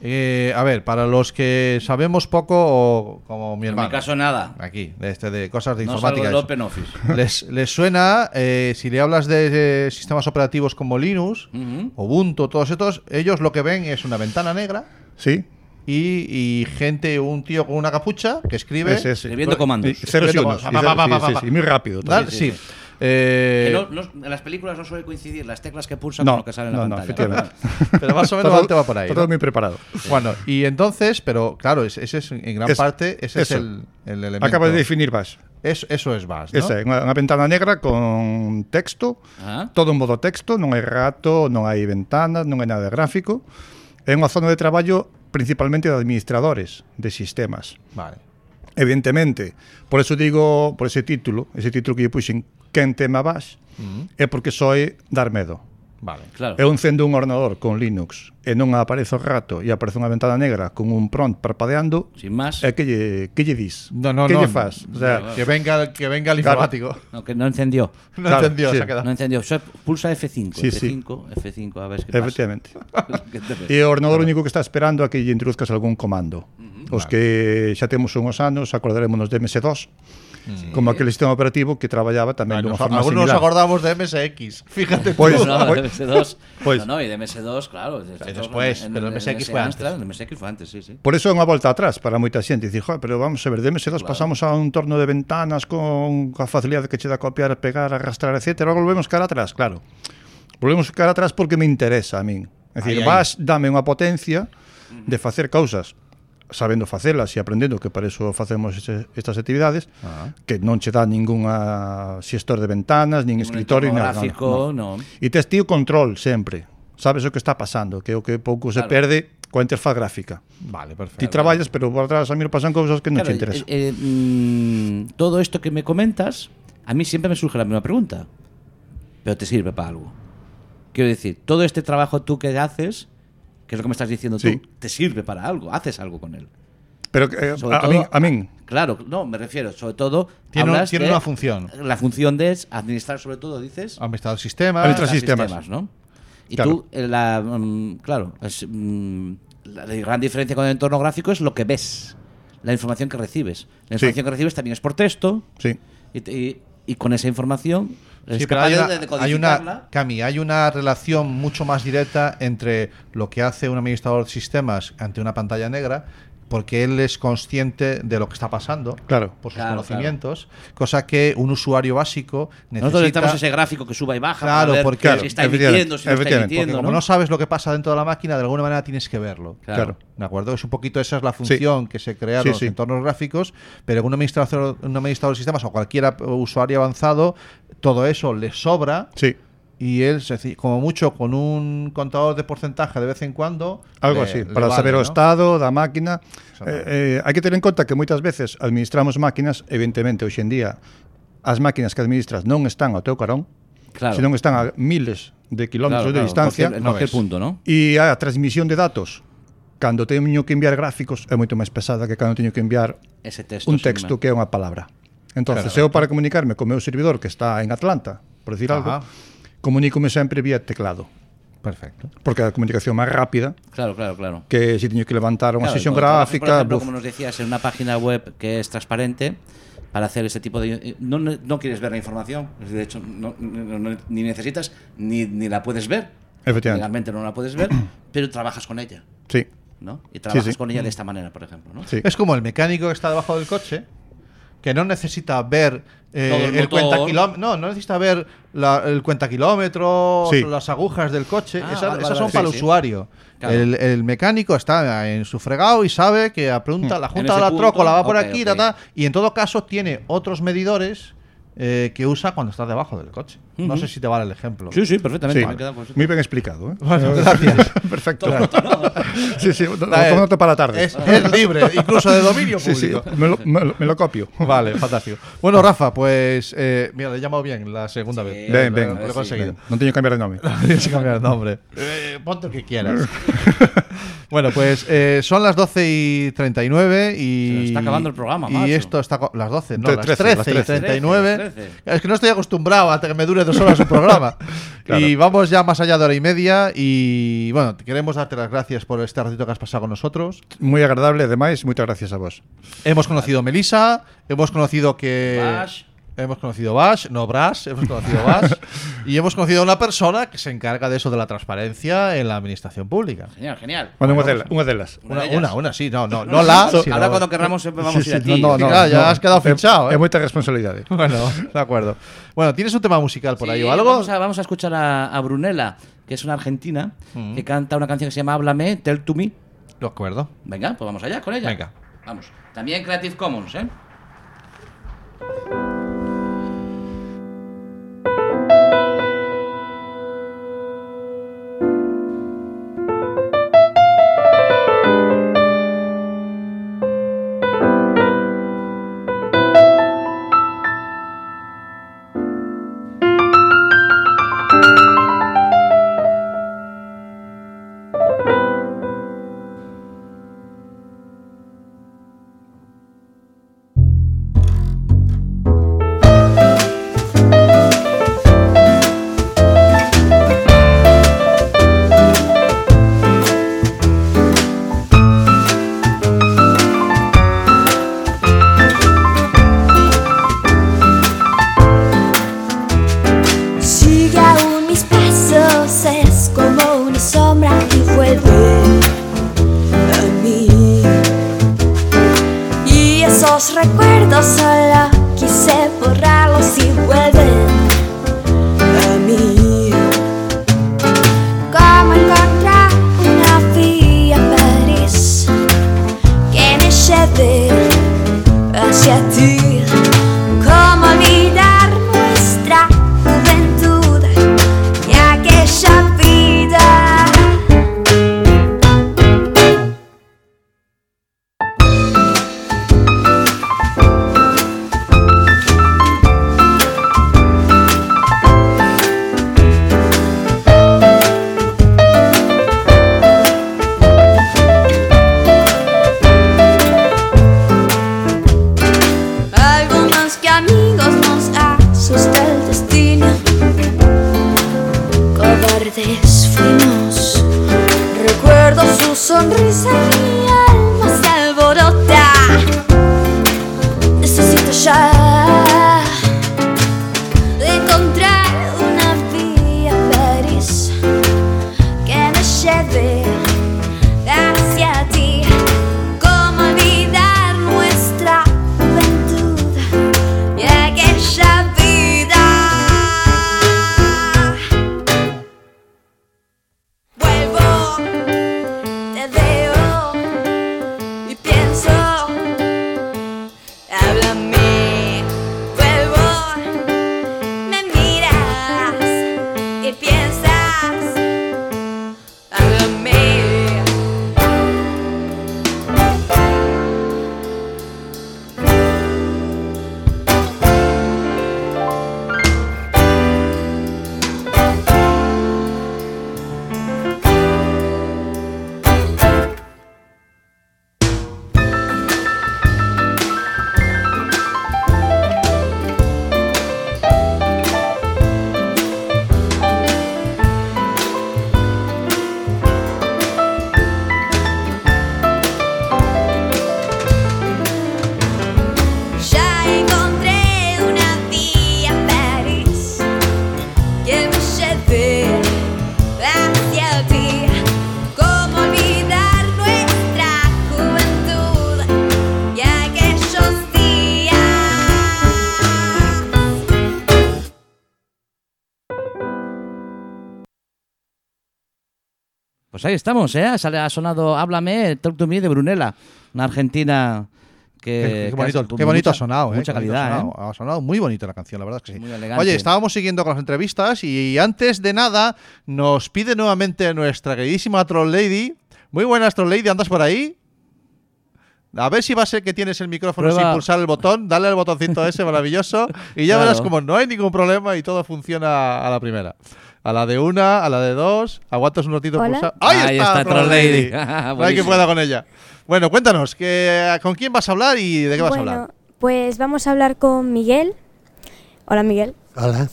C: Eh, a ver, para los que sabemos poco, o como mi
D: En
C: hermano.
D: mi caso, nada.
C: Aquí, de, este, de cosas de
D: No
C: informática.
D: salgo del
C: eso.
D: OpenOffice.
C: Les, les suena, eh, si le hablas de, eh, sistemas operativos como Linux,
D: Ujú.
C: Ubuntu, todos estos, ellos lo que ven es una ventana negra
Q: Sí.
C: y, y gente, un tío con una capucha que escribe.
Q: Ese, ese.
D: Escribiendo comandos.
Q: Y ceros y unos.
C: comandos. Pa, pa, pa,
Q: Sí, sí, sí,
C: Eh,
D: Que no- no- en las películas no suele coincidir las teclas que pulsan
Q: No,
D: con lo que sale en la
Q: no, no,
D: pantalla.
Q: efectivamente.
C: pero más o menos
Q: Todo-
C: tema por ahí.
Q: todo
C: ¿no?
Q: muy preparado.
C: Bueno, y entonces, pero claro, ese es en gran
Q: Es-
C: parte ese
Q: eso.
C: es el, el elemento.
Q: Acaba de definir Bash.
C: Eso, eso es Bash, ¿no?
Q: Esa é unha, unha ventana negra con texto,
D: Ah.
Q: todo en modo texto, non hai rato, non hai ventanas, non hai nada de gráfico. É unha zona de traballo principalmente de administradores de sistemas.
C: Vale.
Q: Evidentemente, por eso digo, por ese título, ese título que lle puxen quen tema vas,
C: uh mm-hmm. -huh.
Q: é porque só é dar medo.
C: Vale,
D: claro.
Q: Eu encendo un ordenador con Linux e non aparece o rato e aparece unha ventana negra con un prompt parpadeando.
D: Sin máis.
Q: E que lle, que lle dis?
C: No, no,
Q: que
C: no,
Q: lle faz? O sea,
C: que venga, que venga el informático. Claro.
D: No, que non encendió.
C: No
Q: claro,
C: encendió,
Q: sí.
C: se ha quedado.
D: No encendió. So, pulsa F5,
Q: sí, F5, sí.
D: F5, a ver que pasa.
Q: Efectivamente. e o ordenador único que está esperando a que lle introduzcas algún comando. Uh -huh. Os vale. que xa temos unhos anos, acordarémonos de MS2 como aquele sistema operativo que traballaba tamén
C: bueno,
Q: dunha forma
C: algunos
Q: similar.
C: Algunos acordamos de MSX, fíjate.
Q: Pois,
C: pues,
D: no,
Q: pues,
D: MS2,
Q: pues,
D: no, no, y de MS2, claro. De
C: MS2, en, pero de MSX foi antes.
D: Amstrad, de MSX foi antes, sí, sí.
Q: Por eso é unha volta atrás para moita xente. Dicir, jo, pero vamos a ver, de MS2 claro. pasamos a un torno de ventanas con a facilidade que che dá copiar, pegar, arrastrar, etc. Logo volvemos cara atrás, claro. Volvemos cara atrás porque me interesa a min. É dicir, vas, dame unha potencia de facer causas sabendo facelas e aprendendo que para iso facemos este, estas actividades
C: ah.
Q: que non che dá ningunha xestor de ventanas, nin escritorio, nin nada.
D: No. No.
Q: E tes ti o control sempre. Sabes o que está pasando, que é o que pouco se
D: claro.
Q: perde coa interfaz gráfica.
C: Vale, perfecto.
Q: Ti traballas, pero por atrás a mí pasan cousas que non
D: claro,
Q: te interesan.
D: Eh, eh, mm, todo isto que me comentas, a mí siempre me surge la mesma pregunta. Pero te sirve para algo. Quiero decir, todo este trabajo tú que haces, que es lo que me estás diciendo
Q: Sí.
D: tú, te sirve para algo, haces algo con él.
Q: Pero eh,
D: Sobre
Q: a, a
D: todo-
Q: min, a min
D: Claro, no, me refiero, sobre todo.
C: Tiene tiene
D: de-
C: una función.
D: La función de es administrar, sobre todo, dices.
C: Administrador de sistemas.
Q: Administrar
D: administrar
Q: sistemas.
D: ¿no? Y
Q: Claro.
D: tú, eh, la, mm, claro, es, mm, la, la gran diferencia con el entorno gráfico es lo que ves, la información que recibes. La
Q: Sí.
D: información que recibes también es por texto.
Q: Sí.
D: Y, te- y- y con esa información
C: Sí, pero hay una, hay. Cami, hay una relación mucho más directa entre lo que hace un administrador de sistemas ante una pantalla negra, porque él es consciente de lo que está pasando
Q: Claro.
C: por sus
D: Claro,
C: conocimientos, cosa que un usuario básico necesita.
D: Nosotros necesitamos ese gráfico que suba y baja
C: Claro,
D: para ver
C: porque-
D: si está emitiendo, si no está emitiendo.
C: Porque como
D: ¿no?
C: no sabes lo que pasa dentro de la máquina, de alguna manera tienes que verlo.
D: Claro.
C: ¿De acuerdo? Es un poquito esa es la función que se crearon
Q: Sí,
C: los
Q: sí.
C: entornos gráficos, pero un administrador, un administrador de sistemas o cualquier usuario avanzado, todo eso le sobra
Q: Sí.
C: y él, como mucho, con un contador de porcentaje de vez en cuando.
Q: Algo
C: le,
Q: así, para
C: vale,
Q: saber el
C: ¿no?
Q: estado da máquina. Eh, eh, hai que tener en conta que moitas veces administramos máquinas, evidentemente, hoxe en día, as máquinas que administras non están ao teu carón,
D: claro.
Q: senón están a miles de kilómetros
D: claro, claro, de
Q: distancia.
D: En cualquier, en cualquier punto, ¿no?
Q: E a transmisión de datos cando teño que enviar gráficos é moito máis pesada que cando teño que enviar
D: Ese texto,
Q: un texto que é unha palabra. Entonces,
C: claro,
Q: eu para comunicarme co meu servidor que está en Atlanta, por decir
C: Ajá.
Q: algo, comunícome sempre vía teclado,
C: Perfecto.
Q: porque é a comunicación máis rápida
D: Claro, claro, claro.
Q: que se teño que levantar unha
D: Claro,
Q: sesión gráfica,
D: Por ejemplo, como nos decías, en una página web que es transparente, para hacer ese tipo de... No, no, no quieres ver la información, de hecho, no, no- no- ni necesitas, ni, ni la puedes ver.
Q: Efectivamente.
D: Legalmente no la puedes ver, pero trabajas con ella,
Q: sí.
D: ¿no? Y trabajas
Q: sí.
D: con ella de esta manera, por ejemplo, ¿no?
Q: Sí.
C: Es como el mecánico que está debajo del coche, que no necesita ver eh,
D: el
C: cuenta kilómetros. No, no necesita ver la- el cuenta kilómetros,
Q: Sí.
C: las agujas del coche.
D: Ah,
C: Esa-
D: vale,
C: esas
D: vale,
C: son para el
D: sí.
C: usuario.
D: Claro.
C: El, el mecánico está en su fregado y sabe que la, pregunta, la
D: En
C: junta de la
D: punto,
C: troco la va por aquí,
D: ok.
C: ta, ta, y en todo caso tiene otros medidores eh, que usa cuando está debajo del coche. No
D: Ujú.
C: sé si te vale el ejemplo.
D: Sí, sí, perfectamente.
Q: Sí.
D: eso.
Q: Muy bien explicado. ¿eh?
C: Bueno, gracias.
Q: Perfecto.
D: Todo ¿no?
Q: sí, sí, lo para la tarde.
C: Es, es libre, incluso de dominio
Q: Sí, sí,
C: público.
Q: me lo, me lo- me lo copio.
C: Vale, fantástico. Bueno, Rafa, pues eh, mira, le he llamado bien la segunda vez.
Q: Ven,
C: Lo-
Q: ven.
C: Lo he
D: sí,
C: conseguido.
Q: Non teño que cambiar de nome.
C: Tienes que cambiar el nombre. Eh, ponte el que quieras. bueno, pues eh, son las 12 y 39 y.
D: Se está acabando el programa,
C: Y
D: macho.
C: esto está. Las 12, no, las
Q: 13,
C: 13,
Q: las
C: y
Q: 13.
C: 39.
D: 13.
C: Es que no estoy acostumbrado a que me dure dos horas un programa.
Q: Claro.
C: Y vamos ya más allá de hora y media. Y bueno, queremos darte las gracias por este ratito que has pasado con nosotros.
Q: Moi agradable, ademais, moitas gracias a vos.
C: Hemos conocido a Melissa, hemos conocido que.
D: Bash.
C: Hemos conocido Bash, no Brash, hemos conocido Bash. Y hemos conocido a una persona que se encarga de eso de la transparencia en la administración pública.
R: Genial, genial.
Q: Bueno, delas, unha delas.
C: Una, una, una, sí, no, no, no la.
R: So-
C: sino-
R: ahora cuando querramos siempre vamos a ir a ti.
C: No, no, claro, ya has quedado fichado, ¿eh?
Q: É moita responsabilidade.
C: Bueno, de acuerdo. Bueno, ¿tienes un tema musical por ahí o algo?
R: Vamos a, vamos a escuchar a, a Brunella, que es una argentina,
C: Mm.
R: que canta una canción que se llama Háblame, Tell to Me.
C: De acuerdo.
R: Venga, pues vamos allá con ella.
C: Venga.
R: Vamos. También Creative Commons, ¿eh? Pues ahí estamos, ¿eh? Ha sonado Háblame, Talk to Me de Brunella, una argentina que.
C: Qué, qué bonito, qué bonito
R: mucha-
C: ha sonado, ¿eh?
R: Mucha
C: bonito
R: calidad,
C: ha
R: ¿eh?
C: sonado. Ha sonado muy bonita la canción, la verdad es que sí.
R: Muy elegante.
C: Oye, estábamos siguiendo con las entrevistas y antes de nada nos pide nuevamente nuestra queridísima Troll Lady. Muy buenas, Troll Lady, ¿andas por ahí? A ver si va a ser que tienes el micrófono
R: Prueba.
C: sin pulsar el botón. Dale al botoncito ese maravilloso y ya
R: Claro.
C: verás como no hay ningún problema y todo funciona a la primera. A la de una, a la de dos. Aguantas un ratito
G: Hola.
C: pulsar. ¡Ahí,
R: Ahí
C: está,
R: está,
C: Troll Lady! No hay que pueda con ella. Bueno, cuéntanos, que, ¿con quién vas a hablar y de qué vas a
G: bueno,
C: hablar?
G: pues vamos a hablar con Miguel. Hola Miguel.
S: Hola.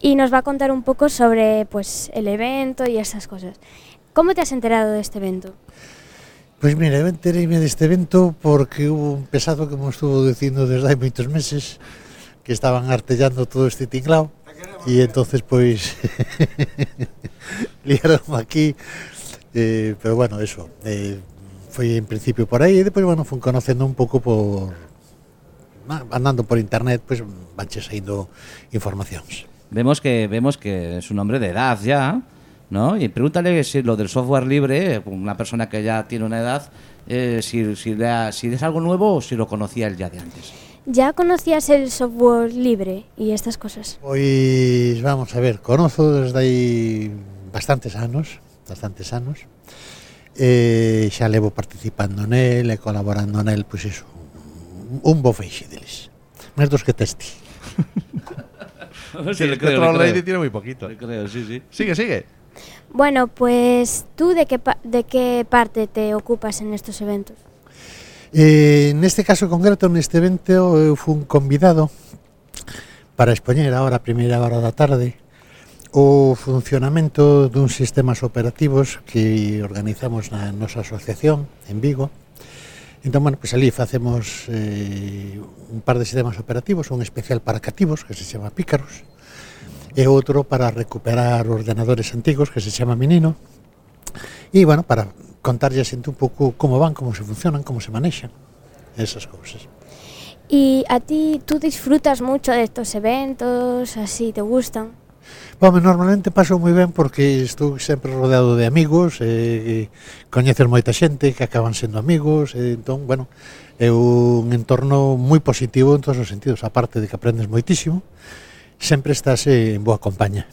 G: Y nos va a contar un poco sobre pues el evento y esas cosas. ¿Cómo te has enterado de este evento?
S: Pois mira, eu entereime deste evento porque hubo un pesado que me estuvo dicindo desde hai moitos meses que estaban artellando todo este tinglao y entonces pues liaron aquí, eh, pero bueno, eso, eh, foi en principio por aí, e depois, bueno, fui conocendo un pouco por, ah, andando por internet, pues vanche saindo informacións.
D: Vemos que, vemos que es un hombre de edad ya, ¿no? Y pregúntale si lo del software libre, una persona que ya tiene una edad, eh, si, si, le ha- si es algo nuevo o si lo conocía él ya de antes.
G: ¿Ya conocías el software libre y estas cosas?
S: Pois, vamos a ver, conozo desde aí bastantes anos, bastantes anos, e xa levo participando nel e colaborando nel, pois iso, un, un bo feixe deles. Máis dos que testi.
C: Sí, el Troll Lady tiene muy poquito.
D: Le creo, sí, sí.
C: Sigue, sigue.
G: Bueno, pues tú de qué, pa- de qué parte te ocupas en estos eventos?
S: Eh, neste caso concreto, neste evento, eu fun convidado para expoñer agora a primeira hora da tarde o funcionamento duns sistemas operativos que organizamos na nosa asociación en Vigo. Entón, bueno, pois pues, ali facemos eh, un par de sistemas operativos, un especial para cativos, que se chama Pícaros, e outro para recuperar ordenadores antigos, que se chama Menino, e, bueno, para contarlle a xente un pouco como van, como se funcionan, como se manexan esas cousas.
G: E a ti, tú disfrutas mucho destos eventos, así, te gustan?
S: Bom, normalmente paso moi ben porque estou sempre rodeado de amigos, e coñecer moita xente que acaban sendo amigos, e, entón, bueno, é un entorno moi positivo en todos os sentidos, aparte de que aprendes moitísimo, sempre estás en boa compañía.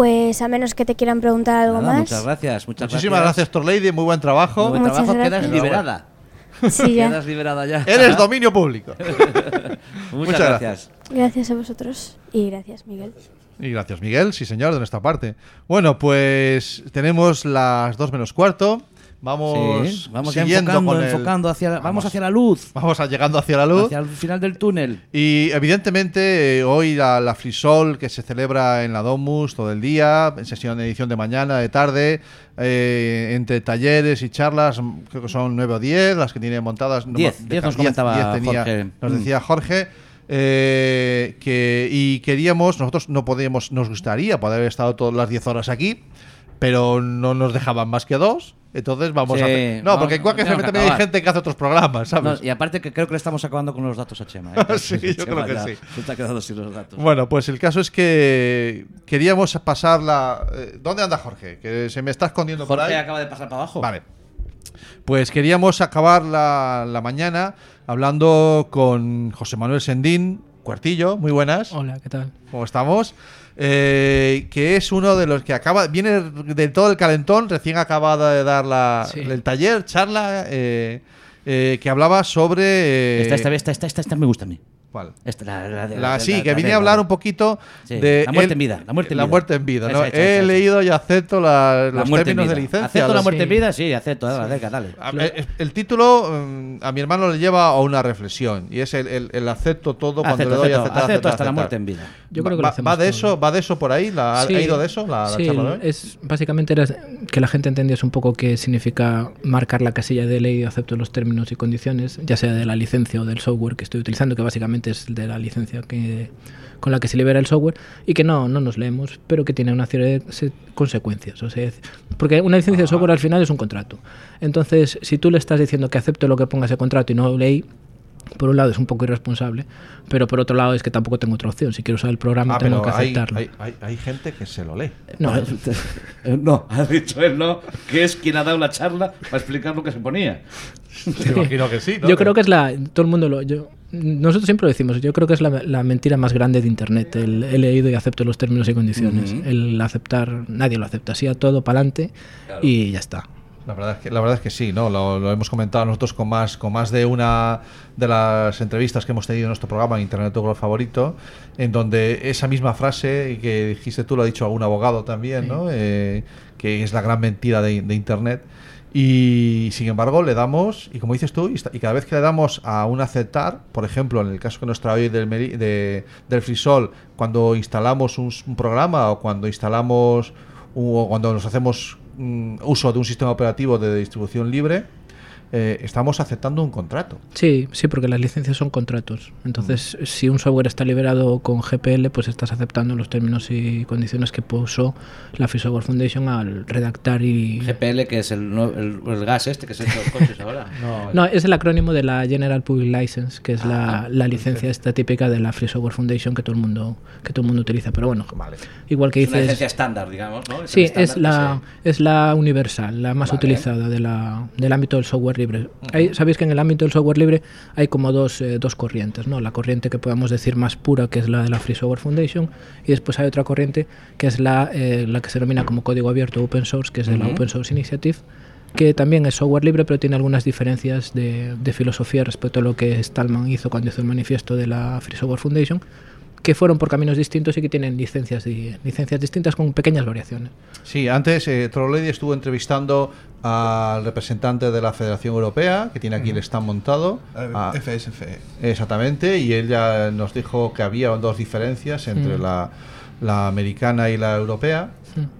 G: Pues a menos que te quieran preguntar algo
D: Nada,
G: más.
D: muchas gracias, muchas
C: Muchísimas gracias, Troll Lady. Muy buen trabajo.
D: Muy buen
G: Muchas
D: trabajo, quedas
G: gracias.
D: liberada.
G: Sí, ya.
D: Quedas liberada ya.
C: Eres dominio público.
D: Muchas,
C: Muchas
D: gracias.
G: Gracias a vosotros y gracias, Miguel.
C: Y gracias, Miguel, sí señor, de nuestra parte. Bueno, pues tenemos las dos menos cuarto. Vamos,
D: Sí, vamos
C: siguiendo
D: enfocando,
C: con el-
D: enfocando hacia, la- vamos hacia la luz.
C: Vamos a llegando hacia la luz.
D: Hacia el final del túnel.
C: Y evidentemente eh, hoy la, la Frisol que se celebra en la Domus todo el día, en sesión de edición de mañana, de tarde, eh, entre talleres y charlas, mm, creo que son 9 o 10 las que tiene montadas. no,
D: Diez,
C: de-
D: diez nos
C: diez-
D: comentaba
C: diez tenía-
D: Jorge.
C: Nos
D: Mm.
C: decía Jorge. eh, que, y queríamos, nosotros no podíamos, nos gustaría poder haber estado todas las 10 horas aquí, pero no nos dejaban más que dos. Entonces vamos
D: Sí,
C: a hacer. No,
D: vamos-
C: porque en cualquier
D: tenemos que
C: también hay gente que hace otros programas, ¿sabes?
D: No, y aparte que creo que le estamos acabando con los datos a Chema. ¿eh?
C: Sí, yo creo que
D: ya
C: sí.
D: Se está quedando sin los datos.
C: Bueno, pues el caso es que queríamos pasar la. eh, ¿Dónde anda Jorge? Que se me está escondiendo por
D: Jorge
C: ahí.
D: acaba de pasar para abajo.
C: Vale. Pues queríamos acabar la, la mañana hablando con José Manuel Sendín, Cuartillo, muy buenas.
T: Hola, ¿qué tal?
C: ¿Cómo estamos? Eh, que es uno de los que acaba, viene de todo el calentón, recién acabada de dar la,
T: Sí.
C: el taller, charla, eh, eh, que hablaba sobre... eh,
D: Esta, esta, esta, esta, esta, esta me gusta a mí.
C: ¿Cuál?
D: Esta, la, la, de-
C: La-
D: la-
C: sí,
D: la-
C: que vine
D: la-
C: a hablar
D: la-
C: un poquito
D: Sí,
C: de
D: la muerte
C: el-
D: en vida, la muerte en
C: la
D: vida.
C: muerte en vida, ¿no?
D: Esa, esa,
C: He
D: esa,
C: leído y acepto la-
D: La
C: los
D: muerte en
C: términos de
D: vida.
C: licencia.
D: ¿Acepto la muerte en vida? Sí, acepto. dale, venga, dale.
C: A- el, el título mm, a mi hermano le lleva a una reflexión y es el, el- el acepto todo cuando
D: Acepto,
C: le doy
D: acepto,
C: aceptar,
D: acepto
C: aceptar,
D: hasta la muerte en vida.
T: Yo creo que lo
C: va, de
T: todo.
C: eso, va de eso por ahí, la,
T: Sí,
C: ha ido de eso la, la
T: sí,
C: charla de hoy?
T: es básicamente era que la gente entendiese un poco qué significa marcar la casilla de ley acepto los términos y condiciones, ya sea de la licencia o del software que estoy utilizando, que básicamente es de la licencia que con la que se libera el software y que no no nos leemos, pero que tiene una serie de se- consecuencias, o sea, porque una licencia de software al final es un contrato. Entonces, si tú le estás diciendo que acepto lo que ponga ese contrato y no leí por un lado es un poco irresponsable, pero por otro lado es que tampoco tengo otra opción. Si quiero usar el programa,
C: Ah,
T: tengo
C: pero
T: que aceptarlo.
C: hay, hay- hay gente que se lo lee.
T: No,
D: No, ha dicho él no, que es quien ha dado la charla para explicar lo que se ponía.
C: Te imagino que sí, ¿no?
T: Yo creo que es la. Todo el mundo lo. Yo, nosotros siempre lo decimos. Yo creo que es la, la mentira más grande de Internet. El he leído y acepto los términos y condiciones.
C: Ujú.
T: El aceptar. Nadie lo acepta. Así a todo para adelante y ya está.
C: La verdad, es que, la verdad es que sí, ¿no? Lo, lo hemos comentado nosotros con más, con más de una de las entrevistas que hemos tenido en nuestro programa en Internet tu favorito, en donde esa misma frase que dijiste tú, lo ha dicho algún abogado también, ¿no? Eh, que es la gran mentira de, de Internet. Y sin embargo, le damos, y como dices tú, y, cada vez que le damos a un aceptar, por ejemplo, en el caso que nos trae hoy del, de- del Frisol, cuando instalamos un, un programa o cuando instalamos o cuando nos hacemos mm, uso de un sistema operativo de distribución libre, eh, estamos aceptando un contrato.
T: Sí, sí, porque las licencias son contratos. Entonces, si un software está liberado con GPL, pues estás aceptando los términos y condiciones que puso la Free Software Foundation al redactar y...
D: GPL, que es el, el, el gas este que se echa los coches ahora.
T: No, es el acrónimo de la General Public License, que es la,
D: Ah,
T: la licencia esta típica de la Free Software Foundation que todo el mundo que todo el mundo utiliza. Pero bueno, igual que
D: es una
T: dices...
D: licencia estándar, digamos, ¿no?
T: Sí,
D: el
T: es la, es la universal, la más
D: Vale.
T: utilizada de la, del ámbito del software libre. Hay- Sabéis que en el ámbito del software libre hay como dos, eh, dos corrientes, ¿no? La corriente que podemos decir más pura, que es la de la Free Software Foundation, y después hay otra corriente que es la, eh, la que se denomina como código abierto open source, que es de la
D: Ujú.
T: Open Source Initiative, que también es software libre, pero tiene algunas diferencias de, de filosofía respecto a lo que Stallman hizo cuando hizo el manifiesto de la Free Software Foundation, que fueron por caminos distintos y que tienen licencias, y, licencias distintas con pequeñas variaciones.
C: Sí, antes eh, estuvo entrevistando al representante de la Federación Europea, que tiene aquí el stand montado. A-
N: FSFE.
C: Exactamente, y él ya nos dijo que había dos diferencias entre
T: Mm.
C: la, la americana y la europea.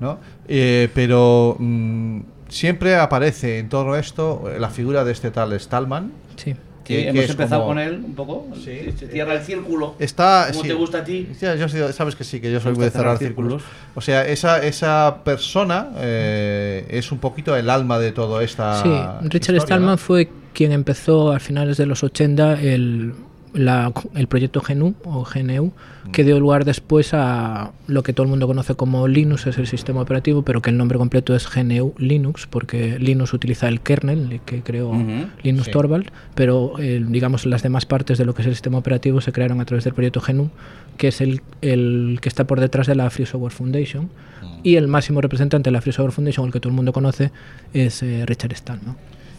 C: ¿no? Eh, pero mm, siempre aparece en todo esto la figura de este tal Stallman.
T: Sí.
D: Sí,
C: que-
D: hemos
C: es
D: empezado
C: como-
D: con él un poco. Se cierra el círculo.
C: Está,
D: ¿Cómo
C: sí.
D: te gusta a ti?
C: Ya, yo sí- sabes que sí, que yo soy muy de cerrar círculos.
D: círculos.
C: O sea, esa, esa persona eh, es un poquito el alma de todo esta.
T: Sí, Richard
C: historia,
T: Stallman
C: ¿no?
T: fue quien empezó a finales de los 80 el, la- el proyecto GNU o GNU, que dio lugar después a lo que todo el mundo conoce como Linux, es el sistema operativo, pero que el nombre completo es GNU Linux, porque Linux utiliza el kernel que creó
D: Ujú,
T: Linux
D: sí.
T: Torvald, pero eh, digamos las demás partes de lo que es el sistema operativo se crearon a través del proyecto GNU, que es el, el que está por detrás de la Free Software Foundation. Y el máximo representante de la Free Software Foundation, el que todo el mundo conoce, es eh, Richard Stallman.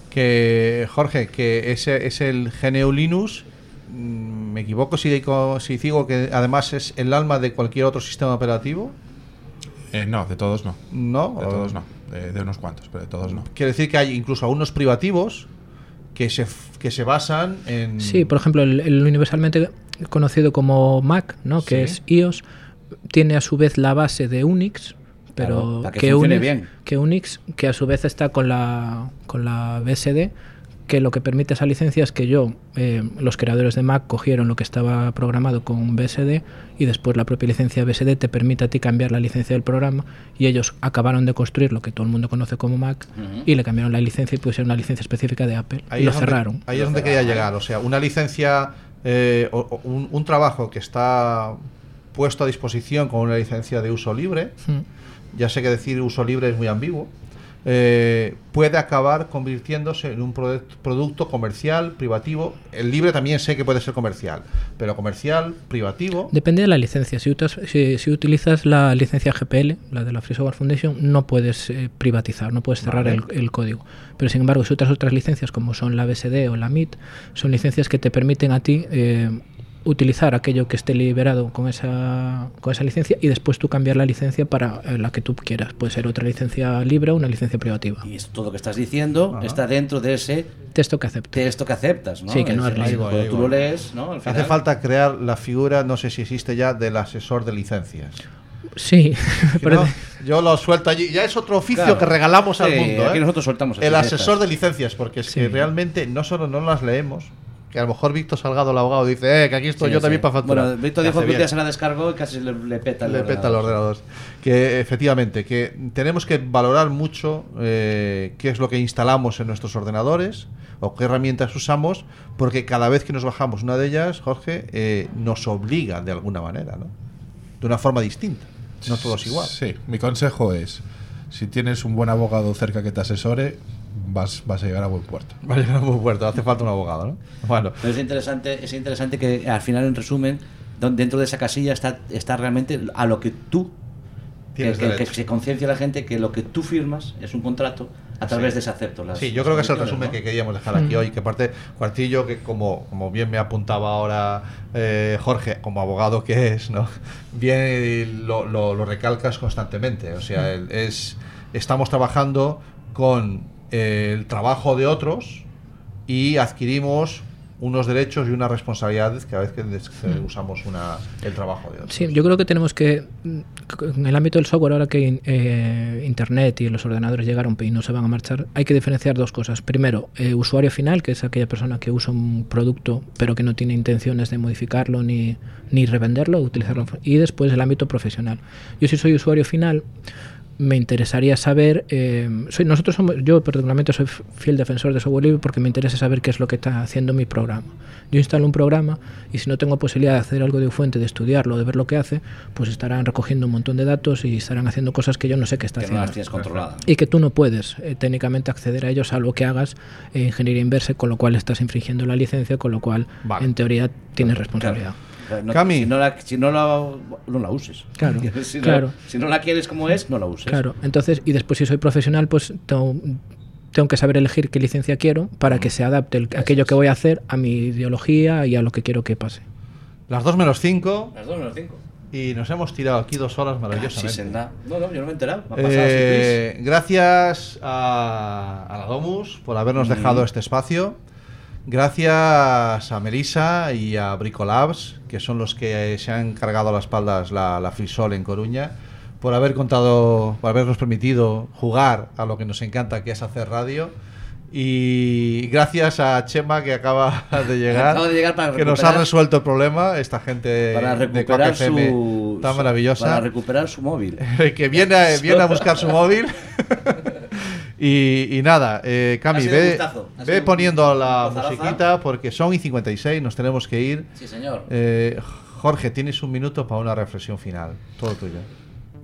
C: Que, Jorge, que ese es el GNU Linux. Mm, ¿Me equivoco si, digo- si digo que además es el alma de cualquier otro sistema operativo?
N: Eh, no, de todos no.
C: No,
N: De
C: o-
N: todos no. De, de unos cuantos, pero de todos no.
C: Quiere decir que hay incluso algunos privativos que se, que se basan en.
T: Sí, por ejemplo, el, el universalmente conocido como Mac, ¿no? que
C: Sí.
T: es iOS, tiene a su vez la base de Unix, pero
D: Claro, que funcione
T: Unix,
D: bien.
T: que Unix, que a su vez está con la, con la BSD, que lo que permite esa licencia es que yo, eh, los creadores de Mac cogieron lo que estaba programado con BSD y después la propia licencia BSD te permite a ti cambiar la licencia del programa y ellos acabaron de construir lo que todo el mundo conoce como Mac y le cambiaron la licencia y pusieron una licencia específica de Apple y lo
C: donde-
T: cerraron.
C: ahí es donde quería llegar. O sea, una licencia, eh, o- o un, un trabajo que está puesto a disposición con una licencia de uso libre,
T: Mm.
C: ya sé que decir uso libre es muy ambiguo, eh, puede acabar convirtiéndose en un produ- producto comercial, privativo. El libre también sé que puede ser comercial, pero comercial, privativo.
T: Depende de la licencia. Si, utas- si, si utilizas la licencia GPL, la de la Free Software Foundation, no puedes eh, privatizar, no puedes cerrar
C: Vale.
T: el, el código. Pero sin embargo, si otras otras licencias como son la BSD o la MIT, son licencias que te permiten a ti eh, utilizar aquello que esté liberado con esa, con esa licencia y después tú cambiar la licencia para eh, la que tú quieras. Puede ser otra licencia libre o una licencia privativa.
D: Y es todo lo que estás diciendo está dentro de ese
T: texto que aceptas.
D: Texto que aceptas, ¿no?
T: Sí, que no
D: Es-
T: es
D: cuando tú lo lees, ¿no? Al
C: Hace falta crear la figura, no sé si existe ya, del asesor de licencias.
T: Sí,
C: Si
T: pero-
C: no, yo lo suelto allí. Ya es otro oficio
D: Claro.
C: que regalamos al
D: Sí,
C: mundo.
D: aquí
C: ¿eh?
D: nosotros soltamos
C: El asesor de licencias, porque es que realmente no solo no las leemos, que a lo mejor Víctor Salgado, el abogado, dice eh, que aquí estoy
D: Sí,
C: yo
D: sí.
C: también para facturar.
D: Bueno, Víctor dijo que un día se la descargó y casi le, le peta el
C: Le peta el ordenador. Que efectivamente, que tenemos que valorar mucho eh, qué es lo que instalamos en nuestros ordenadores o qué herramientas usamos, porque cada vez que nos bajamos una de ellas, Jorge, eh, nos obliga de alguna manera, ¿no? De una forma distinta. No todo es igual.
N: Sí, mi consejo es, si tienes un buen abogado cerca que te asesore, vas, vas a llegar a buen puerto.
C: Vale, no muy fuerte, hace falta un abogado, ¿no? Bueno,
D: Pero es interesante, es interesante que al final, en resumen, dentro de esa casilla está, está realmente a lo que tú, que,
C: Tienes
D: que- que se conciencia la gente que lo que tú firmas es un contrato a través
C: Sí.
D: de ese acepto. las-
C: Sí, yo creo que es el resumen
D: condiciones,
C: que queríamos dejar aquí
T: Mm.
C: hoy, que aparte Cuartillo, que como, como bien me apuntaba ahora eh, Jorge, como abogado que es, ¿no? bien lo, lo- lo recalcas constantemente. O sea, el- es, estamos trabajando con el trabajo de otros y adquirimos unos derechos y unas responsabilidades cada vez que que usamos una, el trabajo de otros.
T: Sí, yo creo que tenemos que, en el ámbito del software, ahora que eh, Internet y los ordenadores llegaron y no se van a marchar, hay que diferenciar dos cosas. Primero, eh, usuario final, que es aquella persona que usa un producto pero que no tiene intenciones de modificarlo ni, ni revenderlo, utilizarlo. Y después el ámbito profesional. Yo si soy usuario final, me interesaría saber, eh, soy, nosotros somos, yo particularmente soy fiel defensor de software libre porque me interesa saber qué es lo que está haciendo mi programa. Yo instalo un programa y si no tengo posibilidad de hacer algo de fuente, de estudiarlo, de ver lo que hace, pues estarán recogiendo un montón de datos y estarán haciendo cosas que yo no sé qué está
D: Que no
T: haciendo.
D: las tienes controladas.
T: Y que tú no puedes eh, técnicamente acceder a ellos salvo que hagas eh, ingeniería inversa, con lo cual estás infringiendo la licencia, con lo cual
D: Vale.
T: en teoría tienes responsabilidad.
D: No- si, no la, si no la, no la uses.
T: Claro,
D: si, no,
T: claro.
D: si no la quieres como es, no la uses.
T: Claro, entonces, y después si soy profesional, pues tengo, tengo que saber elegir qué licencia quiero para que se adapte el- aquello que voy a hacer a mi ideología y a lo que quiero que pase.
C: Las 2 menos 5
D: Las dos menos cinco.
C: y nos hemos tirado aquí dos horas
D: Sí,
C: maravillosamente.
D: No, no, yo no me he enterado. Me ha
C: Eh, gracias a, a la Domus por habernos
D: Mm.
C: dejado este espacio. Gracias a Melissa y a Bricolabs, que son los que se han cargado a las espaldas la, la Frisol en Coruña, por haber contado, por habernos permitido jugar a lo que nos encanta, que es hacer radio. Y gracias a Chema, que acaba de llegar,
D: de llegar para
C: que nos ha resuelto el problema, esta gente
D: Para
C: de
D: recuperar
C: Quack FM
D: su,
C: tan maravillosa.
D: Para recuperar su móvil.
C: que viene viene a buscar su móvil. y, y nada, eh, Cami, ve,
D: gustazo,
C: poniendo la musiquita porque son y 56, nos tenemos que ir.
D: Sí, señor.
C: Eh, Jorge, tienes un minuto para una reflexión final. Todo tuyo.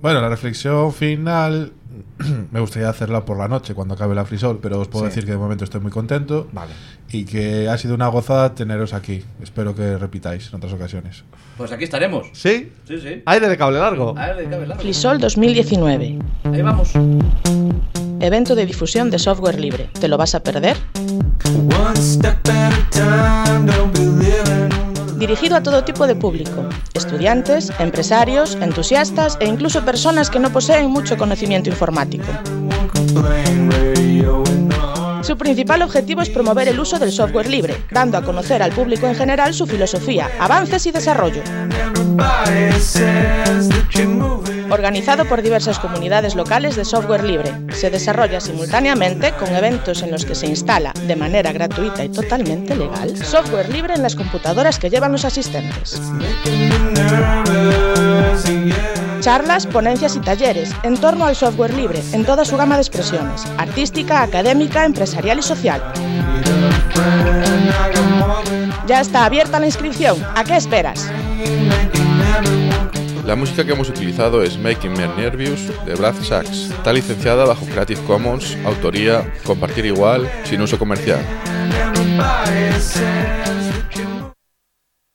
N: Bueno, la reflexión final me gustaría hacerla por la noche cuando acabe la frisol, pero os puedo
C: Sí.
N: decir que de momento estoy muy contento
C: Vale.
N: y que ha sido una gozada teneros aquí. Espero que repitáis en otras ocasiones.
D: Pues aquí estaremos.
C: ¿Sí?
D: Sí, sí.
C: Aire de cable largo.
D: Aire de cable largo.
A: Flisol 2019.
D: Ahí vamos.
A: Evento de difusión de software libre. ¿Te lo vas a perder? Dirigido a todo tipo de público, estudiantes, empresarios, entusiastas e incluso personas que no poseen mucho conocimiento informático. Su principal objetivo es promover el uso del software libre, dando a conocer al público en general su filosofía, avances y desarrollo. Organizado por diversas comunidades locales de software libre, se desarrolla simultáneamente con eventos en los que se instala, de manera gratuita y totalmente legal, software libre en las computadoras que llevan los asistentes. Charlas, ponencias y talleres en torno al software libre en toda su gama de expresiones, artística, académica, empresarial y social. Ya está abierta la inscripción. ¿A qué esperas?
B: La música que hemos utilizado es Making Me Nervous de Brad Sachs. Está licenciada bajo Creative Commons, autoría, compartir igual, sin uso comercial.